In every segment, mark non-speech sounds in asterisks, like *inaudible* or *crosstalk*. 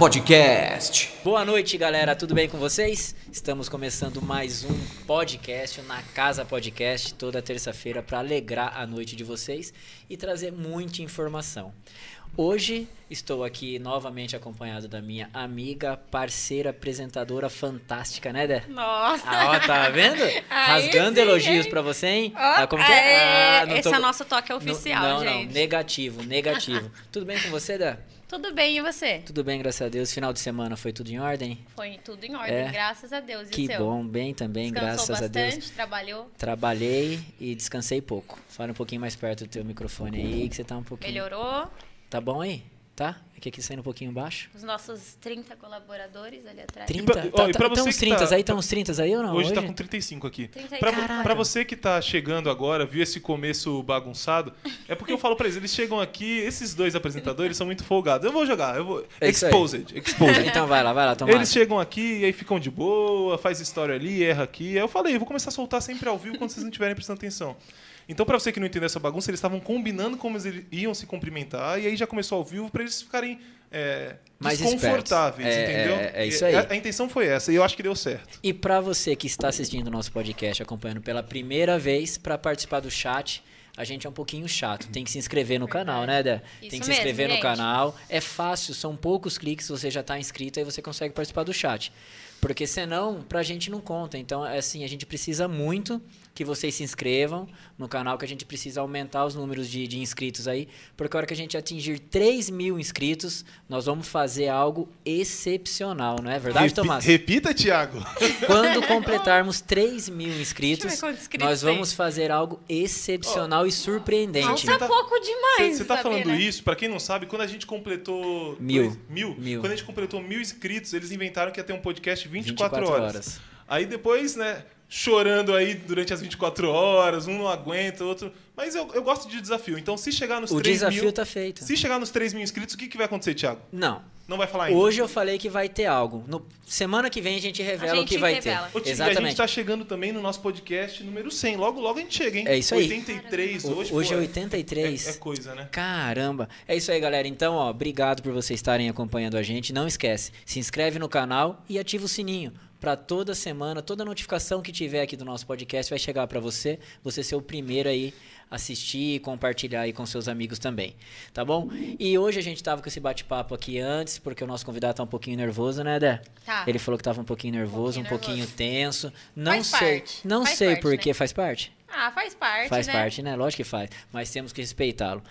Podcast. Boa noite, galera. Tudo bem com vocês? Estamos começando mais um podcast na Casa Podcast, toda terça-feira para alegrar a noite de vocês e trazer muita informação. Hoje estou aqui novamente acompanhado da minha amiga, parceira, apresentadora fantástica, né, Dé? Nossa! Ah, ó, tá vendo? *laughs* Aí Rasgando sim, elogios pra você, hein? Ó, Ah, como que é? aê, Ah, não Esse tô- é o nosso toque oficial, não, não, gente. negativo, negativo. *laughs* Tudo bem com você, Dé? Tudo bem, e você? Tudo bem, graças a Deus. Final de semana foi tudo em ordem? Foi tudo em ordem, É. graças a Deus. E Que seu? bom, bem também, Descansou graças a bastante, Deus. trabalhou, Trabalhei e descansei pouco. Fala um pouquinho mais perto do teu microfone aí, que você tá um pouquinho. melhorou. Tá bom aí? Tá? É que aqui saindo um pouquinho baixo. Os nossos 30 colaboradores ali atrás. 30? pra- tá, ó, e tá, pra tá você uns que 30 tá- aí? Tá uns 30 aí ou não? Hoje, tá com 35 aqui. 35. Pra, pra você que tá chegando agora, viu esse começo bagunçado, é porque eu falo pra eles, eles chegam aqui, esses dois apresentadores são muito folgados. Eu vou jogar, eu vou. É. Exposed, exposed. *laughs* Então vai lá, vai lá, toma. Eles chegam aqui e aí ficam de boa, faz história ali, erra aqui. Aí eu falei, eu vou começar a soltar sempre ao vivo quando vocês não estiverem prestando atenção. Então, pra você que não entendeu essa bagunça, eles estavam combinando como eles iam se cumprimentar, e aí já começou ao vivo pra eles ficarem é, Mais desconfortáveis. É, entendeu? é- é isso aí. A, a intenção foi essa, e eu acho que deu certo. E pra você que está assistindo o nosso podcast, acompanhando pela primeira vez, pra participar do chat, a gente é um pouquinho chato. Tem que se inscrever no canal, né, Dé? Tem que se mesmo, inscrever no gente. canal. É fácil, são poucos cliques, você já está inscrito, aí você consegue participar do chat. Porque senão, pra gente não conta. Então, é assim, a gente precisa muito que vocês se inscrevam no canal, que a gente precisa aumentar os números de, de inscritos aí. Porque a hora que a gente atingir 3 mil inscritos, nós vamos fazer algo excepcional, não é verdade, Repi- Tomás? Repita, Thiago. *laughs* Quando completarmos 3 mil inscritos, inscritos nós vamos fazer algo excepcional e surpreendente. Falta tá- pouco demais, Você tá sabia, falando né? isso, pra quem não sabe, quando a gente completou. Mil. dois- mil, Mil. Quando a gente completou mil inscritos, eles inventaram que ia ter um podcast 24, 24 horas. horas. Aí depois, né, chorando aí durante as 24 horas, um não aguenta, outro. Mas eu, eu gosto de desafio. Então, se chegar nos O 3 desafio mil. tá feito. Se chegar nos 3 mil inscritos, o que, que vai acontecer, Thiago? Não. Não vai falar ainda. Hoje eu falei que vai ter algo. No, semana que vem a gente revela A o gente que vai revela. ter. Ô, Tigre, a Exatamente. gente tá chegando também no nosso podcast número 100. Logo, logo a gente chega, hein? É isso aí. 83 O- hoje. hoje pô, é 83. É, é coisa, né? Caramba. É isso aí, galera. Então, ó, obrigado por vocês estarem acompanhando a gente. Não esquece, se inscreve no canal e ativa o sininho. Para toda semana, toda notificação que tiver aqui do nosso podcast vai chegar para você. Você ser o primeiro aí a assistir e compartilhar aí com seus amigos também. Tá bom? E hoje a gente tava com esse bate-papo aqui antes, porque o nosso convidado tá um pouquinho nervoso, né, Dé? Tá. Ele falou que tava um pouquinho nervoso, um pouquinho pouquinho, nervoso. tenso. Não Faz sei. parte, Não faz sei por né? que faz parte. Ah, faz parte, Faz né? parte, né? Lógico que faz. Mas temos que respeitá-lo.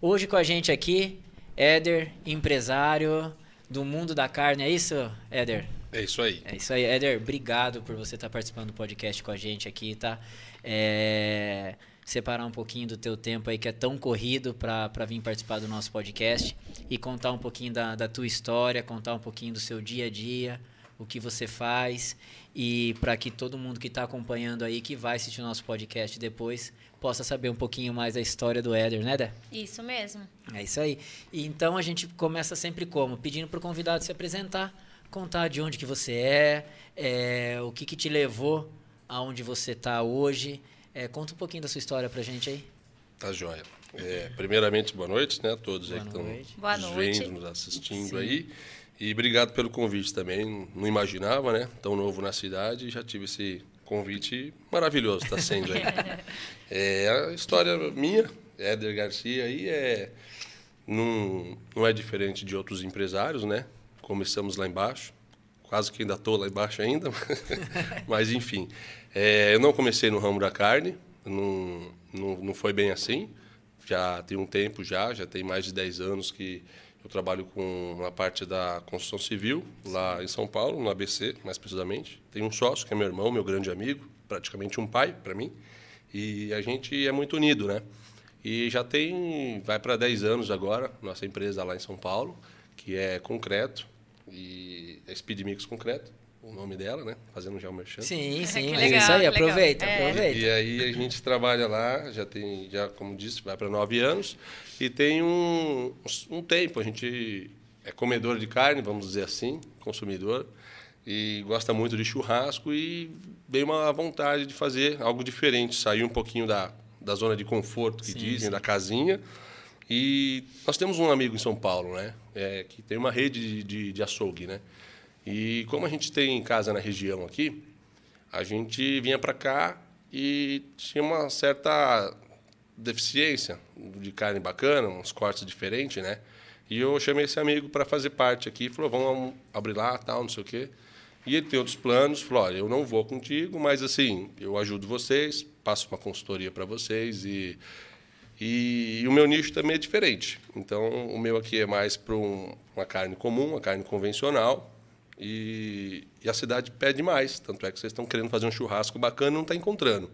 Hoje com a gente aqui, Éder, empresário do mundo da carne. É isso, Éder? É isso aí. É isso aí, Éder. Obrigado por você estar participando do podcast com a gente aqui, tá? É, Separar um pouquinho do teu tempo aí, que é tão corrido, para vir participar do nosso podcast e contar um pouquinho da, da tua história, contar um pouquinho do seu dia a dia, o que você faz e para que todo mundo que está acompanhando aí, que vai assistir o nosso podcast depois, possa saber um pouquinho mais da história do Éder, né, Dé? Isso mesmo. É isso aí. E então a gente começa sempre como? Pedindo para o convidado se apresentar, contar de onde que você é, é, o que, que te levou aonde você está hoje. É, conta um pouquinho da sua história pra gente aí. Tá joia. É, primeiramente, boa noite, né? A todos Boa aí que estão nos vendo, nos assistindo Sim. aí. E obrigado pelo convite também. Não imaginava, né? Tão novo na cidade e já tive esse convite maravilhoso, está sendo aí. *laughs* é, a história minha, Éder Garcia aí, é, não, não é diferente de outros empresários, né? Começamos lá embaixo. Quase que ainda estou lá embaixo ainda, *laughs* mas enfim. É, eu não comecei no ramo da carne, não, não, não foi bem assim. Já tem um tempo já, já tem mais de 10 anos que eu trabalho com a parte da construção civil lá em São Paulo, no ABC, mais precisamente. Tenho um sócio que é meu irmão, meu grande amigo, praticamente um pai para mim. E a gente é muito unido, né? E já tem, vai para 10 anos agora, nossa empresa lá em São Paulo, que é concreto, e é Speed Mix Concreto, o nome dela, né? Fazendo já o merchan. Sim, sim, mas legal, isso aí, aproveita, É. aproveita. E aí a gente trabalha lá, já tem, já como disse, vai para nove anos e tem um, um tempo. A gente é comedor de carne, vamos dizer assim, consumidor e gosta muito de churrasco e veio uma vontade de fazer algo diferente, sair um pouquinho da, da zona de conforto que Sim, dizem, sim. da casinha E nós temos um amigo em São Paulo, né? É, que tem uma rede de, de, açougue, né? E como a gente tem casa na região aqui, a gente vinha para cá e tinha uma certa deficiência de carne bacana, uns cortes diferentes, né? E eu chamei esse amigo para fazer parte aqui, falou, vamos abrir lá, tal, não sei o quê. E ele tem outros planos, falou, olha, eu não vou contigo, mas assim, eu ajudo vocês, passo uma consultoria para vocês e, e, e o meu nicho também é diferente. Então, o meu aqui é mais para um, uma carne comum, uma carne convencional, e, e, a cidade pede mais. Tanto é que vocês estão querendo fazer um churrasco bacana e não está encontrando.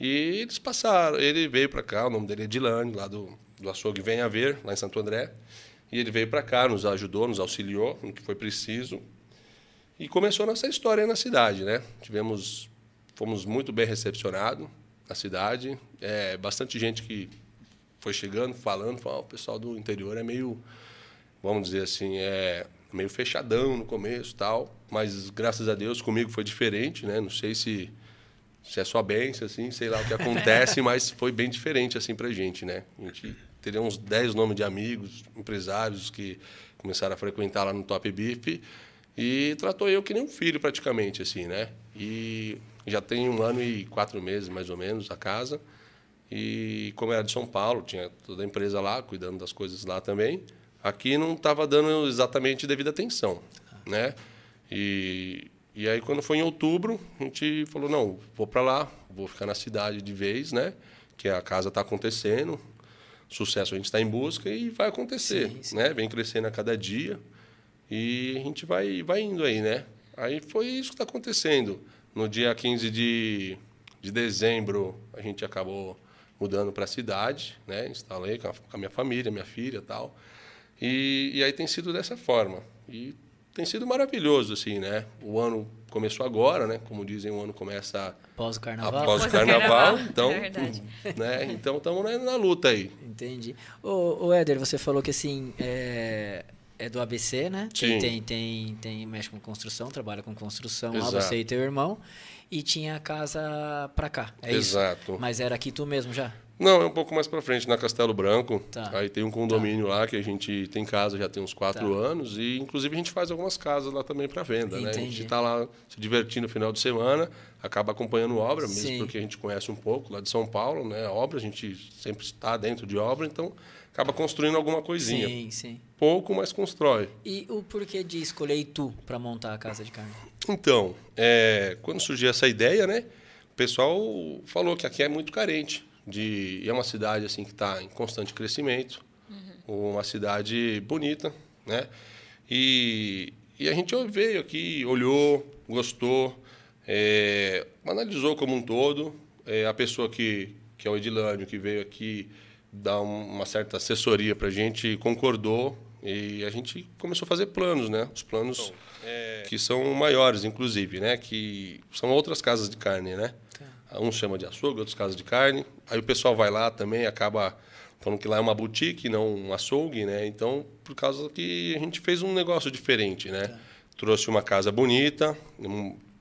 E eles passaram. Ele veio para cá, o nome dele é Dilane, lá do, do açougue Vem a Ver, lá em Santo André. E ele veio para cá, nos ajudou, nos auxiliou no que foi preciso. E começou nossa história na cidade, né? Tivemos, fomos muito bem recepcionados na cidade. É, bastante gente que foi chegando, falando, falou, oh, o pessoal do interior é meio, vamos dizer assim, é meio fechadão no começo tal. Mas graças a Deus comigo foi diferente, né? Não sei se se é só bênção, assim, sei lá o que acontece, *laughs* mas foi bem diferente assim pra gente, né? A gente teria uns 10 nomes de amigos, empresários que começaram a frequentar lá no Top Beef e tratou eu que nem um filho praticamente, assim, né? E já tem um ano e quatro meses, mais ou menos, a casa. E como era de São Paulo, tinha toda a empresa lá, cuidando das coisas lá também. Aqui não estava dando exatamente devida atenção, né? E e aí, quando foi em outubro, a gente falou: não, vou para lá, vou ficar na cidade de vez, né? Que a casa está acontecendo, sucesso a gente está em busca e vai acontecer, sim, sim. né? Vem crescendo a cada dia e a gente vai, vai indo aí, né? Aí foi isso que está acontecendo. No dia 15 de, de dezembro, a gente acabou mudando para a cidade, né? Instalei com a, com a, minha família, minha filha tal. E, e aí tem sido dessa forma. E tem sido maravilhoso, assim, né? O ano começou agora, né? Como dizem, o ano começa após o carnaval. Após o carnaval, então, *laughs* é *laughs* né? Então estamos na, na, luta aí. Entendi. O, o Éder, você falou que assim é, é do ABC, né? Sim. Tem, tem, tem, mexe com construção, trabalha com construção Exato. lá, você e teu irmão. E tinha casa para cá, é Exato. isso? Mas era aqui tu mesmo já? Não, é um pouco mais para frente, na Castelo Branco. Tá. Aí tem um condomínio tá. lá que a gente tem casa já tem uns quatro tá. anos e inclusive a gente faz algumas casas lá também para venda, Entendi. né? A gente está lá se divertindo no final de semana, acaba acompanhando obra, mesmo Sim. porque a gente conhece um pouco lá de São Paulo, né? A obra a gente sempre está dentro de obra, então acaba construindo alguma coisinha. Sim, sim. Pouco, mas constrói. E o porquê de escolher Itu para montar a casa de carne? Então, é, quando surgiu essa ideia, né? O pessoal falou que aqui é muito carente de é uma cidade assim que está em constante crescimento, uhum. uma cidade bonita, né? E, e a gente veio aqui, olhou, gostou, é, analisou como um todo. É, a pessoa que, que é o Edilânio, que veio aqui dar uma certa assessoria para a gente, concordou e a gente começou a fazer planos, né? Os planos então, é... que são maiores, inclusive, né? Que são outras casas de carne, né? Uns chama de açougue, outros casas de carne. Aí o pessoal vai lá também acaba falando que lá é uma boutique, não um açougue, né? Então, por causa que a gente fez um negócio diferente, né? Tá. Trouxe uma casa bonita,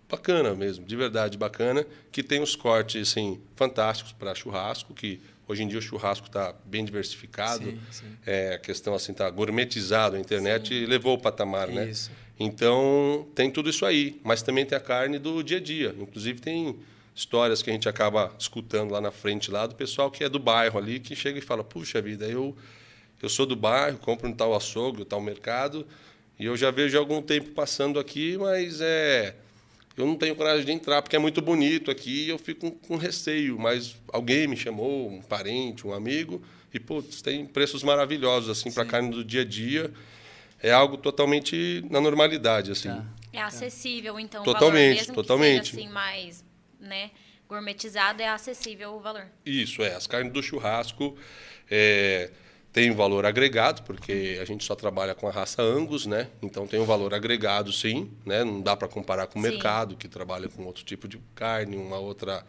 bacana mesmo, de verdade bacana, que tem os cortes assim fantásticos para churrasco, que hoje em dia o churrasco está bem diversificado, sim, sim. É, a questão assim está gourmetizado, a internet sim. levou o patamar, né? isso. né? Então tem tudo isso aí, mas também tem a carne do dia a dia, inclusive tem histórias que a gente acaba escutando lá na frente lá do pessoal que é do bairro ali que chega e fala puxa vida eu eu sou do bairro compro um tal açougue tal mercado e eu já vejo algum tempo passando aqui mas é eu não tenho coragem de entrar porque é muito bonito aqui e eu fico com, receio mas alguém me chamou um parente um amigo e putz, tem preços maravilhosos assim para carne do dia a dia é algo totalmente na normalidade assim tá. é acessível então totalmente mesmo totalmente que seja, assim mais né, gourmetizado é acessível o valor. Isso, é. As carnes do churrasco é, têm valor agregado, porque a gente só trabalha com a raça Angus, né? Então tem um valor agregado, sim. Né? Não dá para comparar com o sim. mercado, que trabalha com outro tipo de carne, uma outra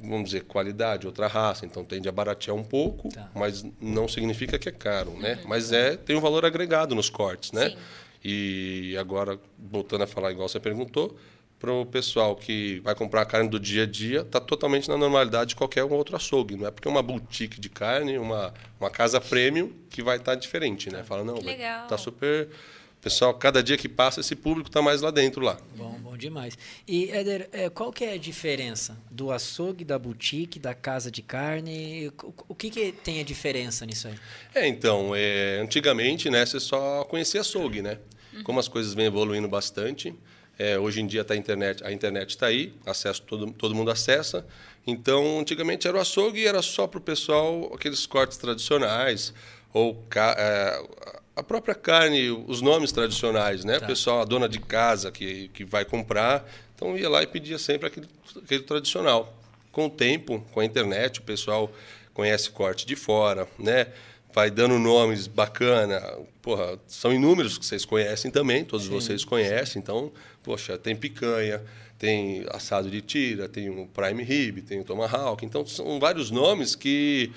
vamos dizer, qualidade, outra raça, então tende a baratear um pouco, tá. mas não significa que é caro, né? Uhum. Mas é tem um valor agregado nos cortes, né? Sim. E agora voltando a falar igual você perguntou, para o pessoal que vai comprar carne do dia a dia, está totalmente na normalidade de qualquer outro açougue. Não é porque é uma boutique de carne, uma, uma casa premium, que vai estar diferente, né? Fala, não, Que legal. tá super... Pessoal, cada dia que passa, esse público está mais lá dentro lá. Bom, bom demais. E, Éder, é, qual que é a diferença do açougue, da boutique, da casa de carne? O, o que, que tem a diferença nisso aí? É, então, é, antigamente, né, você só conhecia açougue, né? Como as coisas vêm evoluindo bastante, é, hoje em dia tá a internet, a internet está aí, acesso todo, todo mundo acessa. Então, antigamente era o açougue e era só para o pessoal aqueles cortes tradicionais ou é, a própria carne, os nomes tradicionais, né? Tá. O pessoal, a dona de casa que, que vai comprar, então ia lá e pedia sempre aquele, aquele tradicional. Com o tempo, com a internet, o pessoal conhece corte de fora, né? Vai dando nomes bacana. Porra, são inúmeros que vocês conhecem também, todos vocês conhecem. Então, poxa, tem picanha, tem assado de tira, tem o prime rib, tem o tomahawk. Então, são vários nomes que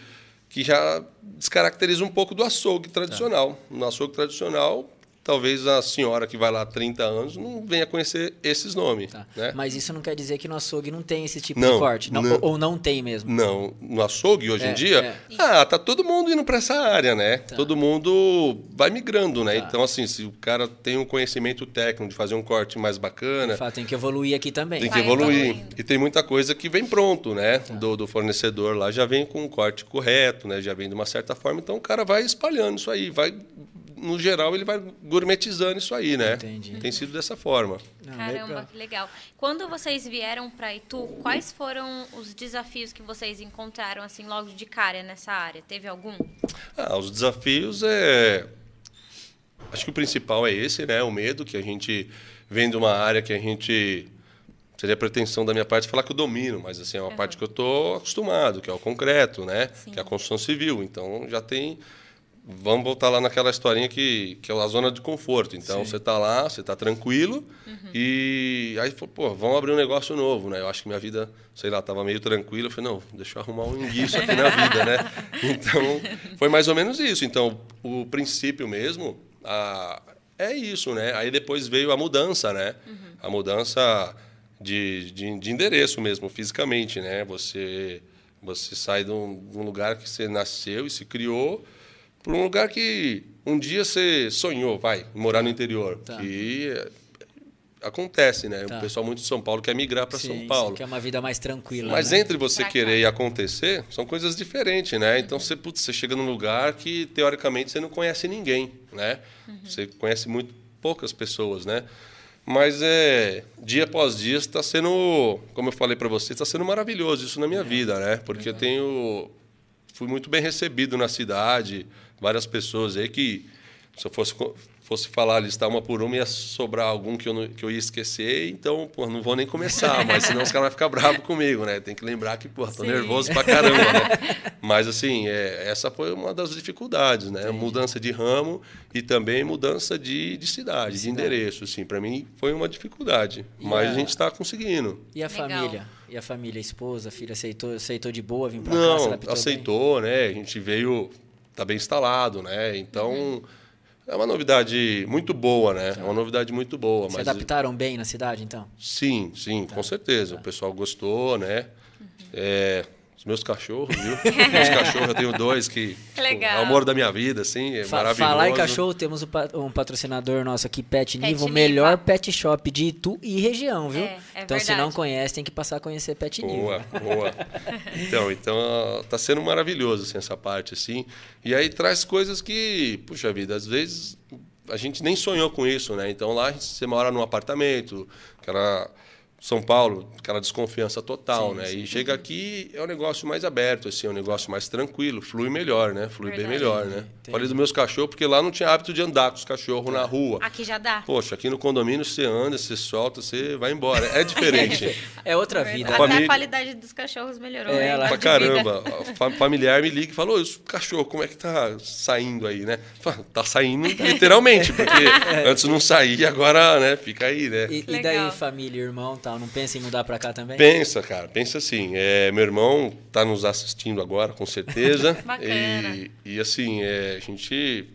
que já descaracteriza um pouco do açougue tradicional. No açougue tradicional, talvez a senhora que vai lá há 30 anos não venha conhecer esses nomes. Tá. Né? Mas isso não quer dizer que no açougue não tem esse tipo Não, de corte. Não- não. Ou, não tem mesmo. Não, no açougue hoje É, em dia, é. ah, tá todo mundo indo para essa área, né? Todo mundo vai migrando, né? Tá. Então, assim, se o cara tem um conhecimento técnico de fazer um corte mais bacana, fato, tem que evoluir aqui também. tem que Vai evoluir. evoluindo. E tem muita coisa que vem pronto, né? Tá. Do, do fornecedor lá já vem com um corte correto, né? Já vem de uma certa forma. Então o cara vai espalhando isso aí, vai no geral ele vai gourmetizando isso aí, né? Entendi. Tem sido dessa forma. Caramba, legal. que legal. Quando vocês vieram para Itu, quais foram os desafios que vocês encontraram assim logo de cara nessa área? Teve algum? Ah, os desafios é. Acho que o principal é esse, né? O medo que a gente vem de uma área que a gente. Seria pretensão da minha parte falar que eu domino, mas assim, é uma parte que eu estou acostumado, que é o concreto, né? Sim. Que é a construção civil. Então já tem. Vamos voltar lá naquela historinha que, que é a zona de conforto. Então você está lá, você está tranquilo e aí pô, vamos abrir um negócio novo, né? Eu acho que minha vida, sei lá, estava meio tranquila. Eu falei, não, deixa eu arrumar um enguiço aqui na vida, né? *laughs* Então foi mais ou menos isso. Então o princípio mesmo a, é isso, né? Aí depois veio a mudança, né? A mudança de, de, de endereço mesmo, fisicamente, né? Você você sai de um, de um lugar que você nasceu e se criou para um lugar que um dia você sonhou, vai, morar no interior. Tá. Que é, acontece, né? Tá. O pessoal muito de São Paulo quer migrar para São sim, Paulo. que é uma vida mais tranquila. Mas né? entre você querer e acontecer, são coisas diferentes, né? Então você, putz, você chega num lugar que teoricamente você não conhece ninguém, né? Você conhece muito poucas pessoas, né? Mas é dia após dia está sendo, como eu falei para você, está sendo maravilhoso isso na minha vida, né? Porque eu tenho fui muito bem recebido na cidade, várias pessoas aí que se eu fosse fosse falar listar uma por uma ia sobrar algum que eu não, que eu ia esquecer, então, pô, não vou nem começar, *laughs* mas senão os caras vão ficar bravos comigo, né? Tem que lembrar que, pô, tô Sim. nervoso pra caramba, né? *laughs* Mas assim, é, essa foi uma das dificuldades, né? Mudança de ramo e também mudança de, de cidade, de cidade. endereço, assim, para mim foi uma dificuldade, E mas a- a gente está conseguindo. E a Legal. família? E a família, a esposa, a filha, aceitou, aceitou de boa vir pra cá? Não, adaptou bem? aceitou, né? A gente veio, tá bem instalado, né? Então, é uma novidade muito boa, né? É uma novidade muito boa. Se mas adaptaram bem na cidade, então? Sim, sim, Tá. com certeza. O pessoal gostou, né? Uhum. É, os meus cachorros, viu? *laughs* meus cachorros, eu tenho dois que... tipo, legal. é o amor da minha vida, assim, é Fa- maravilhoso. Falar em cachorro, temos um pa- patrocinador nosso aqui, Pet Pet Niva, o melhor pet shop de Itu e região, viu? É, é então, se verdade. não conhece, tem que passar a conhecer Pet Boa, Niva. boa. Então, então tá sendo maravilhoso assim, essa parte assim. E aí traz coisas que, puxa vida, às vezes a gente nem sonhou com isso, né? Então lá você mora num apartamento, aquela São Paulo, aquela desconfiança total, Sim, né? sim. E chega aqui é um negócio mais aberto, assim, é um negócio mais tranquilo, flui melhor, né? Flui bem Verdade. melhor, né? Entendi. Falei dos meus cachorros porque lá não tinha hábito de andar com os cachorros na rua. Aqui já dá. Poxa, aqui no condomínio você anda, você solta, você vai embora. É diferente. *laughs* É outra vida. Até família- a qualidade dos cachorros melhorou. É, né? ela- Pra vida. caramba. Familiar me liga e falou: "Ô, o cachorro, como é que tá saindo aí, né? Fala, Tá saindo *laughs* literalmente, porque antes não saía, agora, né, fica aí, né? E, e daí, família, irmão tal, não pensa em mudar pra cá também? Pensa, cara, pensa assim. É, meu irmão tá nos assistindo agora, com certeza. *laughs* Bacana. E, e, assim, é, a gente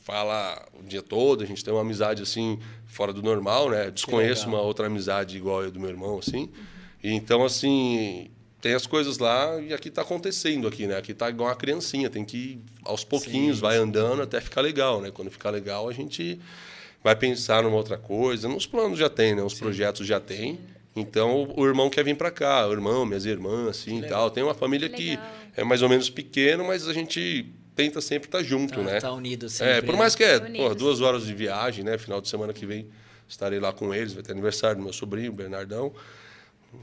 fala o dia todo, a gente tem uma amizade assim fora do normal, né? Desconheço uma outra amizade igual a do meu irmão, assim. E então, assim, tem as coisas lá e aqui está acontecendo aqui, né? Aqui tá igual uma criancinha, tem que ir aos pouquinhos, vai andando até ficar legal, né? Quando ficar legal, a gente vai pensar numa outra coisa. Nos planos já tem, né? Os projetos já tem. Então, o, irmão quer vir para cá, o irmão, minhas irmãs, assim, e tal. Tem uma família Que que legal. é mais ou menos pequena, mas a gente tenta sempre estar junto, Tá, né? tá unido sempre. É, por mais que é porra, duas horas de viagem, né? Final de semana que vem estarei lá com eles. Vai ter aniversário do meu sobrinho, Bernardão.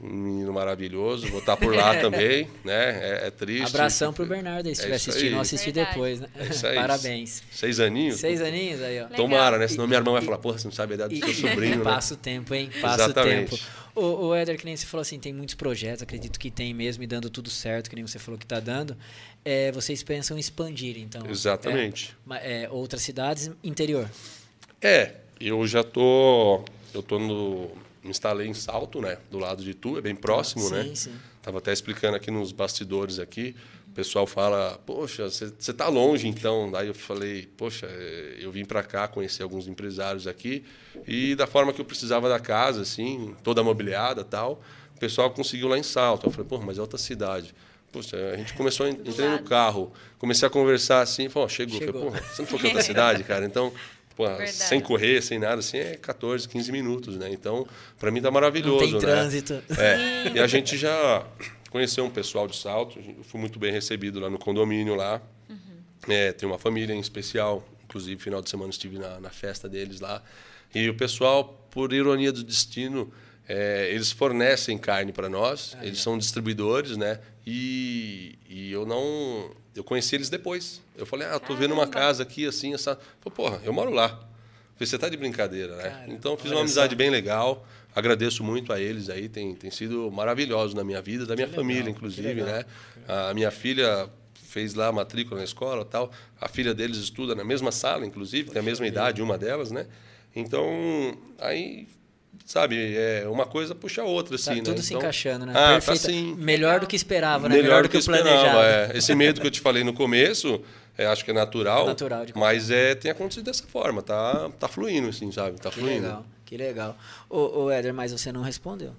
Um menino maravilhoso. Vou estar por lá *laughs* também, né? É, é triste. Abração pro Bernardo aí, se É estiver isso assistindo, aí. ou assistir Verdade. depois, né? É isso aí. Parabéns. Seis aninhos? Seis aninhos aí, ó. Legal. Tomara, né? Senão minha irmã vai falar, porra, você não sabe a idade do seu sobrinho, né? Passa o tempo, hein? Passa Exatamente. o tempo. O, o Éder, que nem você falou assim, tem muitos projetos, acredito que tem mesmo, e dando tudo certo, que nem você falou que está dando. É, vocês pensam em expandir, então? Exatamente. É, é, outras cidades, interior. É, eu já tô. Eu tô no. Me instalei em Salto, né? Do lado de Tu, é bem próximo, sim, né? sim. Tava até explicando aqui nos bastidores aqui. O pessoal fala, poxa, você tá longe então. Daí eu falei, poxa, eh, eu vim para cá conhecer alguns empresários aqui e da forma que eu precisava da casa, assim, toda mobiliada tal, o pessoal conseguiu lá em Salto. Eu falei, pô, mas é outra cidade. Poxa, a gente começou, a en- entrei no carro, comecei a conversar assim, falou, chegou. Chegou. Falei, porra, você não que é outra cidade, cara? Então, pô, sem correr, sem nada, assim, é 14, 15 minutos, né? Então, para mim tá Não maravilhoso, tem né? trânsito. É, e a gente já conheceu um pessoal de Salto, fui muito bem recebido lá no condomínio lá. É, tem uma família em especial, inclusive final de semana estive na, na festa deles lá. E o pessoal, por ironia do destino, é, eles fornecem carne para nós, eles são distribuidores, né? E, e eu não. Eu conheci eles depois. Eu falei, ah, tô vendo uma casa aqui assim, essa. Falei, porra, eu moro lá. Falei, você tá de brincadeira, né? Cara, então fiz uma amizade só. bem legal. Agradeço muito a eles aí, tem, tem sido maravilhoso na minha vida, da minha legal, família, que inclusive, legal. né? A minha filha fez lá a matrícula na escola tal. A filha deles estuda na mesma sala, inclusive, tem a mesma idade, uma delas, né? Então, aí, sabe, é uma coisa puxa a outra, Tá assim, né? tudo se Então- encaixando, né? Ah, Perfeita. tá sim. Melhor Legal. do que esperava, né? Melhor, do que, eu esperava. planejado. É. Esse medo que eu te falei no começo, é, acho que é natural. É natural mas é, tem acontecido dessa forma, tá, tá fluindo, assim, sabe? Tá Que fluindo. legal, que legal. Ô, ô Éder, mas você não respondeu.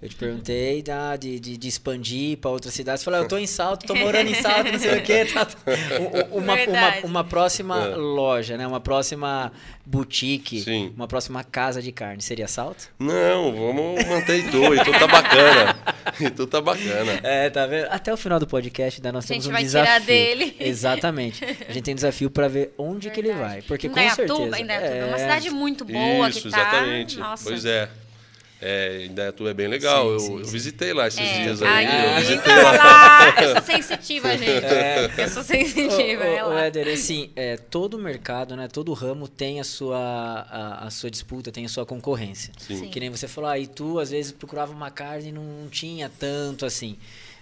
Eu te perguntei da, de, de, de expandir para outras cidades. Você falou, eu tô em Salto, tô *laughs* morando em Salto, não sei o quê. Tá, tá. *laughs* Uma, uma, Verdade. uma próxima É. loja, né? Uma próxima boutique, Sim. uma próxima casa de carne. Seria Salto? Não, vamos manter Itu. Itu tá bacana. Itu *laughs* tá bacana. É, tá vendo? Até o final do podcast ainda nós A temos gente um vai desafio. tirar dele. Exatamente. A gente tem um desafio para ver onde que ele Verdade. vai. Porque com Indaiatuba, certeza... Indaiatuba é uma é, cidade muito boa Isso, que tá. exatamente. Nossa. Pois é. É, Indaiatuba é bem legal. Sim, eu, sim, eu visitei lá esses É, dias aí, aí. Eu visitei então, lá. lá. *laughs* Eu sou sensitiva, gente. É. Eu sou sensitiva. É ô, ô, lá. Éder, assim, é, todo mercado, né, todo ramo tem a sua, a, a sua disputa, tem a sua concorrência. Sim. Sim. Que nem você falou, ah, Itu às vezes procurava uma carne e não tinha tanto assim.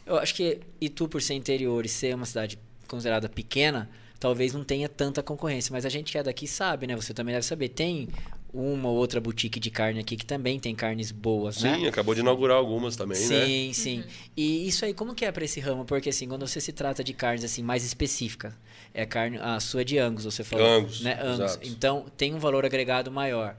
Eu acho que Itu, por ser interior e ser uma cidade considerada pequena, talvez não tenha tanta concorrência. Mas a gente que é daqui sabe, né? Você também deve saber. Tem uma ou outra boutique de carne aqui que também tem carnes boas, né? Sim, acabou de inaugurar algumas também, né? Sim, sim. Uhum. E isso aí, como que é para esse ramo? Porque assim, quando você se trata de carnes assim mais específica, é carne, a sua é de Angus, você falou, Angus, né? Angus. exato. Então tem um valor agregado maior.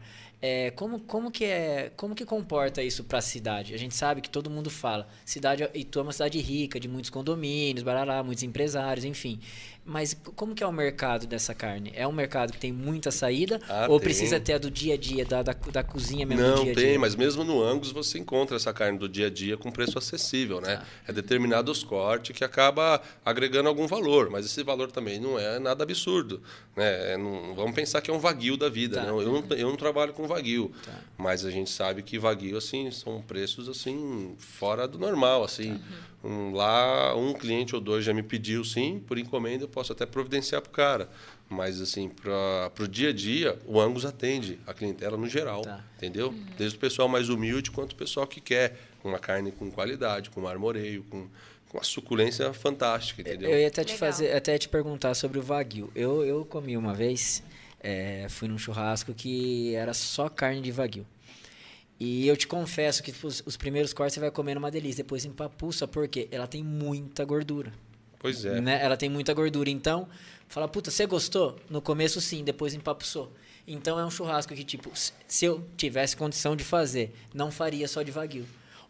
É, como, como que é, como que comporta isso para a cidade? A gente sabe que todo mundo fala, cidade Itu é uma cidade rica, de muitos condomínios, barará, muitos empresários, enfim. Mas como que é o mercado dessa carne? É um mercado que tem muita saída Ah, ou tem. precisa ter a do dia a dia, da, da, da cozinha mesmo do Não, dia a tem, dia? mas mesmo no Angus você encontra essa carne do dia a dia com preço acessível, né? É determinados cortes que acaba agregando algum valor, mas esse valor também não é nada absurdo, né? É, não, vamos pensar que é um vaguio da vida, Tá. né? Eu não, eu não trabalho com vaguio, Tá. mas a gente sabe que vaguio, assim, são preços, assim, fora do normal, assim. Um, lá, um cliente ou dois já me pediu, sim, por encomenda eu posso até providenciar para o cara. Mas, assim, para o dia a dia, o Angus atende a clientela no geral, Tá. entendeu? Desde o pessoal mais humilde quanto o pessoal que quer uma carne com qualidade, com marmoreio, com, com uma suculência fantástica, entendeu? Eu ia até te Legal. fazer, até te perguntar sobre o wagyu. Eu, eu comi uma vez, é, fui num churrasco que era só carne de wagyu. E eu te confesso que os, os primeiros cortes você vai comer numa delícia, depois empapuça, porque ela tem muita gordura. Pois é. Né? Ela tem muita gordura. Então, fala, puta, você gostou? No começo sim, depois empapuçou. Então é um churrasco que, tipo, se eu tivesse condição de fazer, não faria só de Wagyu.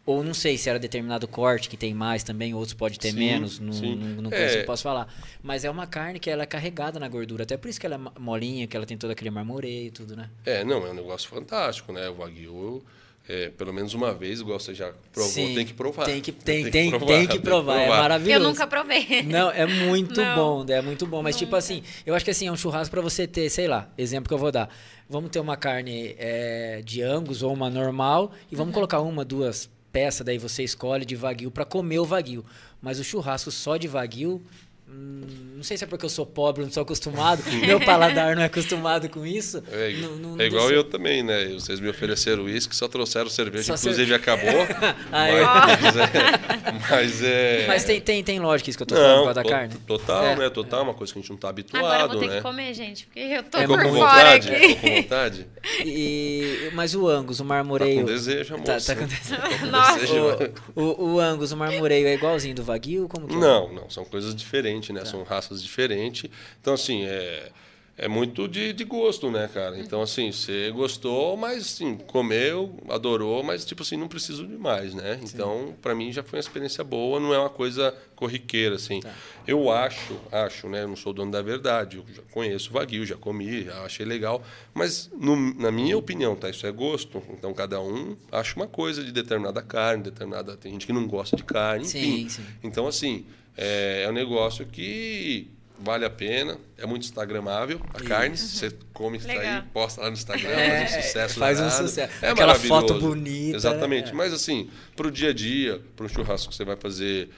Ou não sei se era determinado corte que tem mais também, outros pode ter Sim, menos, não, sim. não, não É. consigo- posso falar. Mas é uma carne que ela é carregada na gordura, até por isso que ela é molinha, que ela tem todo aquele marmoreio e tudo, né? É, não, é um negócio fantástico, né? O Wagyu, é, pelo menos uma vez, igual você já provou, Sim, tem que provar. Tem que, *laughs* tem, tem, tem que provar, é Eu maravilhoso. nunca provei. Não, é muito Não. bom, é muito bom. Mas, tipo assim, eu acho que assim, é um churrasco pra você ter, sei lá, exemplo que eu vou dar. Vamos ter uma carne é, de angus ou uma normal e Uhum. vamos colocar uma, duas peças, daí você escolhe de wagyu pra comer o wagyu. Mas o churrasco só de wagyu, hum, não sei se é porque eu sou pobre, não sou acostumado, *laughs* meu paladar não é acostumado com isso. É, não- não- é igual não- eu também, né? Vocês me ofereceram uísque, só trouxeram cerveja, Só inclusive cer- acabou. *laughs* Ah, mas, é, mas é. Mas tem, tem, tem lógica isso que eu tô falando não, causa da carne. total, É. né? Total, uma coisa que a gente não tá habituado, Agora eu vou ter né? que comer, gente, porque eu tô É por com fora vontade? aqui. Ficou com vontade? *laughs* E, mas o angus, o Tá marmoreio. com desejo, amor. Tá- tá com desejo. Tá com Nossa. O, o, o Angus, o marmoreio é igualzinho do Wagyu? Como que é? Não, não, são coisas diferentes, Tá. né? São raças diferentes. Então, assim, é, é muito de, de gosto, né, cara? Então, assim, você gostou, mas, assim, comeu, adorou, mas, tipo assim, não preciso de mais, né? Então, para mim já foi uma experiência boa, não é uma coisa corriqueira, assim. Tá. Eu acho, acho, né? Eu não sou dono da verdade, eu já conheço o Wagyu, já comi, já achei legal, mas, no- na minha opinião, tá? Isso é gosto, então cada um acha uma coisa de determinada carne, determinada... Tem gente que não gosta de carne, enfim. Sim, sim. Então, assim, é, é um negócio que vale a pena, é muito instagramável, a carne, você come isso aí, posta lá no Instagram, É, faz um sucesso faz um sucesso. É Aquela maravilhoso. foto bonita, Exatamente, né? mas assim, pro dia a dia, pro churrasco que você vai fazer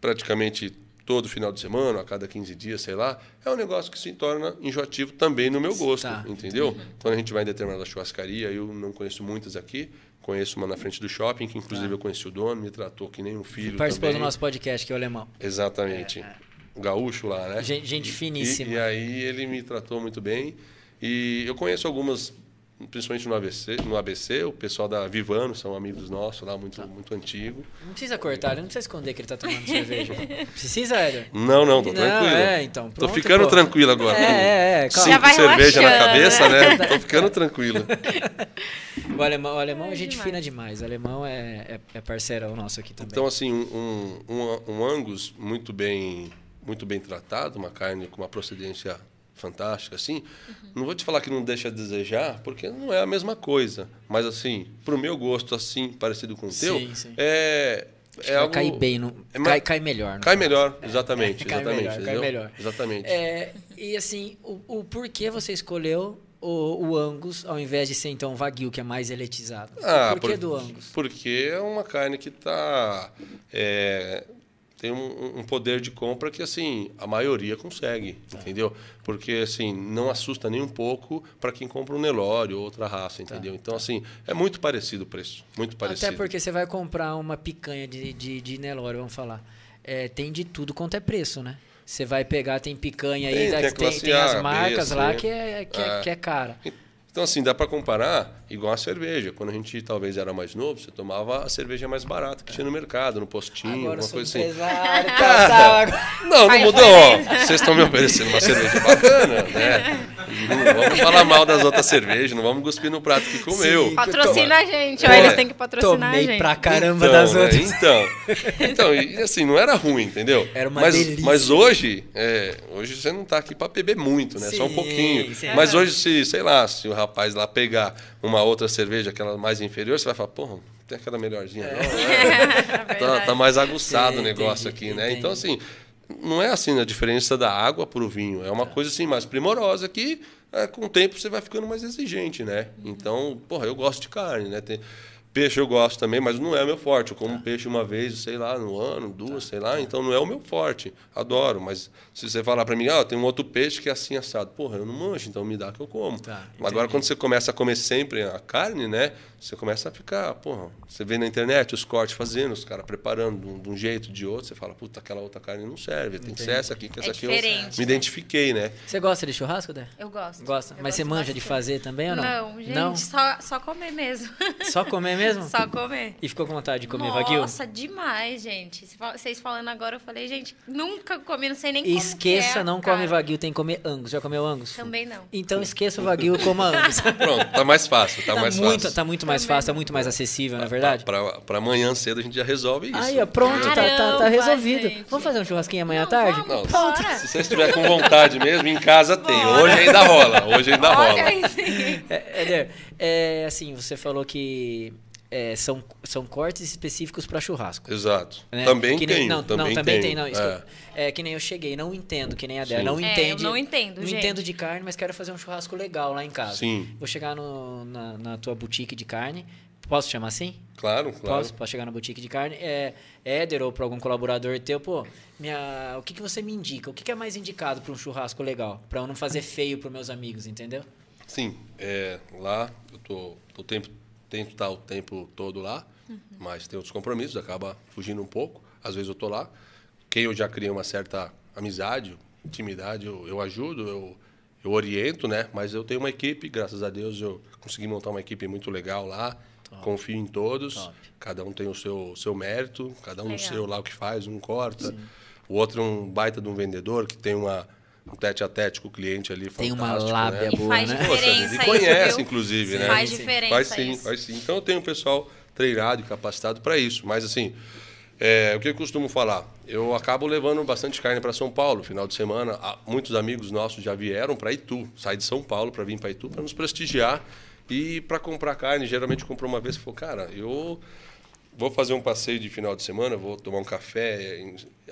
praticamente todo final de semana, a cada 15 dias, sei lá, é um negócio que se torna enjoativo também no meu gosto, Tá, entendeu? Quando a gente vai em determinada churrascaria, eu não conheço muitas aqui, conheço uma na frente do shopping, que inclusive eu conheci o dono, me tratou que nem um filho Participou também. do nosso podcast, que é o alemão. Exatamente. O gaúcho lá, né? Gente- gente finíssima. E, e aí ele me tratou muito bem. E eu conheço algumas, principalmente no ABC, no ABC, o pessoal da Vivano, são amigos nossos lá, muito, muito antigo. Não precisa cortar, ele não precisa esconder que ele tá tomando cerveja. *laughs* Precisa, Éder? Não, não, tô Não, tranquilo. é, então, tô pronto, ficando pô. tranquilo agora. É, é, é, calma. Já Cinco vai cerveja na cabeça, né? né? *laughs* Tô ficando tranquilo. O alemão, o alemão é É gente demais. fina demais. O alemão é, é, é parceirão nosso aqui também. Então, assim, um, um, um Angus muito bem, muito bem tratado, uma carne com uma procedência fantástica, assim. Uhum. Não vou te falar que não deixa a desejar, porque não é a mesma coisa. Mas, assim, pro meu gosto, assim, parecido com o teu, Sim, sim. é... É que algo... cair bem, no, é ma- cai, cai melhor. no Cai *laughs* caso. melhor, exatamente, cai exatamente. melhor, cai entendeu? melhor. Exatamente. É, e assim, o, o porquê você escolheu o, o Angus ao invés de ser então o Wagyu, que é mais eletizado? Ah, o porquê por- do Angus? Porque é uma carne que tá, é, tem um, um poder de compra que assim a maioria consegue, Tá. entendeu? Porque assim não assusta nem um pouco para quem compra um Nelore ou outra Tá, raça, entendeu? Então assim é muito parecido o preço, muito parecido. Até porque você vai comprar uma picanha de, de, de Nelore, vamos falar. É, tem de tudo quanto é preço, né? Você vai pegar, tem picanha aí, Tem, da- tem tem, as B, marcas C. lá que é, que, é, É. que é cara. Então, assim, dá para comparar igual a cerveja. Quando a gente talvez era mais novo, você tomava a cerveja mais barata que tinha no mercado, no postinho, Agora sou coisa assim. Cara, *laughs* Não, não mudou. ó. Vocês estão me oferecendo uma cerveja bacana, né? Não vamos falar mal das outras cervejas, não vamos cuspir no prato que comeu. Sim. Patrocina a gente, ó. É. Eles têm que patrocinar a Tomei gente. pra caramba então, das né? outras. Então, então, e assim, não era ruim, entendeu? Era uma mas, delícia. Mas hoje, é, hoje você não tá aqui para beber muito, né? Só um Sim, pouquinho. sim. Mas hoje, se, sei lá, se o rapaz lá pegar uma outra cerveja, aquela mais inferior, você vai falar, porra, tem aquela melhorzinha, não, né? *laughs* tá, tá mais aguçado Sim, o negócio entendi, aqui, né? entendi. Então, assim, não é assim a diferença da água para o vinho. É uma Tá. coisa assim mais primorosa que é, com o tempo você vai ficando mais exigente, né? Uhum. Então, porra, eu gosto de carne, né? Tem- Peixe eu gosto também, mas não é meu forte. Eu como Tá. peixe uma vez, sei lá, no ano, duas, sei lá, então não é o meu forte. Adoro, mas se você falar para mim, ah, tem um outro peixe que é assim assado, porra, eu não manjo, então me dá que eu como. Tá, Agora, quando você começa a comer sempre a carne, né? Você começa a ficar, porra, você vê na internet os cortes fazendo, os caras preparando de um, de jeito, de outro, você fala, puta, aquela outra carne não serve, tem que ser essa aqui, que É essa aqui eu diferente, me identifiquei, né? Você gosta de churrasco, Dé? Eu gosto. Gosta? Eu Mas você gosto manja de bastante. fazer também ou não? Não, gente, Não? Só, só comer mesmo. *laughs* Só comer mesmo? Só comer. E ficou com vontade de comer Nossa, Wagyu? demais, gente. Vocês falando agora, eu falei, gente, nunca comi, não sei nem como Esqueça, que é, não cara. come Wagyu, tem que comer Angus. Já comeu Angus? Também não. Então esqueça o Wagyu e coma Angus. *laughs* Pronto, tá mais fácil, tá, Tá mais muito, fácil. tá muito mais fácil, tá não. muito mais acessível, não é verdade? Pra, pra amanhã cedo a gente já resolve isso. Aí, ó, pronto, tá, tá, tá Caramba, resolvido. gente. Vamos fazer um churrasquinho amanhã à tarde? vamos. Não, Bora. se você estiver com vontade mesmo, em casa tem. Bora. Hoje ainda rola, hoje ainda rola. Olha. É, é, assim, você falou que é, são, são cortes específicos para churrasco. Exato. né? Também Que nem- tem, Não, também, não, também tem. tem. Não, isso É. é que nem eu cheguei, não entendo, que nem a. Sim. Não É, eu entende. não entendo, Não gente. entendo de carne, mas quero fazer um churrasco legal lá em casa. Sim. Vou chegar no- na, na tua boutique de carne. Posso chamar assim? Claro, claro. Posso, posso chegar na boutique de carne. É, Éder ou para algum colaborador teu, pô, minha, o que, que você me indica? O que, que é mais indicado para um churrasco legal? Para eu não fazer feio para meus amigos, entendeu? Sim, é, lá eu tô, tô tempo, tento estar o tempo todo lá, mas tem outros compromissos, acaba fugindo um pouco. Às vezes eu tô lá. Quem eu já criei uma certa amizade, intimidade, eu, eu ajudo, eu, eu oriento, né? Mas eu tenho uma equipe, graças a Deus eu consegui montar uma equipe muito legal lá. Confio em todos. Top. Cada um tem o seu, seu mérito, cada um no Legal. seu lá o que faz, um corta. O outro é um baita de um vendedor que tem uma, um tete a tete com o cliente ali Tem uma lábia né? E boa, faz né? Poxa diferença e isso, conhece, viu? inclusive, Sim, né? Faz diferença Faz sim, isso. faz sim. Então eu tenho um pessoal treinado e capacitado para isso. Mas assim, é, o que eu costumo falar? Eu acabo levando bastante carne para São Paulo. Final de semana, muitos amigos nossos já vieram para Itu, sair de São Paulo para vir para Itu para nos prestigiar e para comprar carne. Geralmente compro uma vez e falou, cara, eu vou fazer um passeio de final de semana, vou tomar um café.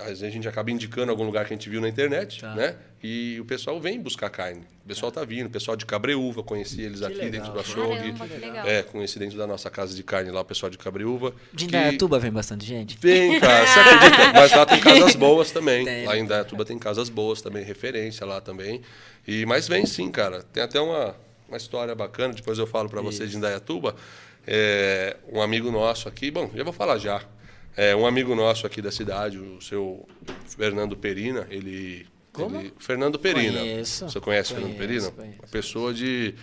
Às vezes a gente acaba indicando algum lugar que a gente viu na internet, Tá. né? E o pessoal vem buscar carne. O pessoal tá vindo, o pessoal de Cabreúva, conheci eles Que aqui legal, dentro do açougue. Caramba, que. É, conheci dentro da nossa casa de carne lá, o pessoal de Cabreúva. De que- Indaiatuba vem bastante gente. Vem, cara, você acredita? *laughs* Mas lá tem casas boas também. Tem, lá em Indaiatuba tem casas boas também, referência lá também. E, mas vem sim, cara. Tem até uma, uma história bacana, depois eu falo para vocês de Indaiatuba. É, um amigo nosso aqui, bom, já vou falar já. É, um amigo nosso aqui da cidade, o seu Fernando Perina, ele... Como? ele- Fernando Perina. Conheço. Você conhece o Conheço, Fernando Perina? conheço. Uma pessoa de...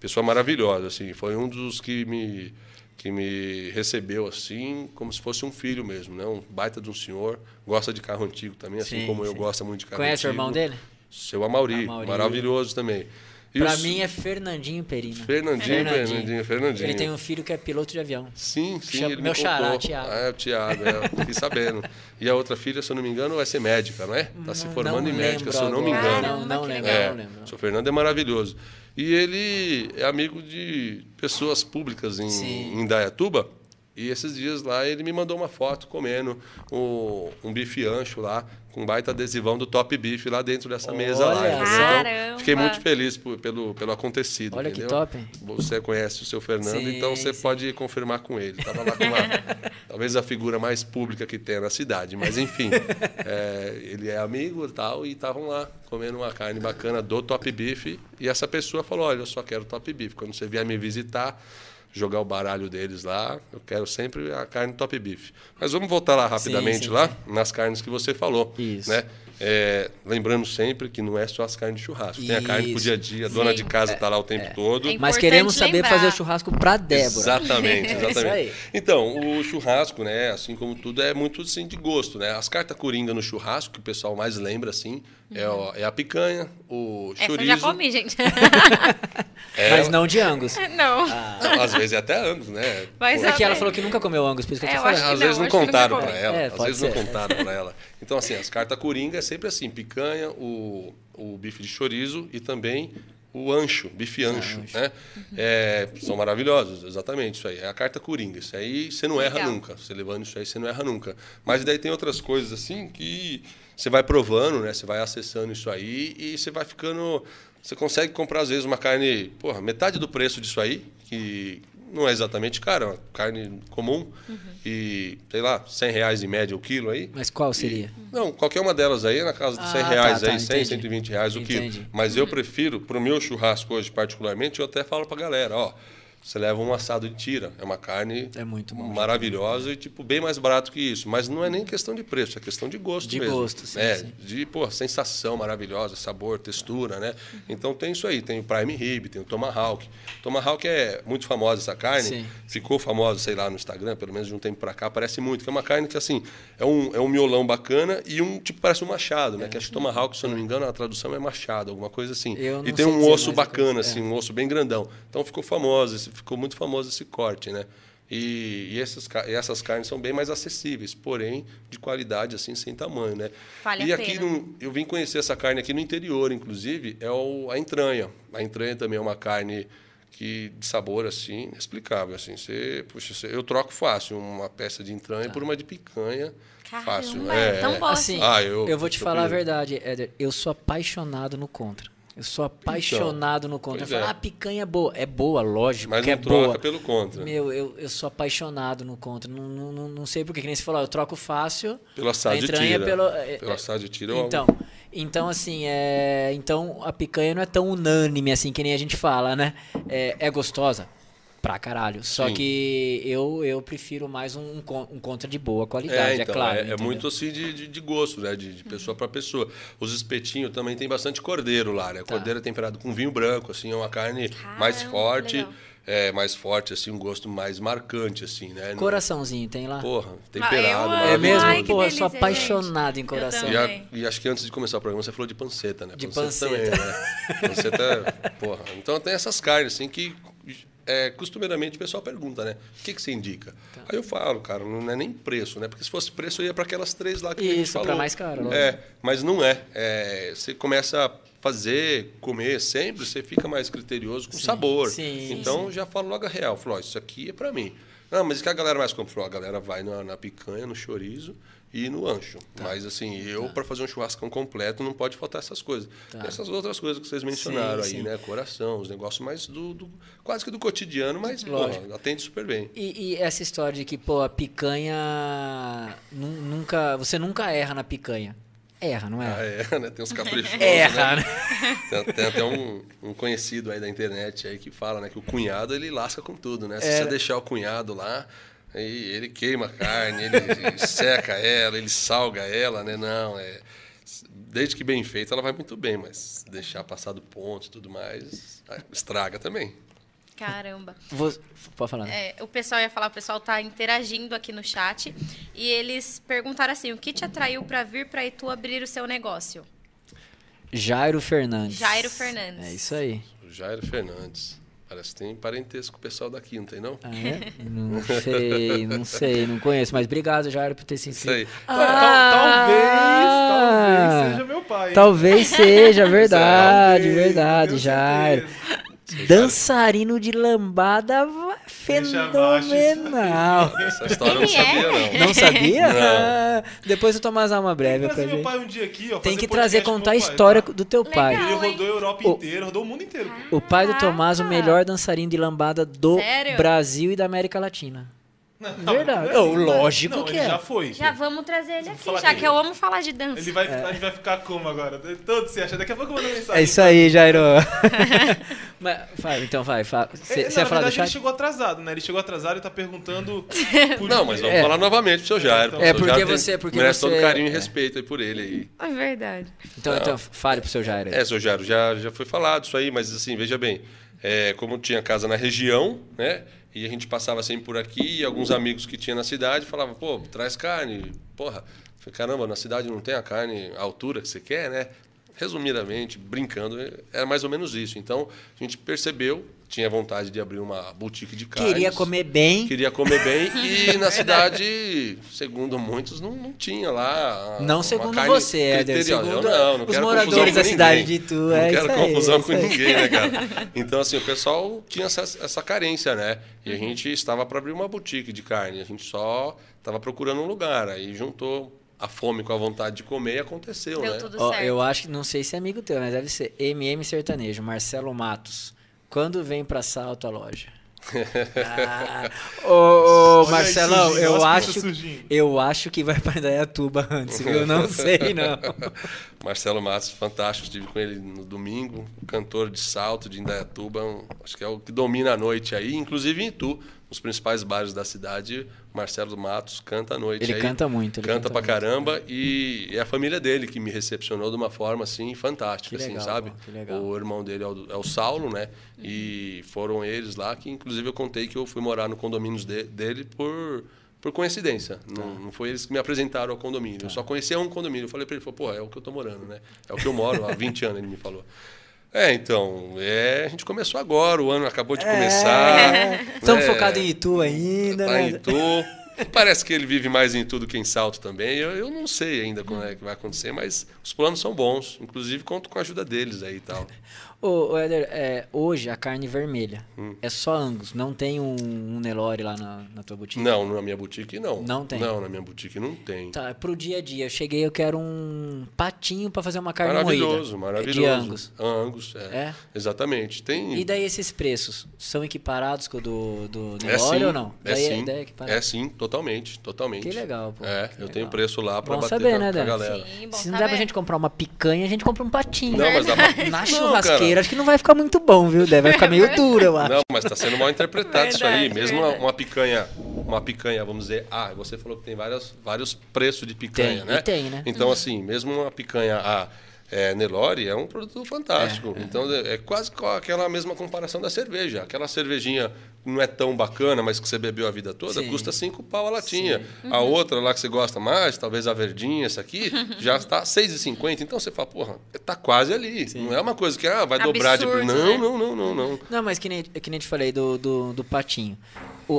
Pessoa maravilhosa, assim. Foi um dos que me que me recebeu assim, como se fosse um filho mesmo, né? Um baita de um senhor, gosta de carro antigo também, assim Sim, como eu sim. gosto muito de carro Conhece o antigo. irmão dele? Seu Amauri, Amauri. maravilhoso também. Pra mim é Fernandinho Perina. Fernandinho, Fernandinho, Fernandinho. Ele tem um filho que é piloto de avião. Sim, sim, Chama- ele meu me xará. Thiago. Ah, é o Thiago, é, fiquei sabendo. E a outra filha, se eu não me engano, vai ser médica, não é? Está se formando não em médica, se eu não me engano. Não, não que lembro, É, não lembro. o seu Fernando é maravilhoso. E ele é amigo de pessoas públicas em, Sim. em Dayatuba. E esses dias lá ele me mandou uma foto comendo um, um bife ancho lá, com um baita adesivão do Top Beef lá dentro dessa mesa lá. Olha entendeu? só. Então, Caramba. fiquei muito feliz por- pelo, pelo acontecido. Olha que entendeu? top, hein? Você conhece o seu Fernando, Sim, então você sim. pode confirmar com ele. Tava lá com uma, *laughs* talvez a figura mais pública que tem na cidade, mas enfim, é, ele é amigo e tal, e estavam lá comendo uma carne bacana do Top Beef. E essa pessoa falou: Olha, eu só quero Top Beef. Quando você vier me visitar, jogar o baralho deles lá, eu quero sempre a carne Top Beef. Mas vamos voltar lá rapidamente sim, lá, nas carnes que você falou. Isso. Né? É, lembrando sempre que não é só as carnes de churrasco, tem a carne pro Isso. dia a dia, a dona Sim. de casa está lá o tempo todo. É Mas queremos saber lembrar. fazer o churrasco pra Débora. Exatamente, *laughs* É isso exatamente. aí. Então, o churrasco, né, assim como tudo, é muito assim, de gosto, né? As cartas coringa no churrasco, que o pessoal mais lembra, assim, é, o- é a picanha, o Essa eu chorizo. já comi, gente. *laughs* é- Mas não de Angus. não. Não, às vezes é até anos, né? Mas É que ela falou que nunca comeu Angus, por isso que eu É, tô eu falando. Às não, vezes não contaram para ela. É, às vezes não ser. contaram para ela. Então, assim, as cartas coringa é sempre assim: picanha, o, o bife de chorizo e também o ancho, bife ancho. ancho. Né? É, são maravilhosos, exatamente isso aí. É a carta coringa. Isso aí você não erra Legal. nunca. Você levando isso aí, você não erra nunca. Mas daí tem outras coisas assim que você vai provando, né? Você vai acessando isso aí e você vai ficando. Você consegue comprar, às vezes, uma carne, porra, metade do preço disso aí, que não é exatamente cara, é uma carne comum. E, sei lá, 100 reais em média o quilo aí. Mas qual seria? Não, qualquer uma delas aí é na casa de 100 Ah, reais tá, tá, aí, 100, entendi. 120 reais o Entendi. quilo. Mas eu prefiro, pro meu churrasco hoje particularmente, eu até falo pra galera, ó, Você leva um assado de tira. É uma carne É muito bom. maravilhosa e, tipo, bem mais barato que isso. Mas não é nem questão de preço, é questão de gosto De mesmo. gosto, sim, É, sim. de, pô, sensação maravilhosa, sabor, textura, né? Então tem isso aí. Tem o Prime Rib, tem o Tomahawk. Tomahawk é muito famosa essa carne. Sim. Ficou famosa, sei lá, no Instagram, pelo menos de um tempo pra cá, parece muito. Que é uma carne que, assim, é um, é um miolão bacana e um, tipo, parece um machado, né? Que acho que Tomahawk, se eu não me engano, a tradução é machado, alguma coisa assim. Eu não E tem um osso bacana, é. assim, um osso bem grandão. Então ficou famoso, esse- ficou muito famoso esse corte, né? E, e essas, e essas carnes são bem mais acessíveis, porém de qualidade assim sem tamanho, né? Vale e a aqui pena. no- eu vim conhecer essa carne aqui no interior, inclusive, é o, a entranha. A entranha também é uma carne que de sabor assim inexplicável, assim. Você, puxa, você- eu troco fácil uma peça de entranha por uma de picanha, fácil. Caramba, é tão bom Assim, assim. Ah, eu- eu, vou te falar a verdade, Éder. Eu sou apaixonado no contra. Eu sou apaixonado no contra. Eu falo, é. ah, picanha é boa. É boa, lógico Mas que não é troca boa. pelo contra. Meu, eu, eu sou apaixonado no contra. Não, não, não, não sei porque, que nem você falou, eu troco fácil. Pelo assado de entranha tira. pelo. é, Pelo é, assado de tira Então, então assim, é, então a picanha não é tão unânime assim que nem a gente fala, né? É, é gostosa pra caralho. Só Sim. que eu, eu prefiro mais um, um contra de boa qualidade, é, então, claro. é, é muito assim de, de, de gosto, né? De, de pessoa para pessoa. Os espetinhos também tem bastante cordeiro lá, né? Tá. Cordeiro é temperado com vinho branco, assim, é uma carne mais Caramba, forte, legal. é mais forte, assim, um gosto mais marcante, assim, né? Coraçãozinho tem lá? Porra, Ah, temperado, amo. é mesmo? Ai, Pô, eu sou delícia, apaixonado em Eu coração. E, a- também. e acho que antes de começar o programa você falou de panceta, né? De também, panceta. né? Panceta, porra. Então tem essas carnes, assim, que é, costumeiramente o pessoal pergunta, né? O que, que você indica? Tá. Aí eu falo, cara, não é nem preço, né? Porque se fosse preço eu ia para aquelas três lá que a gente Isso, falou. mais caro, lógico. É, mas não é. É, Você começa a fazer, comer sempre, você fica mais criterioso com sabor. sim, então já falo logo a real. Falo, ó, isso aqui é para mim. Não, mas o que a galera mais compra? Falou, A galera vai na, na picanha, no chorizo e no ancho. Tá. Mas assim, eu para fazer um churrascão completo não pode faltar essas coisas. Tá. Essas outras coisas que vocês mencionaram Sim, aí, sim. né? Coração, os negócios mais do, do- quase que do cotidiano, mas Lógico. porra, atende super bem. E, e essa história de que, pô, a picanha. nu- Nunca. Você nunca erra na picanha. Erra, não Ah, é? é, né? Tem uns caprichosos, *laughs* Erra, né? né? Tem, tem até um, um conhecido aí da internet aí que fala, né? Que o cunhado, ele lasca com tudo, né? Se É. você deixar o cunhado lá, aí ele queima a carne, ele, ele *laughs* seca ela, ele salga ela, né? Não, é... Desde que bem feita, ela vai muito bem, mas deixar passar do ponto e tudo mais, ah, estraga também. Caramba. Vou- Pode falar. né? É, o pessoal ia falar, o pessoal tá interagindo aqui no chat e eles perguntaram assim: o que te atraiu para vir para Itu abrir o seu negócio? Jairo Fernandes. Jairo Fernandes. É isso aí. O Jairo Fernandes. Parece que tem parentesco com o pessoal daqui, não tem não? Ah, é? Não sei, não sei, não conheço. Mas obrigado, Jairo, por ter se inscrito. Ah! talvez, talvez seja meu pai. Talvez seja, *laughs* verdade, Talvez, verdade, Jairo. Dançarino de lambada fenomenal. *laughs* Essa história eu não é? sabia, não. Não sabia? Não. Ah, Depois o Tomás dá uma Tem breve que pra trazer meu gente. pai um dia aqui, ó. Tem que trazer, contar a pai, história tá? do teu pai. Legal. Ele rodou a Europa O- inteira, rodou o mundo inteiro. O pai do Tomás, o melhor dançarino de lambada do Sério? Brasil e da América Latina. Não, Verdade. não é Oh, lógico não, que ele é. já foi. Já vamos trazer ele aqui, já que ele. eu amo falar de dança. Ele vai, a gente vai ficar como agora? Todo se acha. Daqui a pouco eu mando mensagem. É isso aí, Jairo. *laughs* Mas, vai, então vai. Você Ele, você ia na falar do verdade, ele chat? chegou atrasado, né? Ele chegou atrasado e tá perguntando. *laughs* por- Não, mas vamos É. falar novamente pro seu Jairo. É, O seu porque Jairo você- porque merece você- todo carinho e é. respeito aí por ele aí. É verdade. Então, então, fale pro seu Jairo. aí. É, seu Jairo, já, já foi falado isso aí, mas assim, veja bem, é, como tinha casa na região, né? E a gente passava sempre por aqui, e alguns amigos que tinha na cidade falavam, pô, traz carne. Porra, falei, caramba, na cidade não tem a carne à altura que você quer, né? Resumidamente, brincando, era mais ou menos isso. Então, a gente percebeu, tinha vontade de abrir uma boutique de carnes. Queria comer bem. Queria comer bem *laughs* e na cidade, segundo muitos, não, não tinha lá. Não segundo carne você, Éder, segundo Eu não, não os quero moradores confusão da com cidade ninguém. de Itu, Não é quero aí, confusão é com ninguém, né, cara? *laughs* Então, assim, o pessoal tinha essa, essa carência, né? E a gente estava para abrir uma boutique de carne. A gente só estava procurando um lugar. Aí juntou a fome com a vontade de comer e aconteceu, Deu né? tudo certo. eu acho que, não sei se é amigo teu, mas deve ser MM Sertanejo, Marcelo Matos. Quando vem pra Salto a loja? Ah, ô, Marcelão, sujinho, eu acho, eu acho que vai pra Indaiatuba antes, viu? Não *laughs* sei, não. Marcelo Matos, fantástico. Estive com ele no domingo, cantor de salto de Indaiatuba. um- acho que é o que domina a noite aí, inclusive em Itu, nos principais bares da cidade. Marcelo Matos canta à noite. Ele aí, canta muito, ele canta canta pra muito. caramba. E é a família dele que me recepcionou de uma forma assim fantástica, Que legal, assim, sabe? O irmão dele é o, é o Saulo, né? E foram eles lá que, inclusive, eu contei que eu fui morar no condomínio de- dele por. Por coincidência. Tá. Não, não foi eles que me apresentaram ao condomínio. Eu só conhecia um condomínio. Eu falei pra ele, falou, pô, é o que eu tô morando, né? É o que eu moro há 20 anos, ele me falou. É, então, é, a gente começou agora, o ano acabou de começar. *laughs* Estamos né? focados em Itu ainda, Tá né? em Itu. Parece que ele vive mais em tudo que em salto também. Eu, eu não sei ainda como é que vai acontecer, mas os planos são bons. Inclusive, conto com a ajuda deles aí e tal. *laughs* Ô, ô Éder, é, hoje a carne vermelha Hum. é só Angus, não tem um, um Nelore lá na, na tua boutique? Não, na minha boutique não. Não tem? Não, na minha boutique não tem. Tá, pro dia a dia. Eu cheguei, eu quero um patinho pra fazer uma carne maravilhoso, moída. maravilhoso. De Angus. Angus, é. É? Exatamente. Tem. E daí esses preços são equiparados com o do, do é Nelore sim, ou não? É daí, sim. daí é. É sim, totalmente, totalmente. Que legal, pô. É, que eu legal. tenho preço lá pra Bom bater saber, com a- né, com a Dan? galera. Sim, bom Se não der pra saber. gente comprar uma picanha, a gente compra um patinho. Não, mas dá pra... *laughs* Na Não, churrasqueira, acho que não vai ficar muito bom, viu? Dé? Vai ficar meio *laughs* duro, eu acho. Não, mas está sendo mal interpretado isso aí. Verdade, Mesmo uma, verdade. uma picanha, uma picanha, vamos dizer, ah, você falou que tem várias, vários preços de picanha, Tem, né? e tem, né? Então, assim, mesmo uma picanha A é, Nelore é um produto fantástico. Então, é, é quase com aquela mesma comparação da cerveja. Aquela cervejinha não é tão bacana, mas que você bebeu a vida toda, Sim. custa cinco pau a latinha. A Uhum. outra lá que você gosta mais, talvez a verdinha, essa aqui, *laughs* já está R$ 6,50. Então, você fala, porra, tá quase ali. Não é uma coisa que ah, vai dobrar de... Absurdo, Não, né? não, não, não, não. Não, mas que nem, que nem te falei do, do, do patinho.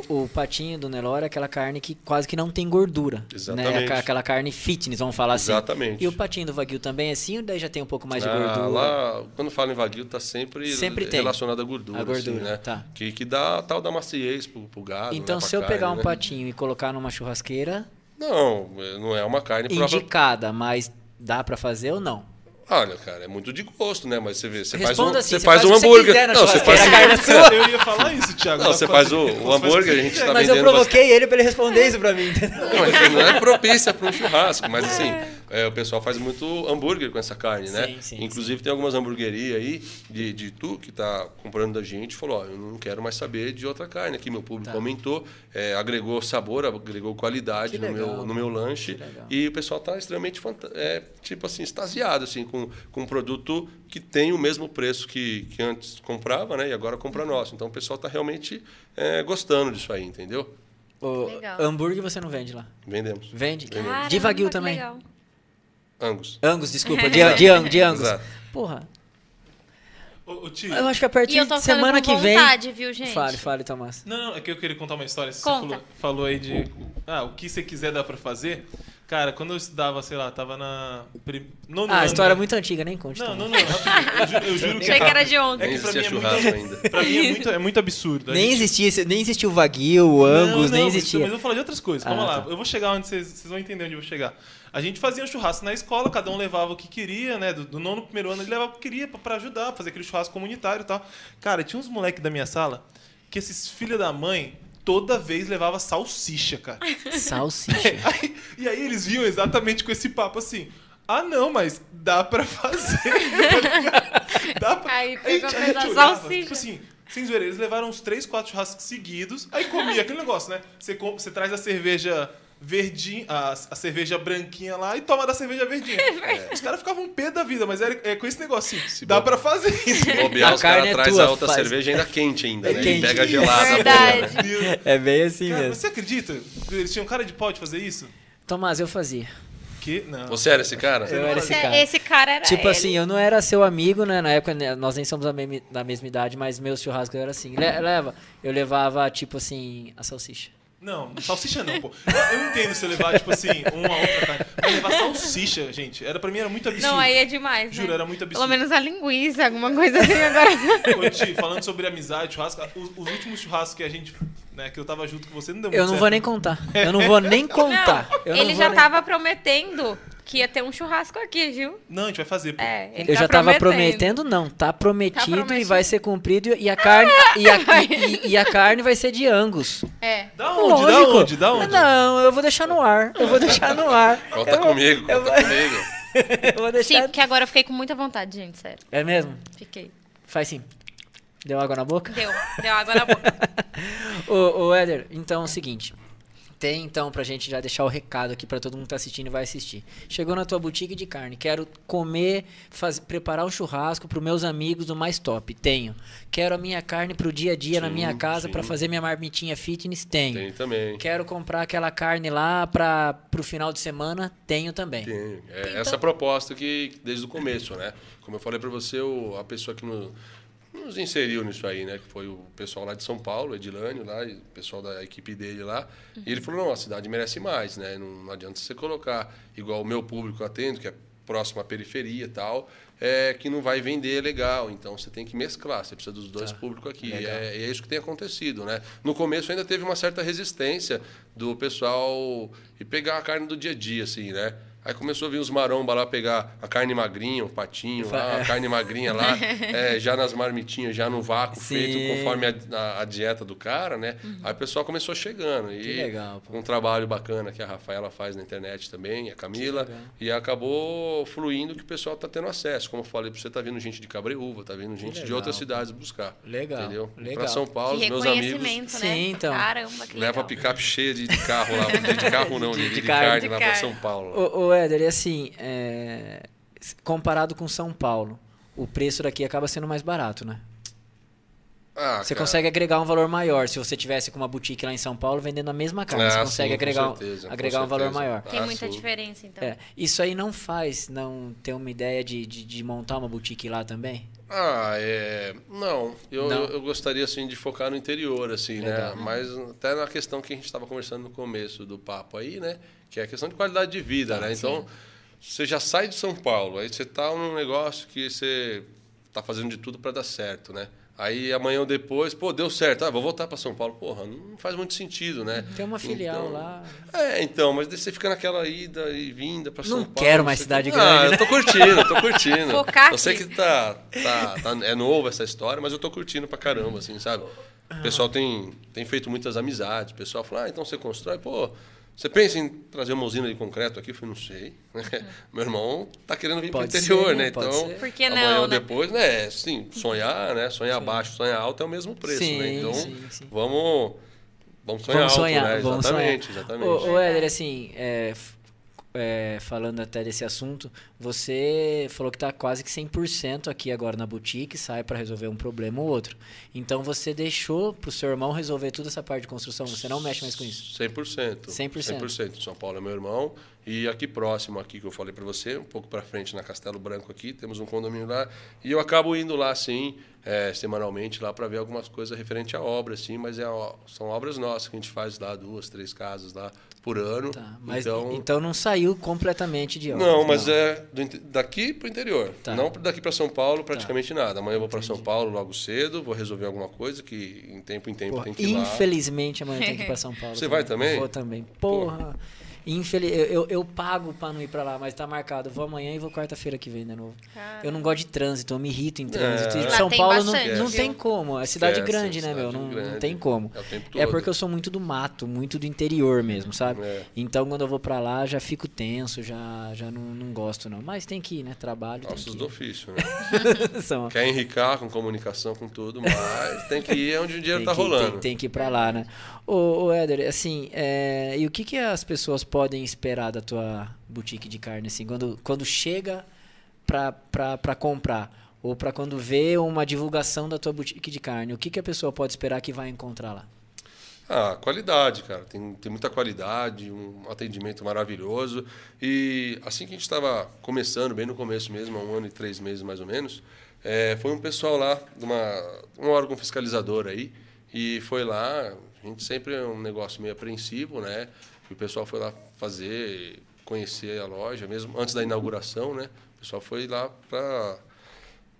O, o patinho do Nelore é aquela carne que quase que não tem gordura. Né? Exatamente. Aquela- Aquela carne fitness, vamos falar assim. Exatamente. E o patinho do Wagyu também é assim, ou daí já tem um pouco mais de Ah, gordura? Lá, quando fala em Wagyu, tá sempre, Sempre relacionado à gordura. A gordura, assim, né? tá. Que, que dá tal da maciez pro, pro gado. Então, né, se eu carne, pegar um né? patinho e colocar numa churrasqueira, Não, não é uma carne própria. indicada, mas dá pra fazer ou não? Olha, cara, é muito de gosto, né? Mas você vê, você faz um, assim, você faz faz um hambúrguer. quiser não, você faz, a carne é sua. Eu ia falar isso, Thiago. não, dá você faz o, o hambúrguer, a gente tá mas eu vendendo bastante- provoquei ele pra ele responder isso pra mim. entendeu? Não, mas não é propícia para um churrasco, mas assim, é, o pessoal faz muito hambúrguer com essa carne, né? Sim, sim, Inclusive tem algumas hamburguerias aí de, de tu que tá comprando da gente, falou, ó, eu não quero mais saber de outra carne aqui, meu público Tá. aumentou, é, agregou sabor, agregou qualidade Que no legal, meu, no meu lanche legal. e o pessoal tá extremamente é, tipo assim, extasiado assim com, com um produto que tem o mesmo preço que, que antes comprava, né? E agora compra nosso. Então o pessoal tá realmente é, gostando disso aí, entendeu? O Legal. hambúrguer você não vende lá? Vendemos. Vende? Caramba, de Wagyu também? legal. Angus. Angus, desculpa, *laughs* de, de, de Angus. Exato. Porra, Ô, ô, Tio, eu acho que a partir eu tô de ficando semana com que vem... vontade, viu, gente? Fale, fale, Tomás. Não, não, é que eu queria contar uma história. Você Conta. falou, falou aí de. Ah, o que você quiser dá pra fazer. Cara, quando eu estudava, sei lá, tava na. Prim... nono Ah, a história é muito antiga, nem conte. Não, não, não. Eu juro, eu juro que Achei que era de ontem. É que pra mim é muito, ainda. *laughs* pra mim é muito, é muito absurdo. Nem gente- existia, nem existia o Wagyu, o Angus, não, nem não, existia. Mas eu vou falar de outras coisas. Ah, lá. tá. Eu vou chegar onde vocês, vocês vão entender onde eu vou chegar. A gente fazia um churrasco na escola, cada um levava o que queria, né? Do, do nono pro primeiro ano ele levava o que queria pra, pra ajudar, fazer aquele churrasco comunitário e tal. Cara, tinha uns moleques da minha sala que esses filha da mãe toda vez levava salsicha, cara. *laughs* Salsicha. *laughs* Aí- e aí eles vinham exatamente com esse papo assim. Ah, não, mas dá pra fazer. *laughs* tá dá pra... Aí pegou gente- a a gente da olhava, salsicha. Tipo assim, sem zoeira, eles levaram uns 3, 4 churrascos seguidos. Aí comia aquele negócio, né? Você, você traz a cerveja verdinha, a, a cerveja branquinha lá e toma da cerveja verdinha. *laughs* Os caras ficavam um pé da vida, mas era é, com esse negócio assim. Dá bo- pra fazer isso. Bobear, A os caras carne é traz a outra faz. cerveja ainda quente ainda, É né? quente. E pega gelada. Verdade. boa, né? é bem assim Cara, mesmo. você acredita? Eles tinham cara de pau de fazer isso? Tomás, eu fazia. Que? Não. Você era esse cara? Eu era esse cara. esse cara era Tipo ele. assim, eu não era seu amigo, né? Na época né, nós nem somos da mesma, da mesma idade, mas meus churrascos eram assim. Le- leva, eu levava, tipo assim, a salsicha. Não, salsicha não, pô. Eu não entendo se eu levar, tipo assim, uma outra carne. Mas levar salsicha, gente, era, pra mim era muito absurdo. Não, aí é demais, né? Juro, era muito absurdo. Pelo menos a linguiça, alguma coisa assim agora. Ô, Ti, falando sobre amizade, churrasco, os, os últimos churrascos que a gente, né, que eu tava junto com você, não deu muito Eu não certo. vou nem contar. Eu não vou nem contar. Eu Não, não ele vou já nem- tava prometendo que ia ter um churrasco aqui, viu? Não, a gente vai fazer, pô. É, ele Eu tá já tava prometendo. prometendo, não. Tá prometido, e prometido. vai ser cumprido. E a carne, *laughs* e, a, e- e a carne vai ser de Angus. É. Da onde? Da Lógico. onde? Da onde? Não, eu vou deixar no ar. Eu vou deixar no ar. *laughs* Conta Eu comigo, eu conta vou- comigo. *laughs* Eu vou Sim, deixar. porque agora eu fiquei com muita vontade, gente, sério. É mesmo? Fiquei. Faz sim. Deu água na boca? Deu, deu água na boca. Ô, ô Éder, então é o seguinte. Tem então pra gente já deixar o recado aqui pra todo mundo que tá assistindo e vai assistir. Chegou na tua boutique de carne, quero comer, faz, preparar um churrasco pros meus amigos do mais top. Tenho. Quero a minha carne pro dia a dia na Sim, minha casa pra fazer minha marmitinha fitness. Tenho. Tem também. Quero comprar aquela carne lá para pro final de semana. Tenho também. Tem. É Então- essa a proposta que desde o começo, né? Como eu falei para você, o- a pessoa que no- nos inseriu nisso aí, né? Que foi o pessoal lá de São Paulo, Edilânio lá, o pessoal da equipe dele lá. E ele falou, não, a cidade merece mais, né? Não, adianta você colocar igual o meu público atendo, que é próximo à periferia e tal, é que não vai vender legal. Então você tem que mesclar, você precisa dos dois Tá. públicos aqui. É, é isso que tem acontecido, né? No começo ainda teve uma certa resistência do pessoal e pegar a carne do dia a dia, assim, né? Aí começou a vir os maromba lá pegar a carne magrinha, o patinho lá, a carne magrinha lá, *laughs* é, já nas marmitinhas, já no vácuo, Sim. feito conforme a, a- a dieta do cara, né? Aí o pessoal começou chegando. E Que legal, pô. um trabalho bacana que a Rafaela faz na internet também, a Camila, legal. e acabou fluindo que o pessoal tá tendo acesso. Como eu falei, pra você tá vindo gente de Cabreúva, tá vindo gente de legal, outras pô. cidades buscar. Legal, Entendeu? legal. Pra São Paulo, Que meus amigos né? Sim, então. Caramba, que leva a legal. picape cheia de, de carro lá, de carro não, de, *laughs* De de carne. carne, De lá pra. São Paulo. Ô, ô Éder, e assim, é, comparado com São Paulo, o preço daqui acaba sendo mais barato, né? Ah, Você cara. consegue agregar um valor maior. Se você tivesse com uma boutique lá em São Paulo vendendo a mesma carne, Ah, você consegue sim, agregar, um- certeza, agregar um valor maior. Tem Ah, muita sim. diferença, então. É, isso aí não faz não ter uma ideia de, de, de montar uma boutique lá também? Ah, é. Não, eu, Não? eu, eu gostaria assim de focar no interior, assim, Legal. né? Mas até na questão que a gente estava conversando no começo do papo aí, né? Que é a questão de qualidade de vida, né? Então, você já sai de São Paulo, aí você tá num negócio que você tá fazendo de tudo para dar certo, né? Aí amanhã ou depois, pô, deu certo, ah, vou voltar para São Paulo. Porra, não faz muito sentido, né? Tem uma filial Então, lá. É, então, mas daí você fica naquela ida e vinda para São Não Paulo. quero mais cidade ah, grande, né? eu tô curtindo, tô curtindo. *laughs* Focar Eu sei que tá, tá, tá- é novo essa história, mas eu tô curtindo pra caramba, assim, sabe? O pessoal tem, tem feito muitas amizades. O pessoal fala, ah, então você constrói, pô. Você pensa em trazer uma usina de concreto aqui? Eu falei, não sei. Meu irmão tá querendo vir Pode pro interior, ser, né? Então, ser. Por que amanhã não, ou né? depois, né? Sim, sonhar, né? Sonhar baixo, sonhar alto é o mesmo preço, Sim, né? Então, sim, sim. vamos... Vamos sonhar Vamos alto, sonhar, né? vamos exatamente, sonhar. exatamente. Ô, ô Éder, assim, é, é, falando até desse assunto, você falou que tá quase que 100% aqui agora na boutique, sai para resolver um problema ou outro. Então você deixou pro seu irmão resolver toda essa parte de construção, você não mexe mais com isso. 100%. 100%. 100%. São Paulo é meu irmão. E aqui próximo, aqui que eu falei para você, um pouco para frente na Castelo Branco aqui, temos um condomínio lá. E eu acabo indo lá, sim, é, semanalmente, lá para ver algumas coisas referente à obra, sim. Mas é, ó, são obras nossas que a gente faz lá, duas, três casas lá por ano. Tá, mas então, então, não saiu completamente de obras. não, mas é do daqui para o interior. Tá. Não daqui para São Paulo, praticamente nada. Amanhã eu vou para São Paulo logo cedo, vou resolver alguma coisa que em tempo em tempo Porra, tem que ir lá. infelizmente amanhã tem que ir pra *laughs* São Paulo. Você vai também? Vou também. Porra. Infeliz... Eu, eu, eu pago pra não ir pra lá, mas tá marcado. Eu vou amanhã e vou quarta-feira que vem de novo. Eu não gosto de trânsito, eu me irrito em trânsito. É. E São Paulo não, bastante, não viu? tem como. É cidade Esquece, grande, né, meu? cidade Não, não grande. tem como. É É porque eu sou muito do mato, muito do interior mesmo, sabe? É. Então quando eu vou pra lá já fico tenso, já, já não, não gosto não. Mas tem que ir, né? Trabalho. Nossos tem do ofício, né? *laughs* Quer enricar com comunicação, com tudo, mas tem que ir onde o dinheiro tem tá que, rolando. Tem, tem que ir pra lá, né? Ô, ô Éder, assim, é, e o que, que as pessoas podem esperar da tua boutique de carne, assim, quando, quando chega pra comprar? Ou pra quando vê uma divulgação da tua boutique de carne, o que, que a pessoa pode esperar que vai encontrar lá? Ah, qualidade, cara. Tem, tem muita qualidade, um atendimento maravilhoso. E assim que a gente estava começando, bem no começo mesmo, há um ano e três meses mais ou menos, é, foi um pessoal lá, de uma, um órgão fiscalizador aí, e foi lá, a gente sempre é um negócio meio apreensivo, né? E o pessoal foi lá fazer, conhecer a loja, mesmo antes da inauguração, né? O pessoal foi lá para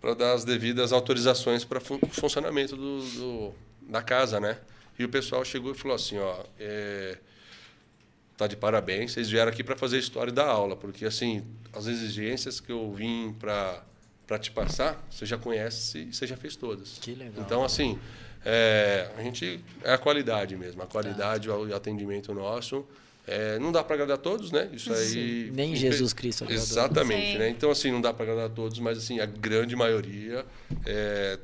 para dar as devidas autorizações para o funcionamento do, do- da casa, né? E o pessoal chegou e falou assim, ó, é, tá de parabéns. Vocês vieram aqui para fazer a história da aula, porque assim, as exigências que eu vim para para te passar, você já conhece e você já fez todas. Que legal. Então, assim, é, a gente é a qualidade mesmo, a qualidade e o atendimento nosso. É, não dá para agradar todos, né? Isso aí. Nem Jesus Cristo agradou. Exatamente, Sim. né? Então, assim, não dá para agradar todos, mas assim, a grande maioria, é,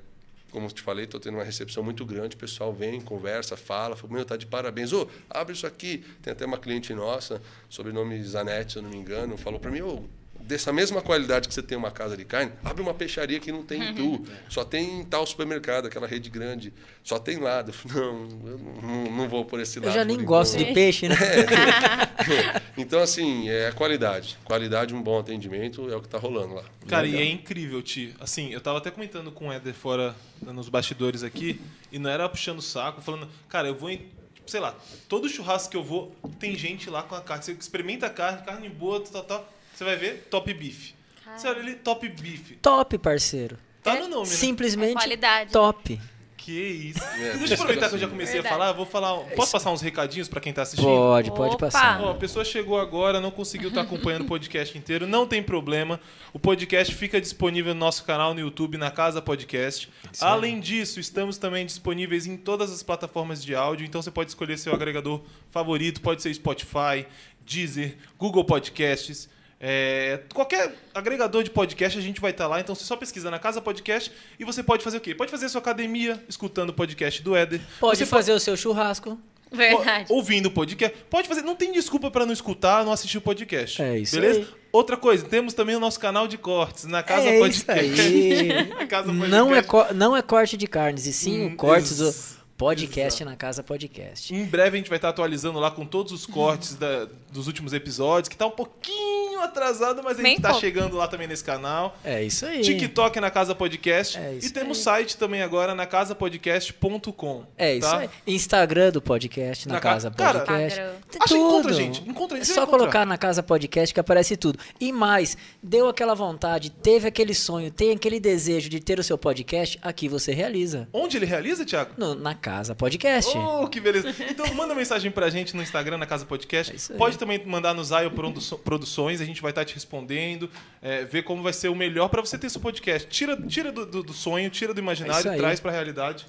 como eu te falei, estou tendo uma recepção muito grande. O pessoal vem, conversa, fala, fala, meu, tá de parabéns. Ô, abre isso aqui. Tem até uma cliente nossa, sobrenome Zanetti, se eu não me engano, falou para mim, ô, dessa mesma qualidade que você tem uma casa de carne, abre uma peixaria que não tem em tu. Só tem em tal supermercado, aquela rede grande. Só tem lá. Eu *laughs* não, eu não, não vou por esse Eu lado. já por nem gosto de peixe, né? *laughs* *laughs* Então, assim, é a qualidade. Qualidade, um bom atendimento é o que está rolando lá. Cara, e Legal. é incrível, Ti. Assim, eu tava até comentando com o Éder fora nos bastidores aqui, e não era puxando o saco, falando, cara, eu vou em. Sei lá, todo churrasco que eu vou, tem gente lá com a carne. Você experimenta a carne, carne boa, tal, tal. Você vai ver top beef. Você olha ali, top beef. Top, parceiro. Tá no nome, né? Simplesmente É qualidade. top. Que isso. É, Deixa eu aproveitar que eu já comecei Verdade. a falar, vou falar. Posso passar uns recadinhos pra quem tá assistindo? Pode, pode Opa! passar. Ó, a pessoa chegou agora, não conseguiu estar acompanhando o podcast inteiro, não tem problema. O podcast fica disponível no nosso canal no YouTube, na Casa Podcast. Além disso, estamos também disponíveis em todas as plataformas de áudio, então você pode escolher seu agregador favorito, pode ser Spotify, Deezer, Google Podcasts. É, qualquer agregador de podcast a gente vai estar lá, então você só pesquisa na Casa Podcast e você pode fazer o quê? Pode fazer a sua academia escutando o podcast do Éder. Pode Você fazer o seu churrasco. Verdade. Ó, ouvindo o podcast. Pode fazer, não tem desculpa pra não escutar, não assistir o podcast. É isso Beleza? aí. Outra coisa, temos também o nosso canal de cortes na Casa é isso Podcast. aí. *laughs* Na Casa Podcast. não, é não é corte de carnes, e sim Hum, o corte do podcast na Casa Podcast. Em breve a gente vai estar atualizando lá com todos os cortes da- dos últimos episódios, que tá um pouquinho atrasado, mas a Bem gente tá pouco. chegando lá também nesse canal. É isso aí. TikTok na Casa Podcast. É isso e temos aí. site também agora na casapodcast.com. É isso tá? aí. Instagram do podcast, na, Na ca- Casa cara, Podcast. Instagram. Tem Acha- encontra, tudo. gente. Encontra, É só colocar na Casa Podcast que aparece tudo. E mais, deu aquela vontade, teve aquele sonho, tem aquele desejo de ter o seu podcast, aqui você realiza. Onde ele realiza, Thiago? No- na Casa Podcast. Oh, que beleza. Então manda mensagem pra gente no Instagram, na Casa Podcast. É. Pode também mandar no Zayo Produ- Produções, a gente vai estar te respondendo, é, ver como vai ser o melhor pra você ter seu podcast. Tira, tira do, do- do sonho, tira do É imaginário, isso aí. traz pra realidade.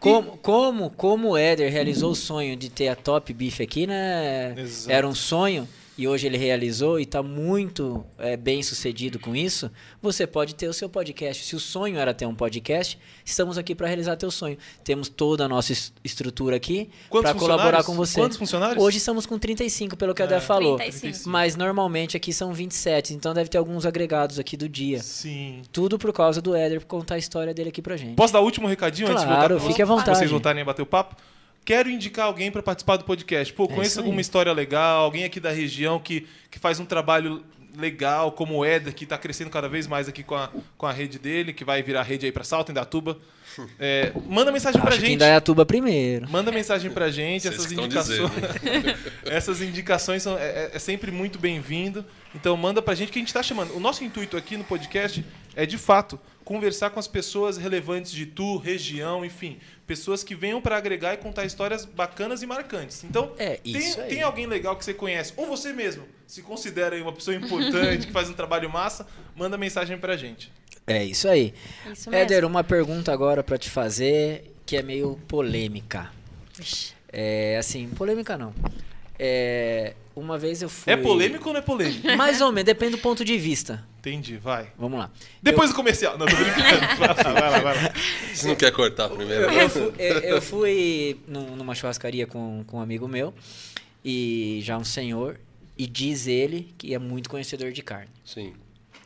Como, como, como o Éder realizou o sonho de ter a Top Beef aqui, né? Exato. Era um sonho e hoje ele realizou e está muito é, bem sucedido com isso. Você pode ter o seu podcast. Se o sonho era ter um podcast, estamos aqui para realizar teu sonho. Temos toda a nossa es- estrutura aqui para colaborar com você. Quantos funcionários? Hoje estamos com 35, pelo que o É. Éder falou. 35. Mas normalmente aqui são 27, então deve ter alguns agregados aqui do dia. Sim. Tudo por causa do Éder contar a história dele aqui pra gente. Posso dar o último recadinho antes de voltar? Claro, fique à vontade. Vocês voltarem a bater o papo? Quero indicar alguém para participar do podcast. Pô, É conheço aí. alguma história legal, alguém aqui da região que, que faz um trabalho legal, como o Éder, que está crescendo cada vez mais aqui com a, com a rede dele, que vai virar rede aí para Salto, em Datuba. É, manda mensagem pra que em gente. Dayatuba primeiro. Manda mensagem pra gente, Vocês essas indicações. *laughs* essas indicações são, é, é- é sempre muito bem-vindo. Então manda pra gente que a gente tá chamando. O nosso intuito aqui no podcast é, de fato, conversar com as pessoas relevantes de tu, região, enfim. Pessoas que venham pra agregar e contar histórias bacanas e marcantes. Então, É, tem, isso tem alguém legal que você conhece, ou você mesmo se considera uma pessoa importante, *laughs* que faz um trabalho massa, manda mensagem pra gente. É isso aí. Isso mesmo. Éder, uma pergunta agora pra te fazer que é meio polêmica. É assim, polêmica não. É, uma vez eu fui. É polêmico ou não é polêmico? *laughs* Mais ou menos, depende do ponto de vista. Entendi, vai. Vamos lá. Depois do comercial. Não, tô brincando. *laughs* Vai lá, vai lá, vai lá. Você não quer cortar primeiro? Eu fui, eu- eu fui num- numa churrascaria com, com um amigo meu, e já um senhor, e diz ele que é muito conhecedor de carne. Sim.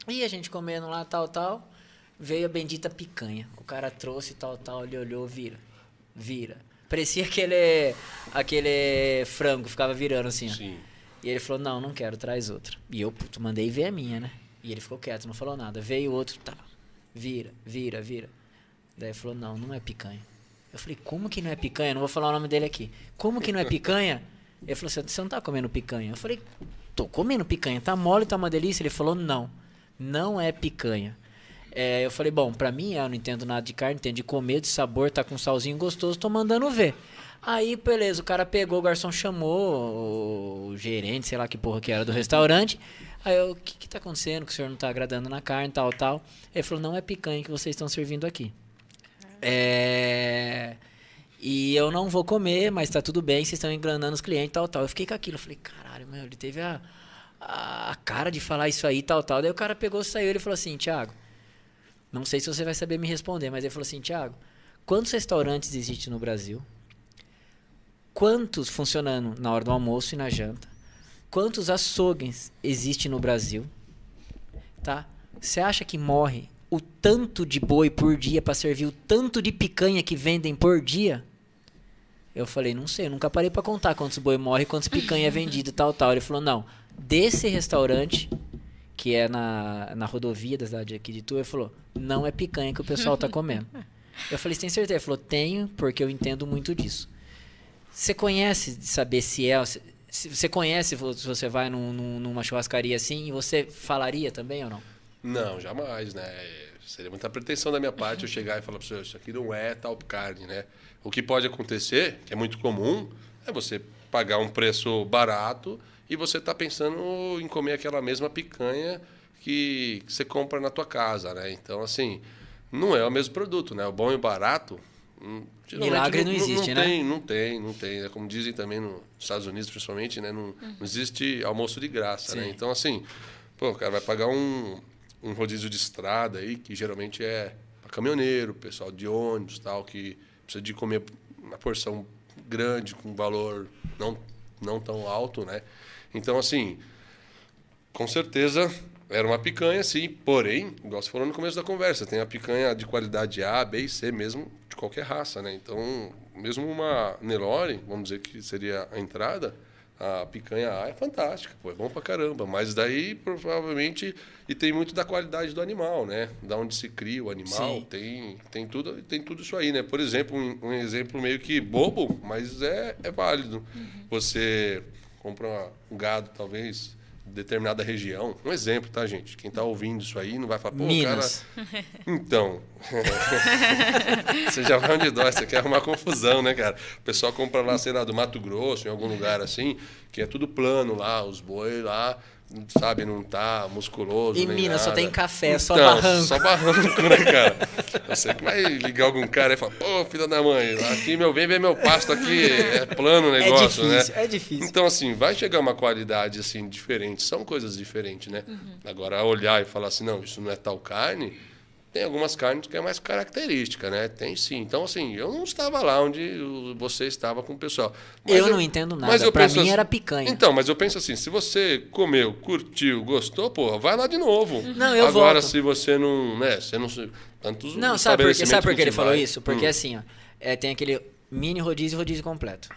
E a gente comendo lá, tal, tal, veio a bendita picanha. O cara trouxe tal, tal, ele olhou, vira, vira. Parecia aquele, aquele frango, ficava virando assim. Sim. E ele falou, não, não quero, traz outra. E eu, puto, mandei ver a minha, né? E ele ficou quieto, não falou nada. Veio outro, tá, vira, vira, vira. Daí ele falou, não, não é picanha. Eu falei, como que não é picanha? Não vou falar o nome dele aqui. Como que não é picanha? Ele falou assim, você não tá comendo picanha? Eu falei, tô comendo picanha, tá mole, tá uma delícia? Ele falou, não, não é picanha. É, eu falei, bom, pra mim, eu não entendo nada de carne, entendo de comer, de sabor, tá com salzinho gostoso, tô mandando ver. Aí, beleza, o cara pegou, o garçom chamou o gerente, sei lá que porra que era do restaurante. Aí eu, o que que tá acontecendo? Que o senhor não tá agradando na carne, tal, tal. Ele falou, não é picanha que vocês estão servindo aqui. É... E eu não vou comer, mas tá tudo bem, vocês estão enganando os clientes, tal, tal. Eu fiquei com aquilo, eu falei, caralho, meu, ele teve a, a, a cara de falar isso aí, tal, tal. Daí o cara pegou, saiu, ele falou assim, Thiago, não sei se você vai saber me responder, mas ele falou assim, Thiago, quantos restaurantes existem no Brasil? Quantos funcionando na hora do almoço e na janta? Quantos açougues existem no Brasil? Tá? Você acha que morre o tanto de boi por dia para servir o tanto de picanha que vendem por dia? Eu falei, não sei, eu nunca parei para contar quantos boi morre quantos picanha é vendido, tal, tal. Ele falou, não, desse restaurante, que é na, na rodovia da cidade aqui de Tu, ele falou, não é picanha que o pessoal tá comendo. *laughs* Eu falei, tem certeza? Ele falou, tenho, porque eu entendo muito disso. Você conhece de saber se é. Se, se você conhece se você vai num, num, numa churrascaria assim e você falaria também ou não? Não, jamais, né? Seria muita pretensão da minha parte eu chegar e falar para você, isso aqui não é tal carne, né? O que pode acontecer, que é muito comum, é você pagar um preço barato e você tá pensando em comer aquela mesma picanha que, que você compra na tua casa, né? Então, assim, não é o mesmo produto, né? O bom e o barato. hum, Milagre não existe, não né? Tem, não tem, não tem. É Como dizem também nos Estados Unidos, principalmente, né? Não, não existe almoço de graça, né? Sim. Então, assim, pô, o cara vai pagar um, um rodízio de estrada aí, que geralmente é para caminhoneiro, pessoal de ônibus tal, que precisa de comer uma porção grande, com valor não, não tão alto, né? Então, assim, com certeza era uma picanha, sim. Porém, igual você falou no começo da conversa, tem a picanha de qualidade A, B e C mesmo, de qualquer raça, né? Então, mesmo uma Nelore, vamos dizer que seria a entrada, a picanha A é fantástica, pô, é bom pra caramba. Mas daí, provavelmente, e tem muito da qualidade do animal, né? Da onde se cria o animal, Sim. tem, tem, tudo, tem tudo isso aí, né? Por exemplo, um, um exemplo meio que bobo, mas é, é válido. Você compra um gado, talvez, de determinada região. Um exemplo, tá, gente? Quem tá ouvindo isso aí não vai falar, pô, Minas. cara. *laughs* Então. *laughs* você já vai onde dói, você quer arrumar confusão, né, cara? O pessoal compra lá, sei lá, do Mato Grosso, em algum lugar assim, que é tudo plano lá, os boi lá, sabe, não tá musculoso. Em nem Minas só tem café, só Então, barranco. Só barranco, né, cara? Você que vai ligar algum cara e falar, pô, filha da mãe, aqui meu bem, vem meu pasto aqui, é plano o É negócio, difícil, né? é difícil. Então, assim, vai chegar uma qualidade assim diferente. São coisas diferentes, né? Agora, olhar e falar assim, não, isso não é tal carne, tem algumas carnes que é mais característica, né? Tem sim. Então, assim, eu não estava lá onde você estava com o pessoal. Eu não entendo nada. mas eu Pra penso mim era picanha. Então, mas eu penso assim, se você comeu, curtiu, gostou, porra, vai lá de novo. Não, eu Agora, volto. se você não, né, você não... Tantos Não, sabe por, sabe por que ele falou isso? Porque Hum. assim, ó, é, tem aquele mini rodízio e rodízio completo.